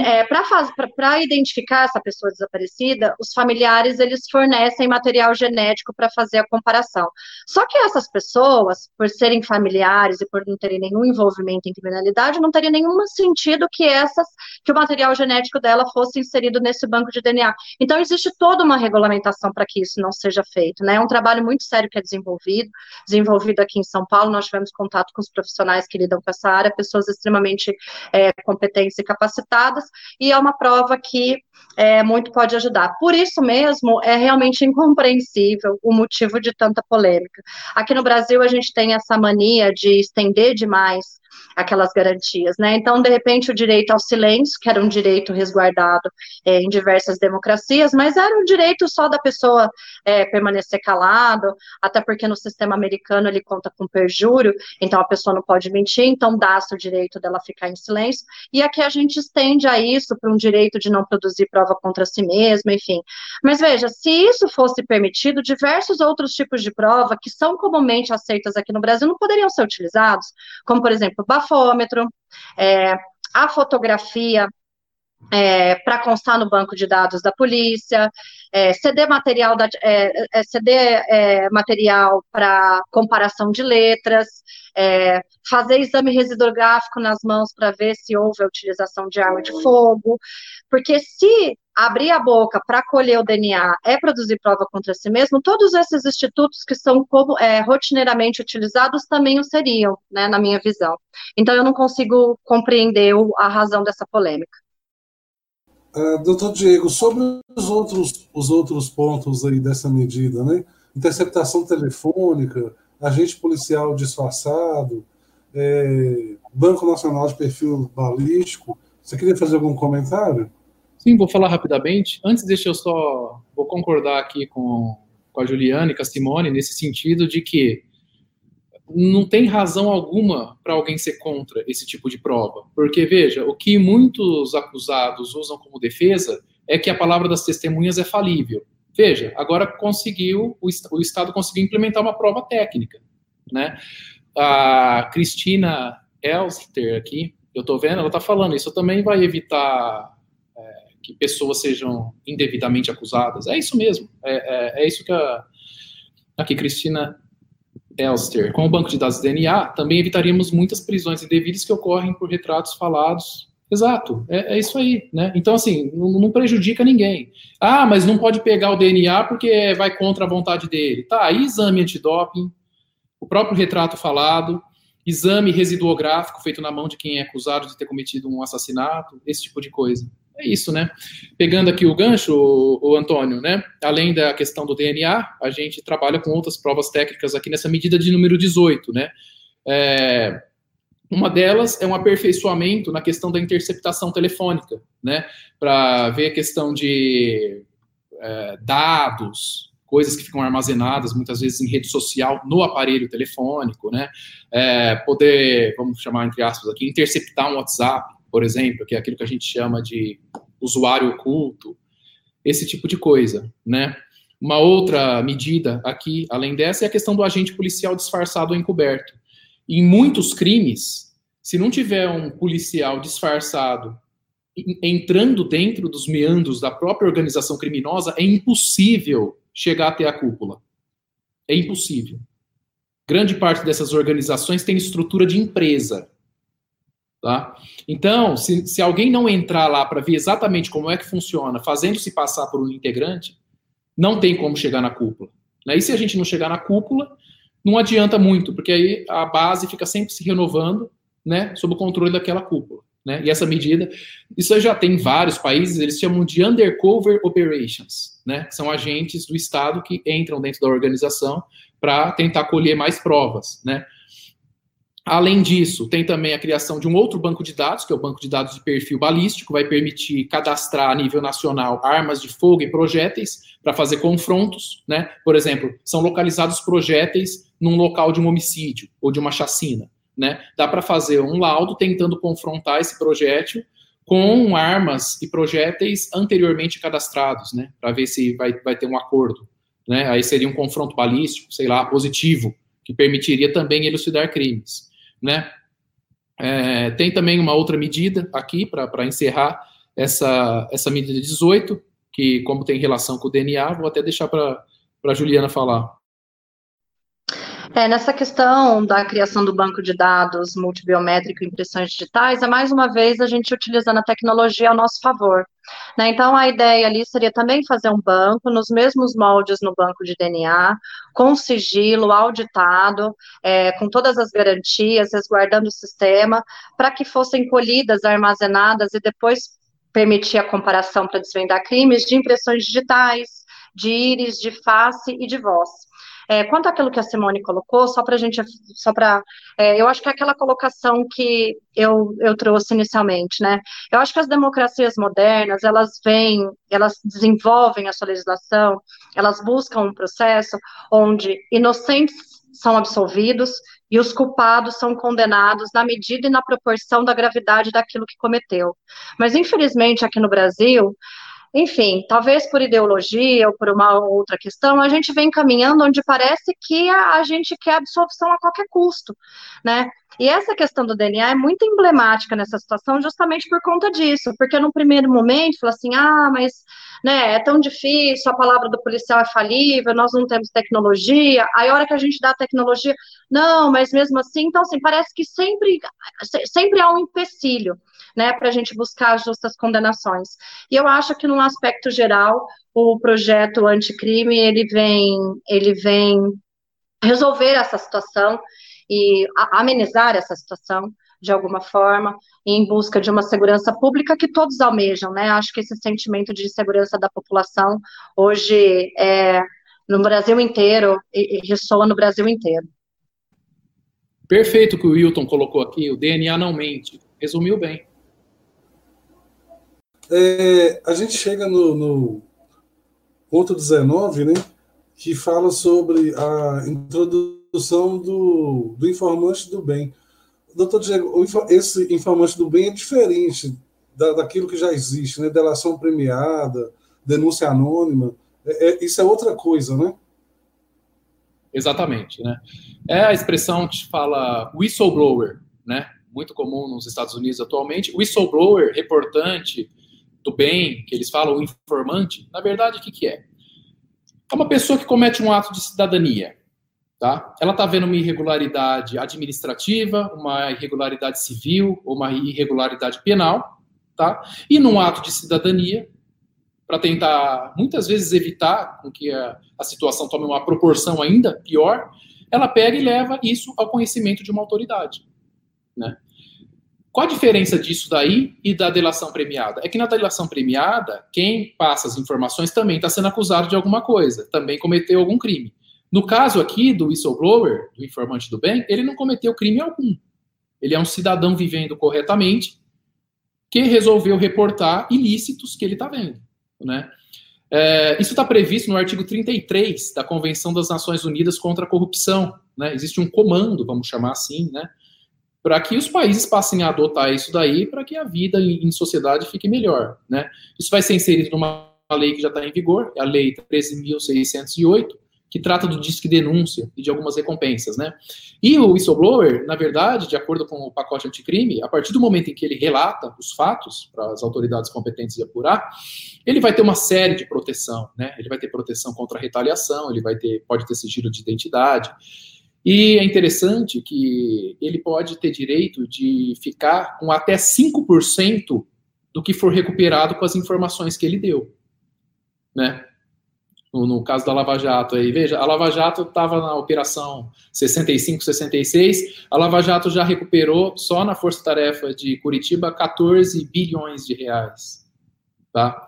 É, Para identificar essa pessoa desaparecida, os familiares, eles fornecem material genético para fazer a comparação. Só que essas pessoas, por serem familiares e por não terem nenhum envolvimento em criminalidade, não teria nenhum sentido que essas, que o material genético dela fosse inserido nesse banco de DNA. Então, existe toda uma regulamentação para que isso não seja feito, né? É um trabalho muito sério que é desenvolvido, desenvolvido aqui em São Paulo, nós tivemos contato com os profissionais que lidam com essa área, pessoas extremamente é, competentes e capacitadas, e é uma prova que é, muito pode ajudar. Por isso mesmo, é realmente incompreensível o motivo de tanta polêmica. Aqui no Brasil, a gente tem essa mania de estender demais aquelas garantias, né? Então, de repente, o direito ao silêncio, que era um direito resguardado é, em diversas democracias, mas era um direito só da pessoa é, permanecer calado, até porque no sistema americano ele conta com perjúrio, então a pessoa não pode mentir, então dá-se o direito dela ficar em silêncio, e aqui a gente estende a isso para um direito de não produzir prova contra si mesma, enfim. Mas veja, se isso fosse permitido, diversos outros tipos de prova que são comumente aceitas aqui no Brasil não poderiam ser utilizados, como, por exemplo, bafômetro, é, a fotografia é, para constar no banco de dados da polícia, é, CD material, da, é, é é, material para comparação de letras, é, fazer exame residográfico nas mãos para ver se houve a utilização de arma de fogo, porque se abrir a boca para colher o DNA é produzir prova contra si mesmo, todos esses institutos que são como, é, rotineiramente utilizados também o seriam, né, na minha visão. Então eu não consigo compreender a razão dessa polêmica. Uh, doutor Diego, sobre os outros, os outros pontos aí dessa medida, né? Interceptação telefônica, agente policial disfarçado, é, Banco Nacional de Perfil Balístico, você queria fazer algum comentário? Sim, vou falar rapidamente. Antes, deixa eu só vou concordar aqui com, com a Juliana e com a Simone nesse sentido de que não tem razão alguma para alguém ser contra esse tipo de prova. Porque, veja, o que muitos acusados usam como defesa é que a palavra das testemunhas é falível. Veja, agora conseguiu, o, Estado conseguiu implementar uma prova técnica, né? A Cristina Elster aqui, eu estou vendo, ela está falando, isso também vai evitar que pessoas sejam indevidamente acusadas. É isso mesmo. É, é, é isso que a aqui Cristina Elster, com o banco de dados DNA, também evitaríamos muitas prisões indevidas que ocorrem por retratos falados. Exato, é, é isso aí, né? Então, assim, não, não, prejudica ninguém. Ah, mas não pode pegar o DNA porque vai contra a vontade dele. Tá, aí exame antidoping, o próprio retrato falado, exame residuográfico feito na mão de quem é acusado de ter cometido um assassinato, esse tipo de coisa. É isso, né? Pegando aqui o gancho, o, Antônio, né? Além da questão do DNA, a gente trabalha com outras provas técnicas aqui nessa medida de número 18, né? É, uma delas é um aperfeiçoamento na questão da interceptação telefônica, né? Para ver a questão de é, dados, coisas que ficam armazenadas muitas vezes em rede social no aparelho telefônico, né? É, poder, vamos chamar entre aspas aqui, interceptar um WhatsApp, por exemplo, que é aquilo que a gente chama de usuário oculto, esse tipo de coisa, né? Uma outra medida aqui, além dessa, é a questão do agente policial disfarçado ou encoberto. Em muitos crimes, se não tiver um policial disfarçado entrando dentro dos meandros da própria organização criminosa, é impossível chegar até a cúpula. É impossível. Grande parte dessas organizações tem estrutura de empresa. Tá? Então, se, se alguém não entrar lá para ver exatamente como é que funciona, fazendo-se passar por um integrante, não tem como chegar na cúpula. Né? E se a gente não chegar na cúpula, não adianta muito, porque aí a base fica sempre se renovando, né, sob o controle daquela cúpula. Né? E essa medida, isso já tem em vários países, eles chamam de undercover operations, né? São agentes do Estado que entram dentro da organização para tentar colher mais provas, né? Além disso, tem também a criação de um outro banco de dados, que é o banco de dados de perfil balístico, vai permitir cadastrar a nível nacional armas de fogo e projéteis para fazer confrontos, né? Por exemplo, são localizados projéteis num local de um homicídio ou de uma chacina, né? Dá para fazer um laudo tentando confrontar esse projétil com armas e projéteis anteriormente cadastrados, né? Para ver se vai, vai ter um acordo, né? Aí seria um confronto balístico, sei lá, positivo, que permitiria também elucidar crimes né? É, tem também uma outra medida aqui para encerrar essa, essa medida 18, que, como tem relação com o DNA, vou até deixar para a Juliana falar. É, nessa questão da criação do banco de dados multibiométrico e impressões digitais, é mais uma vez a gente utilizando a tecnologia ao nosso favor. Né? Então, a ideia ali seria também fazer um banco nos mesmos moldes no banco de DNA, com sigilo, auditado, é, com todas as garantias, resguardando o sistema, para que fossem colhidas, armazenadas e depois permitir a comparação para desvendar crimes de impressões digitais, de íris, de face e de voz. É, quanto àquilo que a Simone colocou, só para a gente, só para, é, eu acho que é aquela colocação que eu, eu trouxe inicialmente, né? Eu acho que as democracias modernas, elas vêm, elas desenvolvem a sua legislação, elas buscam um processo onde inocentes são absolvidos e os culpados são condenados na medida e na proporção da gravidade daquilo que cometeu. Mas, infelizmente, aqui no Brasil, enfim, talvez por ideologia ou por uma outra questão, a gente vem caminhando onde parece que a, a gente quer absolvição a qualquer custo, né? E essa questão do DNA é muito emblemática nessa situação, justamente por conta disso, porque no primeiro momento, fala assim, ah, mas né, é tão difícil, a palavra do policial é falível, nós não temos tecnologia, aí a hora que a gente dá a tecnologia, não, mas mesmo assim, então, assim, parece que sempre, sempre há um empecilho né, para a gente buscar justas condenações. E eu acho que, num aspecto geral, o projeto anticrime, ele vem, ele vem resolver essa situação e amenizar essa situação de alguma forma, em busca de uma segurança pública que todos almejam, né? Acho que esse sentimento de segurança da população hoje é no Brasil inteiro e, e ressoa no Brasil inteiro. Perfeito que o Wilton colocou aqui, o DNA não mente. Resumiu bem. É, a gente chega no, no, ponto 19, né, que fala sobre a introdução do, do informante do bem. Doutor Diego, esse informante do bem é diferente da, daquilo que já existe, né? Delação premiada, denúncia anônima. É, é, isso é outra coisa, né? Exatamente, né? É a expressão que fala whistleblower, né? Muito comum nos Estados Unidos atualmente. Whistleblower, reportante, do bem, que eles falam, informante, na verdade, o que, que é? É uma pessoa que comete um ato de cidadania. Tá? Ela está vendo uma irregularidade administrativa, uma irregularidade civil uma irregularidade penal, tá? e num ato de cidadania, para tentar, muitas vezes, evitar que a, a situação tome uma proporção ainda pior, ela pega e leva isso ao conhecimento de uma autoridade. Né? Qual a diferença disso daí e da delação premiada? É que na delação premiada, quem passa as informações também está sendo acusado de alguma coisa, também cometeu algum crime. No caso aqui do whistleblower, do informante do bem, ele não cometeu crime algum. Ele é um cidadão vivendo corretamente que resolveu reportar ilícitos que ele está vendo. Né? É, isso está previsto no artigo 33 da Convenção das Nações Unidas contra a Corrupção. Né? Existe um comando, vamos chamar assim, né? para que os países passem a adotar isso daí, para que a vida em, sociedade fique melhor. Né? Isso vai ser inserido numa lei que já está em vigor, a Lei 13.608, que trata do disque denúncia e de algumas recompensas, né? E o whistleblower, na verdade, de acordo com o pacote anticrime, a partir do momento em que ele relata os fatos para as autoridades competentes de apurar, ele vai ter uma série de proteção, né? Ele vai ter proteção contra a retaliação, ele vai ter, pode ter sigilo de identidade, e é interessante que ele pode ter direito de ficar com até 5% do que for recuperado com as informações que ele deu. Né? No, no caso da Lava Jato aí, veja, a Lava Jato estava na operação 65, 66, a Lava Jato já recuperou só na Força Tarefa de Curitiba 14 bilhões de reais. Tá?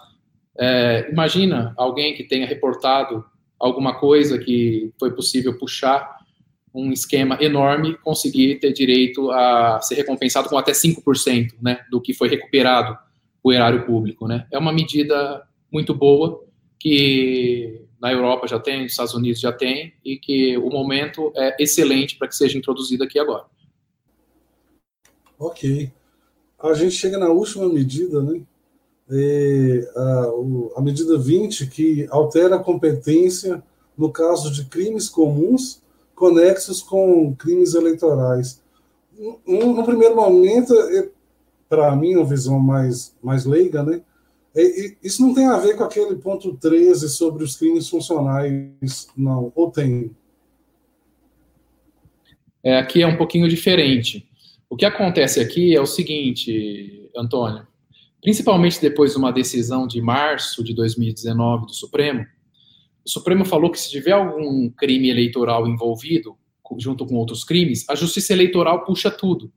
É, imagina alguém que tenha reportado alguma coisa que foi possível puxar um esquema enorme, conseguir ter direito a ser recompensado com até 5% né, do que foi recuperado o erário público. Né? É uma medida muito boa que na Europa já tem, nos Estados Unidos já tem, e que o momento é excelente para que seja introduzido aqui agora. Ok. A gente chega na última medida, né? É a, a medida 20, que altera a competência no caso de crimes comuns conexos com crimes eleitorais. No, no primeiro momento, para mim, uma visão mais, mais leiga, né? Isso não tem a ver com aquele ponto 13 sobre os crimes funcionais, não, ou tem? É, aqui é um pouquinho diferente. O que acontece aqui é o seguinte, Antônio, principalmente depois de uma decisão de março de 2019 do Supremo, o Supremo falou que se tiver algum crime eleitoral envolvido, junto com outros crimes, a Justiça Eleitoral puxa tudo.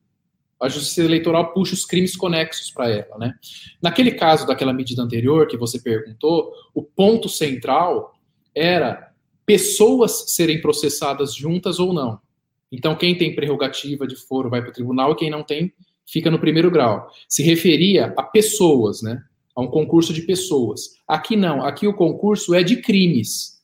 A Justiça Eleitoral puxa os crimes conexos para ela, né? Naquele caso daquela medida anterior que você perguntou, o ponto central era pessoas serem processadas juntas ou não. Então, quem tem prerrogativa de foro vai para o tribunal e quem não tem fica no primeiro grau. Se referia a pessoas, né? A um concurso de pessoas. Aqui não, aqui o concurso é de crimes.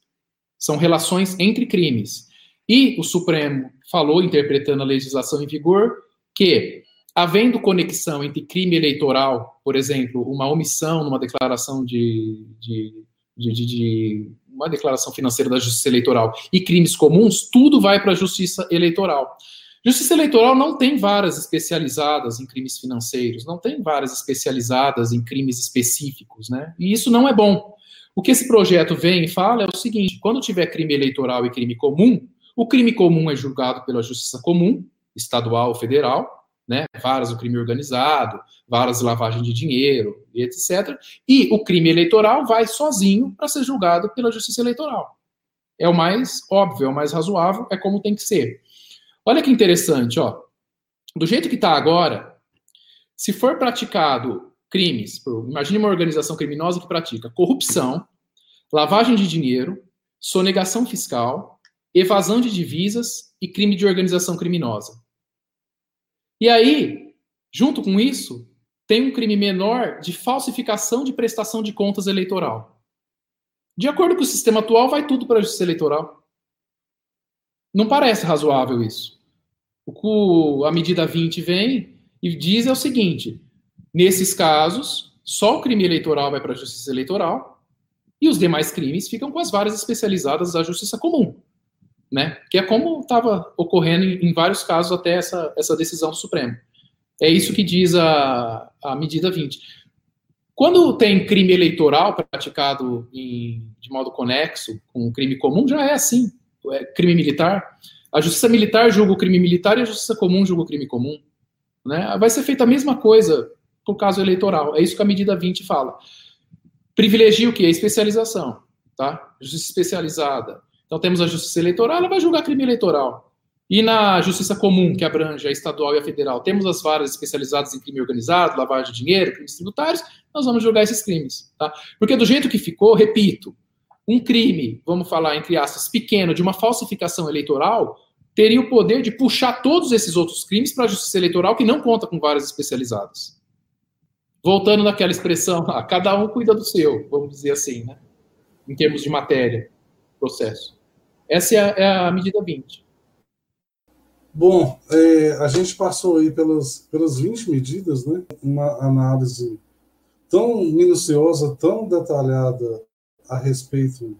São relações entre crimes. E o Supremo falou, interpretando a legislação em vigor, que, havendo conexão entre crime eleitoral, por exemplo, uma omissão numa declaração de, de, de, de uma declaração financeira da Justiça Eleitoral e crimes comuns, tudo vai para a Justiça Eleitoral. Justiça Eleitoral não tem varas especializadas em crimes financeiros, não tem varas especializadas em crimes específicos, né? E isso não é bom. O que esse projeto vem e fala é o seguinte: quando tiver crime eleitoral e crime comum, o crime comum é julgado pela Justiça Comum, estadual federal, né, varas do crime organizado, varas de lavagem de dinheiro, etc. E o crime eleitoral vai sozinho para ser julgado pela Justiça Eleitoral. É o mais óbvio, é o mais razoável, é como tem que ser. Olha que interessante, ó. Do jeito que está agora, se for praticado crimes, imagine uma organização criminosa que pratica corrupção, lavagem de dinheiro, sonegação fiscal, evasão de divisas e crime de organização criminosa. E aí, junto com isso, tem um crime menor de falsificação de prestação de contas eleitoral. De acordo com o sistema atual, vai tudo para a justiça eleitoral. Não parece razoável isso. O a medida 20 vem e diz é o seguinte: nesses casos, só o crime eleitoral vai para a justiça eleitoral e os demais crimes ficam com as varas especializadas da justiça comum né? Que é como estava ocorrendo em, em, vários casos até essa, essa decisão do Supremo. É isso que diz a, a medida 20. Quando tem crime eleitoral praticado em, de modo conexo com um crime comum, já é assim. É crime militar. A justiça militar julga o crime militar e a justiça comum julga o crime comum. Né? Vai ser feita a mesma coisa por caso eleitoral. É isso que a medida 20 fala. Privilegia o que? A especialização. Tá? Justiça especializada então temos a justiça eleitoral, ela vai julgar crime eleitoral. E na justiça comum, que abrange a estadual e a federal, temos as varas especializadas em crime organizado, lavagem de dinheiro, crimes tributários, nós vamos julgar esses crimes. Tá? Porque do jeito que ficou, repito, um crime, vamos falar entre aspas, pequeno, de uma falsificação eleitoral, teria o poder de puxar todos esses outros crimes para a justiça eleitoral que não conta com varas especializadas. Voltando naquela expressão, ah, cada um cuida do seu, vamos dizer assim, né? em termos de matéria, processo. Essa é a, é a medida 20. Bom, é, a gente passou aí pelas, pelas 20 medidas, né? Uma análise tão minuciosa, tão detalhada a respeito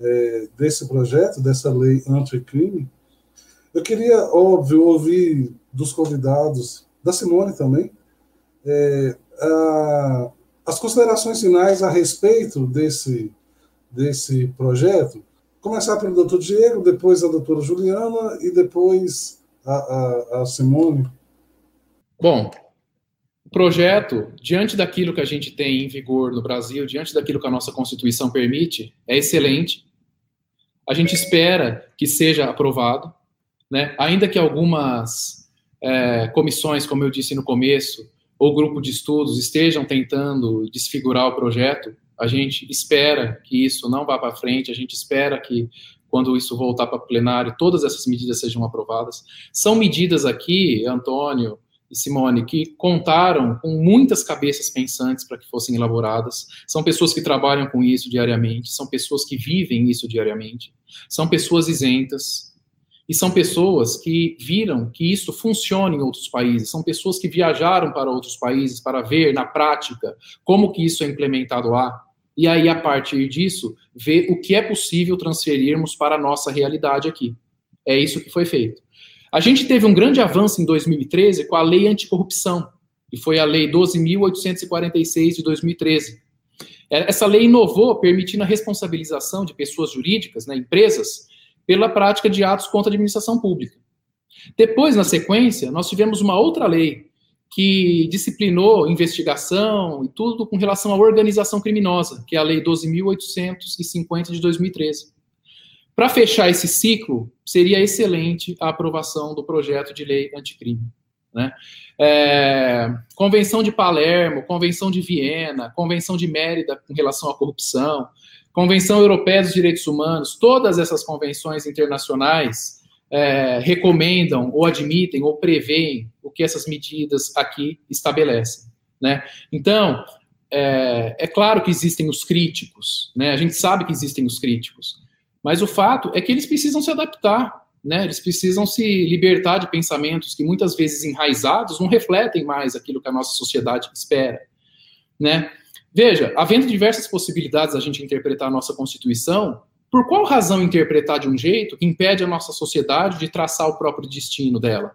é, desse projeto, dessa lei anticrime. Eu queria, óbvio, ouvir dos convidados, da Simone também, é, a, as considerações finais a respeito desse, desse projeto começar pelo doutor Diego, depois a doutora Juliana e depois a, a, a Simone. Bom, projeto, diante daquilo que a gente tem em vigor no Brasil, diante daquilo que a nossa Constituição permite, é excelente. A gente espera que seja aprovado, né? ainda que algumas é, comissões, como eu disse no começo, ou grupo de estudos estejam tentando desfigurar o projeto, a gente espera que isso não vá para frente, a gente espera que quando isso voltar para plenário, todas essas medidas sejam aprovadas. São medidas aqui, Antônio e Simone, que contaram com muitas cabeças pensantes para que fossem elaboradas. São pessoas que trabalham com isso diariamente, são pessoas que vivem isso diariamente, são pessoas isentas, e são pessoas que viram que isso funciona em outros países, são pessoas que viajaram para outros países para ver na prática como que isso é implementado lá e aí, a partir disso, ver o que é possível transferirmos para a nossa realidade aqui. É isso que foi feito. A gente teve um grande avanço em 2013 com a Lei Anticorrupção, que foi a Lei 12.846 de 2013. É, essa lei inovou, permitindo a responsabilização de pessoas jurídicas, né, empresas, pela prática de atos contra a administração pública. Depois, na sequência, nós tivemos uma outra lei que disciplinou investigação e tudo com relação à organização criminosa, que é a Lei 12.850 de 2013. Para fechar esse ciclo, seria excelente a aprovação do projeto de lei anticrime. Né? É, Convenção de Palermo, Convenção de Viena, Convenção de Mérida com relação à corrupção, Convenção Europeia dos Direitos Humanos, todas essas convenções internacionais é, recomendam ou admitem ou preveem o que essas medidas aqui estabelecem. Né? Então, é, é, claro que existem os críticos, né? a gente sabe que existem os críticos, mas o fato é que eles precisam se adaptar, né? eles precisam se libertar de pensamentos que muitas vezes enraizados não refletem mais aquilo que a nossa sociedade espera. Né? Veja, havendo diversas possibilidades da gente interpretar a nossa Constituição, por qual razão interpretar de um jeito que impede a nossa sociedade de traçar o próprio destino dela?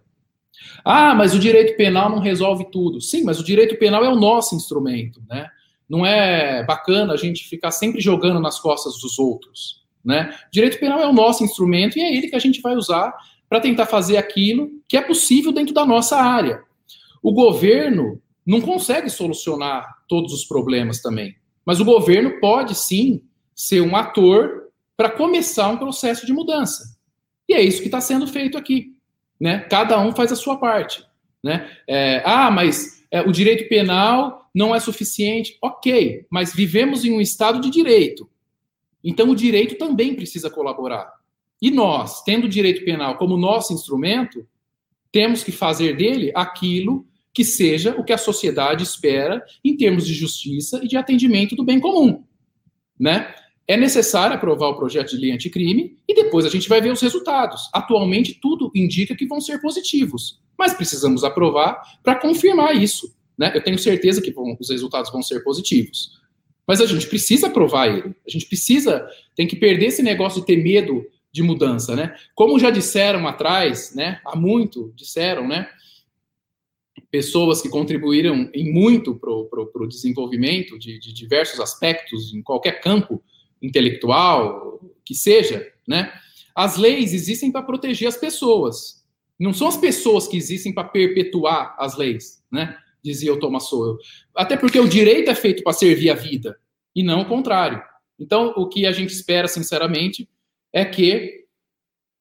Ah, mas o direito penal não resolve tudo. Sim, mas o direito penal é o nosso instrumento, né? Não é bacana a gente ficar sempre jogando nas costas dos outros, né? O direito penal é o nosso instrumento e é ele que a gente vai usar para tentar fazer aquilo que é possível dentro da nossa área. O governo não consegue solucionar todos os problemas também, mas o governo pode sim ser um ator para começar um processo de mudança. E é isso que está sendo feito aqui. Né? Cada um faz a sua parte. Né? É, ah, mas é, o direito penal não é suficiente. Ok, mas vivemos em um Estado de direito. Então o direito também precisa colaborar. E nós, tendo o direito penal como nosso instrumento, temos que fazer dele aquilo que seja o que a sociedade espera em termos de justiça e de atendimento do bem comum. Né? É necessário aprovar o projeto de lei anticrime e depois a gente vai ver os resultados. Atualmente, tudo indica que vão ser positivos, mas precisamos aprovar para confirmar isso. Né? Eu tenho certeza que os resultados vão ser positivos. Mas a gente precisa aprovar ele. A gente precisa, tem que perder esse negócio de ter medo de mudança, né? Como já disseram atrás, né? Há muito disseram, né? Pessoas que contribuíram em muito para o desenvolvimento de, de diversos aspectos em qualquer campo intelectual, que seja, né? As leis existem para proteger as pessoas. Não são as pessoas que existem para perpetuar as leis, né? Dizia o Thomas Sowell. Até porque o direito é feito para servir a vida e não o contrário. Então, o que a gente espera, sinceramente, é que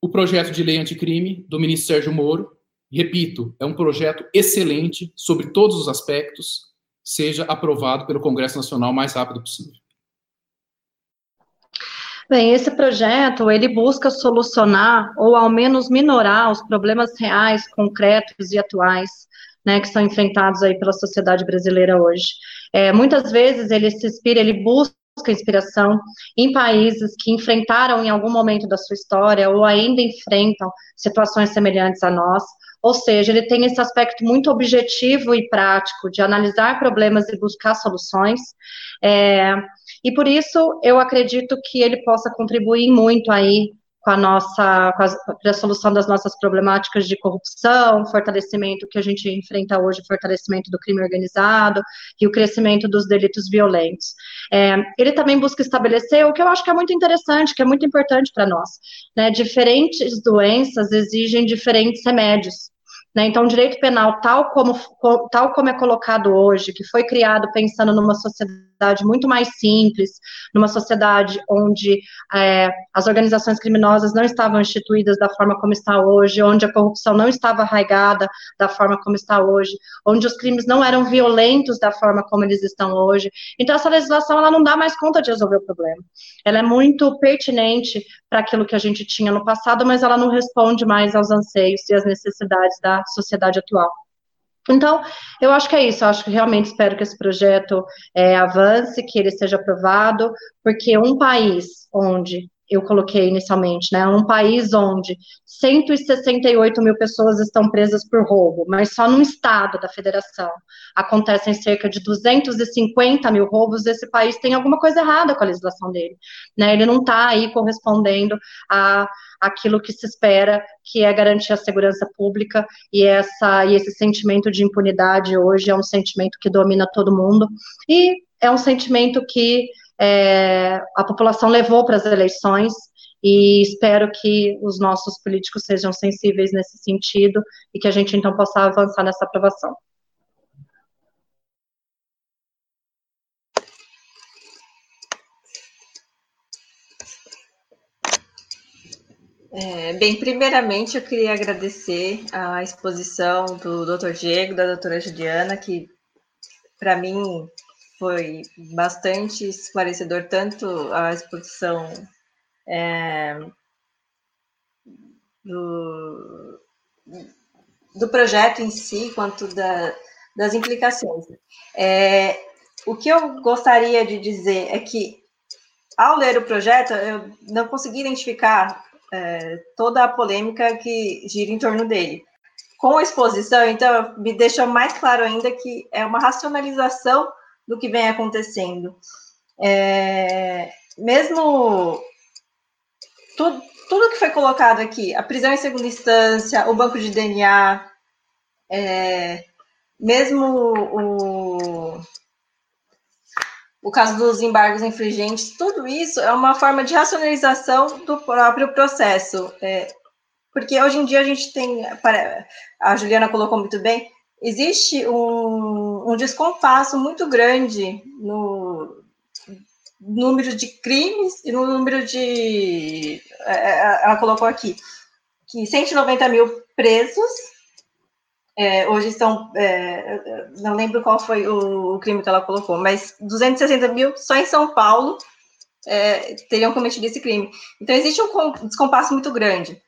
o projeto de lei anticrime do ministro Sérgio Moro, repito, é um projeto excelente sobre todos os aspectos, seja aprovado pelo Congresso Nacional o mais rápido possível. Bem, esse projeto, ele busca solucionar, ou ao menos minorar, os problemas reais, concretos e atuais, né, que são enfrentados aí pela sociedade brasileira hoje. É, muitas vezes ele se inspira, ele busca inspiração em países que enfrentaram em algum momento da sua história ou ainda enfrentam situações semelhantes a nós, ou seja, ele tem esse aspecto muito objetivo e prático de analisar problemas e buscar soluções. É, e por isso eu acredito que ele possa contribuir muito aí com a nossa, com a, a, solução das nossas problemáticas de corrupção, fortalecimento que a gente enfrenta hoje, fortalecimento do crime organizado e o crescimento dos delitos violentos. É, ele também busca estabelecer o que eu acho que é muito interessante, que é muito importante para nós. Né? Diferentes doenças exigem diferentes remédios. Né? Então, o direito penal, tal como, tal como é colocado hoje, que foi criado pensando numa sociedade muito mais simples, numa sociedade onde é, as organizações criminosas não estavam instituídas da forma como está hoje, onde a corrupção não estava arraigada da forma como está hoje, onde os crimes não eram violentos da forma como eles estão hoje. Então, essa legislação ela não dá mais conta de resolver o problema. Ela é muito pertinente para aquilo que a gente tinha no passado, mas ela não responde mais aos anseios e às necessidades da sociedade atual. Então, eu acho que é isso. Eu acho que realmente espero que esse projeto é, avance, que ele seja aprovado, porque um país onde eu coloquei inicialmente, né? Um país onde 168 mil pessoas estão presas por roubo, mas só num estado da federação acontecem cerca de 250 mil roubos, esse país tem alguma coisa errada com a legislação dele, né? Ele não está aí correspondendo a aquilo que se espera, que é garantir a segurança pública e essa e esse sentimento de impunidade hoje é um sentimento que domina todo mundo e é um sentimento que é, a população levou para as eleições e espero que os nossos políticos sejam sensíveis nesse sentido e que a gente então possa avançar nessa aprovação. É, bem, primeiramente eu queria agradecer a exposição do Dr. Diego, da doutora Juliana, que para mim foi bastante esclarecedor, tanto a exposição é, do, do projeto em si, quanto da, das implicações. É, o que eu gostaria de dizer é que, ao ler o projeto, eu não consegui identificar é, toda a polêmica que gira em torno dele. Com a exposição, então, me deixou mais claro ainda que é uma racionalização do que vem acontecendo. É, mesmo tudo, tudo que foi colocado aqui, a prisão em segunda instância, o banco de DNA, é, mesmo o, o caso dos embargos infringentes, tudo isso é uma forma de racionalização do próprio processo. É, porque hoje em dia a gente tem, a Juliana colocou muito bem, existe um, um descompasso muito grande no, número de crimes e no número de. É, é, ela colocou aqui que 190 mil presos. É, hoje são. É, não lembro qual foi o, o, crime que ela colocou, mas 260 mil só em São Paulo é, teriam cometido esse crime. Então, existe um descompasso muito grande.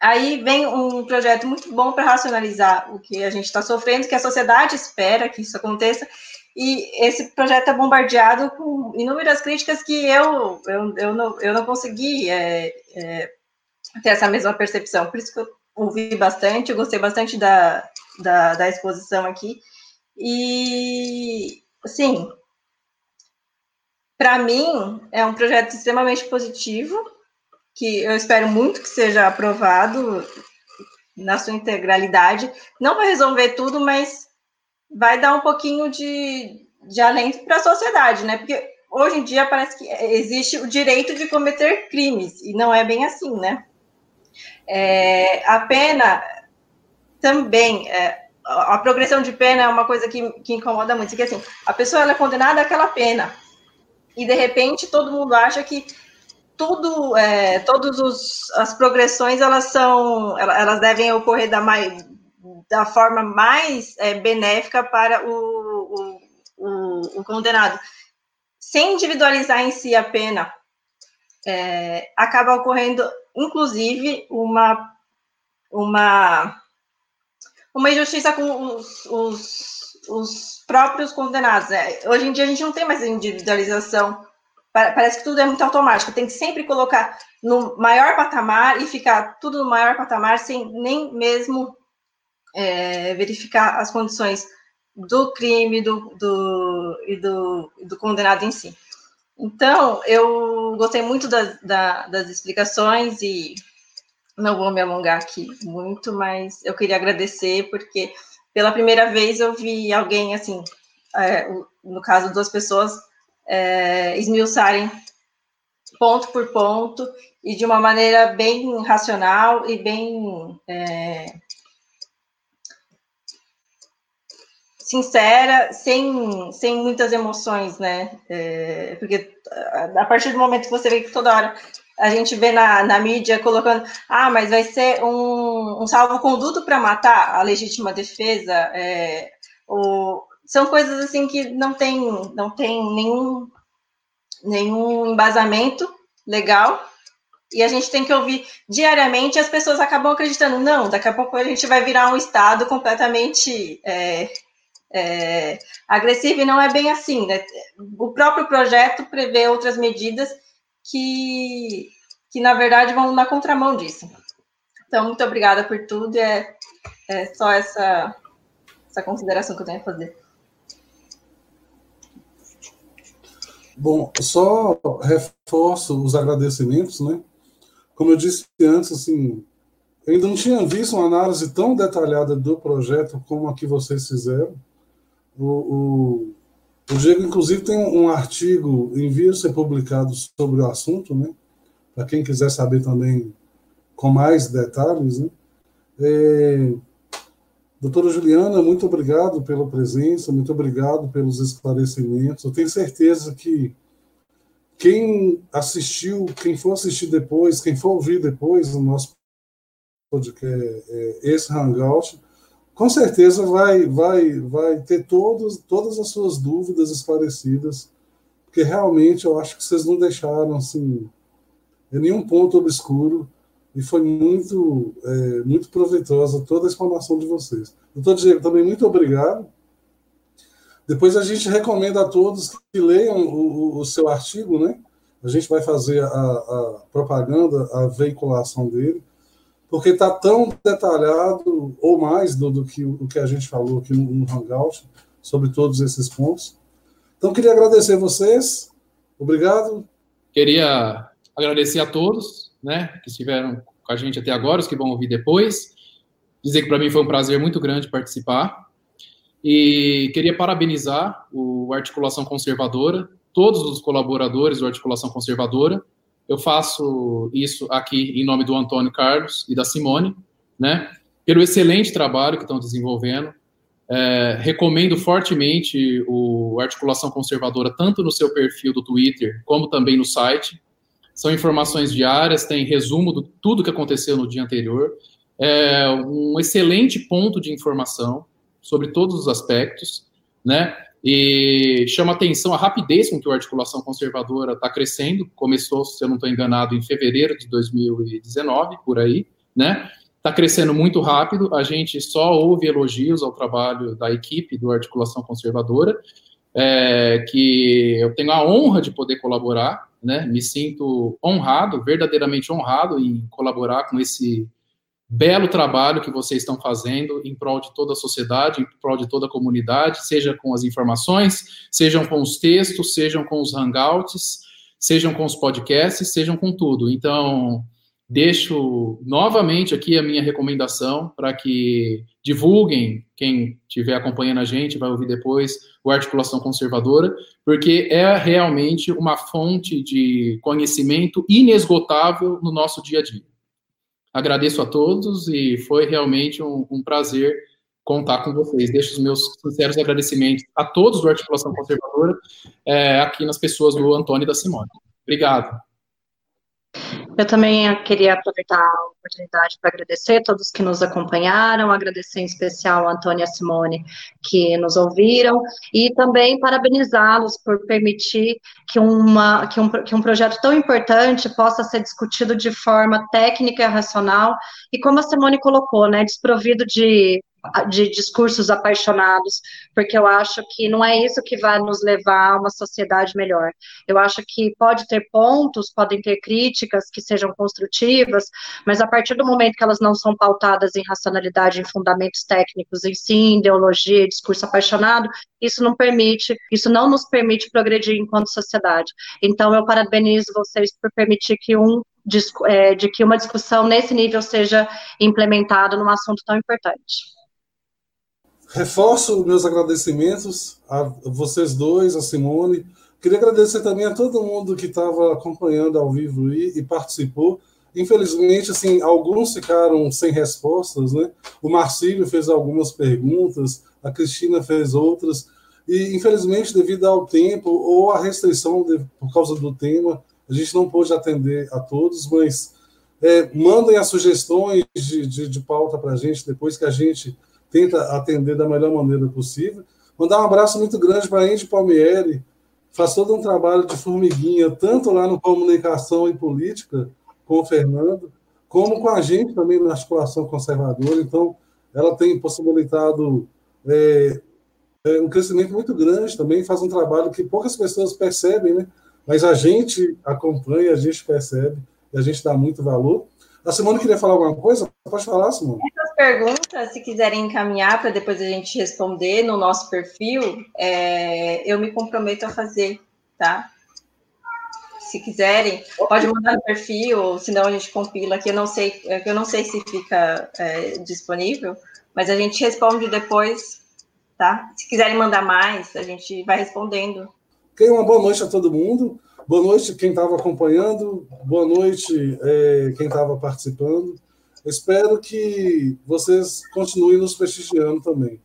Aí vem um projeto muito bom para racionalizar o que a gente está sofrendo, que a sociedade espera que isso aconteça, e esse projeto é bombardeado com inúmeras críticas que eu, eu, eu, não, eu não consegui é, é, ter essa mesma percepção. Por isso que eu ouvi bastante, eu gostei bastante da, da, da exposição aqui. E, assim, para mim, é um projeto extremamente positivo, que eu espero muito que seja aprovado na sua integralidade. Não vai resolver tudo, mas vai dar um pouquinho de, de alento para a sociedade, né? Porque hoje em dia parece que existe o direito de cometer crimes, e não é bem assim, né? É, a pena também, é, a progressão de pena é uma coisa que, que incomoda muito, porque assim, a pessoa é condenada àquela pena, e de repente todo mundo acha que tudo, é, todas as progressões, elas são, elas devem ocorrer da mais, da forma mais é, benéfica para o, o, o, o, condenado. Sem individualizar em si a pena, é, acaba ocorrendo, inclusive, uma, uma, uma injustiça com os, os, os próprios condenados. É, hoje em dia a gente não tem mais individualização parece que tudo é muito automático, tem que sempre colocar no maior patamar e ficar tudo no maior patamar sem nem mesmo é, verificar as condições do crime do, do, e do, do condenado em si. Então, eu gostei muito da, da, das explicações e não vou me alongar aqui muito, mas eu queria agradecer, porque pela primeira vez eu vi alguém, assim, é, no caso, duas pessoas, é, esmiuçarem ponto por ponto e de uma maneira bem racional e bem é, sincera, sem, sem muitas emoções, né? É, porque a partir do momento que você vê que toda hora a gente vê na, na mídia colocando, ah, mas vai ser um, um salvo-conduto para matar a legítima defesa, é, ou, são coisas assim que não tem, não tem nenhum, nenhum embasamento legal, e a gente tem que ouvir diariamente, as pessoas acabam acreditando, não, daqui a pouco a gente vai virar um Estado completamente é, é, agressiva, e não é bem assim. Né? O próprio projeto prevê outras medidas que, que, na verdade, vão na contramão disso. Então, muito obrigada por tudo, é, é só essa, essa consideração que eu tenho a fazer. Bom, só reforço os agradecimentos, né? Como eu disse antes, assim, eu ainda não tinha visto uma análise tão detalhada do projeto como a que vocês fizeram. O, o, o Diego, inclusive, tem um artigo em via ser publicado sobre o assunto, né? para quem quiser saber também com mais detalhes. Né? É, doutora Juliana, muito obrigado pela presença, muito obrigado pelos esclarecimentos. Eu tenho certeza que quem assistiu, quem for assistir depois, quem for ouvir depois o nosso podcast, é, esse Hangout, com certeza vai, vai, vai ter todos, todas as suas dúvidas esclarecidas, porque realmente eu acho que vocês não deixaram assim, nenhum ponto obscuro e foi muito, é, muito proveitosa toda a explanação de vocês. Doutor Diego, também muito obrigado. Depois a gente recomenda a todos que leiam o, o seu artigo, né? A gente vai fazer a, a propaganda, a veiculação dele porque está tão detalhado, ou mais do, do, que o que a gente falou aqui no, no Hangout, sobre todos esses pontos. Então, queria agradecer vocês. Obrigado. Queria agradecer a todos né, que estiveram com a gente até agora, os que vão ouvir depois. Dizer que para mim foi um prazer muito grande participar. E queria parabenizar o Articulação Conservadora, todos os colaboradores do Articulação Conservadora, eu faço isso aqui em nome do Antônio Carlos e da Simone, né? Pelo excelente trabalho que estão desenvolvendo. É, recomendo fortemente o Articulação Conservadora, tanto no seu perfil do Twitter, como também no site. São informações diárias, tem resumo de tudo que aconteceu no dia anterior. É um excelente ponto de informação sobre todos os aspectos, né? E chama atenção a rapidez com que a articulação conservadora está crescendo. Começou, se eu não estou enganado, em fevereiro de 2019, por aí, né? Está crescendo muito rápido. A gente só ouve elogios ao trabalho da equipe do Articulação Conservadora, é, que eu tenho a honra de poder colaborar, né? Me sinto honrado, verdadeiramente honrado em colaborar com esse belo trabalho que vocês estão fazendo em prol de toda a sociedade, em prol de toda a comunidade, seja com as informações, sejam com os textos, sejam com os hangouts, sejam com os podcasts, sejam com tudo. Então, deixo novamente aqui a minha recomendação para que divulguem, quem estiver acompanhando a gente, vai ouvir depois, o Articulação Conservadora, porque é realmente uma fonte de conhecimento inesgotável no nosso dia a dia. Agradeço a todos e foi realmente um, um prazer contar com vocês. Deixo os meus sinceros agradecimentos a todos do Articulação Conservadora, é, aqui nas pessoas do Antônio e da Simone. Obrigado. Eu também queria aproveitar a oportunidade para agradecer a todos que nos acompanharam, agradecer em especial a Antônia e a Simone que nos ouviram e também parabenizá-los por permitir que, uma, que, um, que um projeto tão importante possa ser discutido de forma técnica e racional e como a Simone colocou, né, desprovido de de discursos apaixonados, porque eu acho que não é isso que vai nos levar a uma sociedade melhor. Eu acho que pode ter pontos, podem ter críticas que sejam construtivas, mas a partir do momento que elas não são pautadas em racionalidade, em fundamentos técnicos, em sim, ideologia, discurso apaixonado, isso não permite, isso não nos permite progredir enquanto sociedade. Então eu parabenizo vocês por permitir que um é, de que uma discussão nesse nível seja implementada num assunto tão importante. Reforço meus agradecimentos a vocês dois, a Simone. Queria agradecer também a todo mundo que estava acompanhando ao vivo e, e, participou. Infelizmente, assim, alguns ficaram sem respostas, né? O Marcílio fez algumas perguntas, a Cristina fez outras, e infelizmente, devido ao tempo ou à restrição de, por causa do tema, a gente não pôde atender a todos, mas é, mandem as sugestões de, de, de pauta para a gente depois que a gente tenta atender da melhor maneira possível. Mandar um abraço muito grande para a Andy Palmieri, faz todo um trabalho de formiguinha, tanto lá no Comunicação e Política, com o Fernando, como com a gente também na articulação conservadora. Então, ela tem possibilitado é, é, um crescimento muito grande também, faz um trabalho que poucas pessoas percebem, né? mas a gente acompanha, a gente percebe, e a gente dá muito valor. A Simone queria falar alguma coisa? Pode falar, Simone. Essas perguntas, se quiserem encaminhar para depois a gente responder no nosso perfil, é, eu me comprometo a fazer, tá? Se quiserem, pode mandar no perfil, senão a gente compila aqui. Eu não sei, é eu não sei se fica é, disponível, mas a gente responde depois, tá? Se quiserem mandar mais, a gente vai respondendo. Ok? Uma boa noite a todo mundo. Boa noite quem estava acompanhando. Boa noite é, quem estava participando. Espero que vocês continuem nos prestigiando também.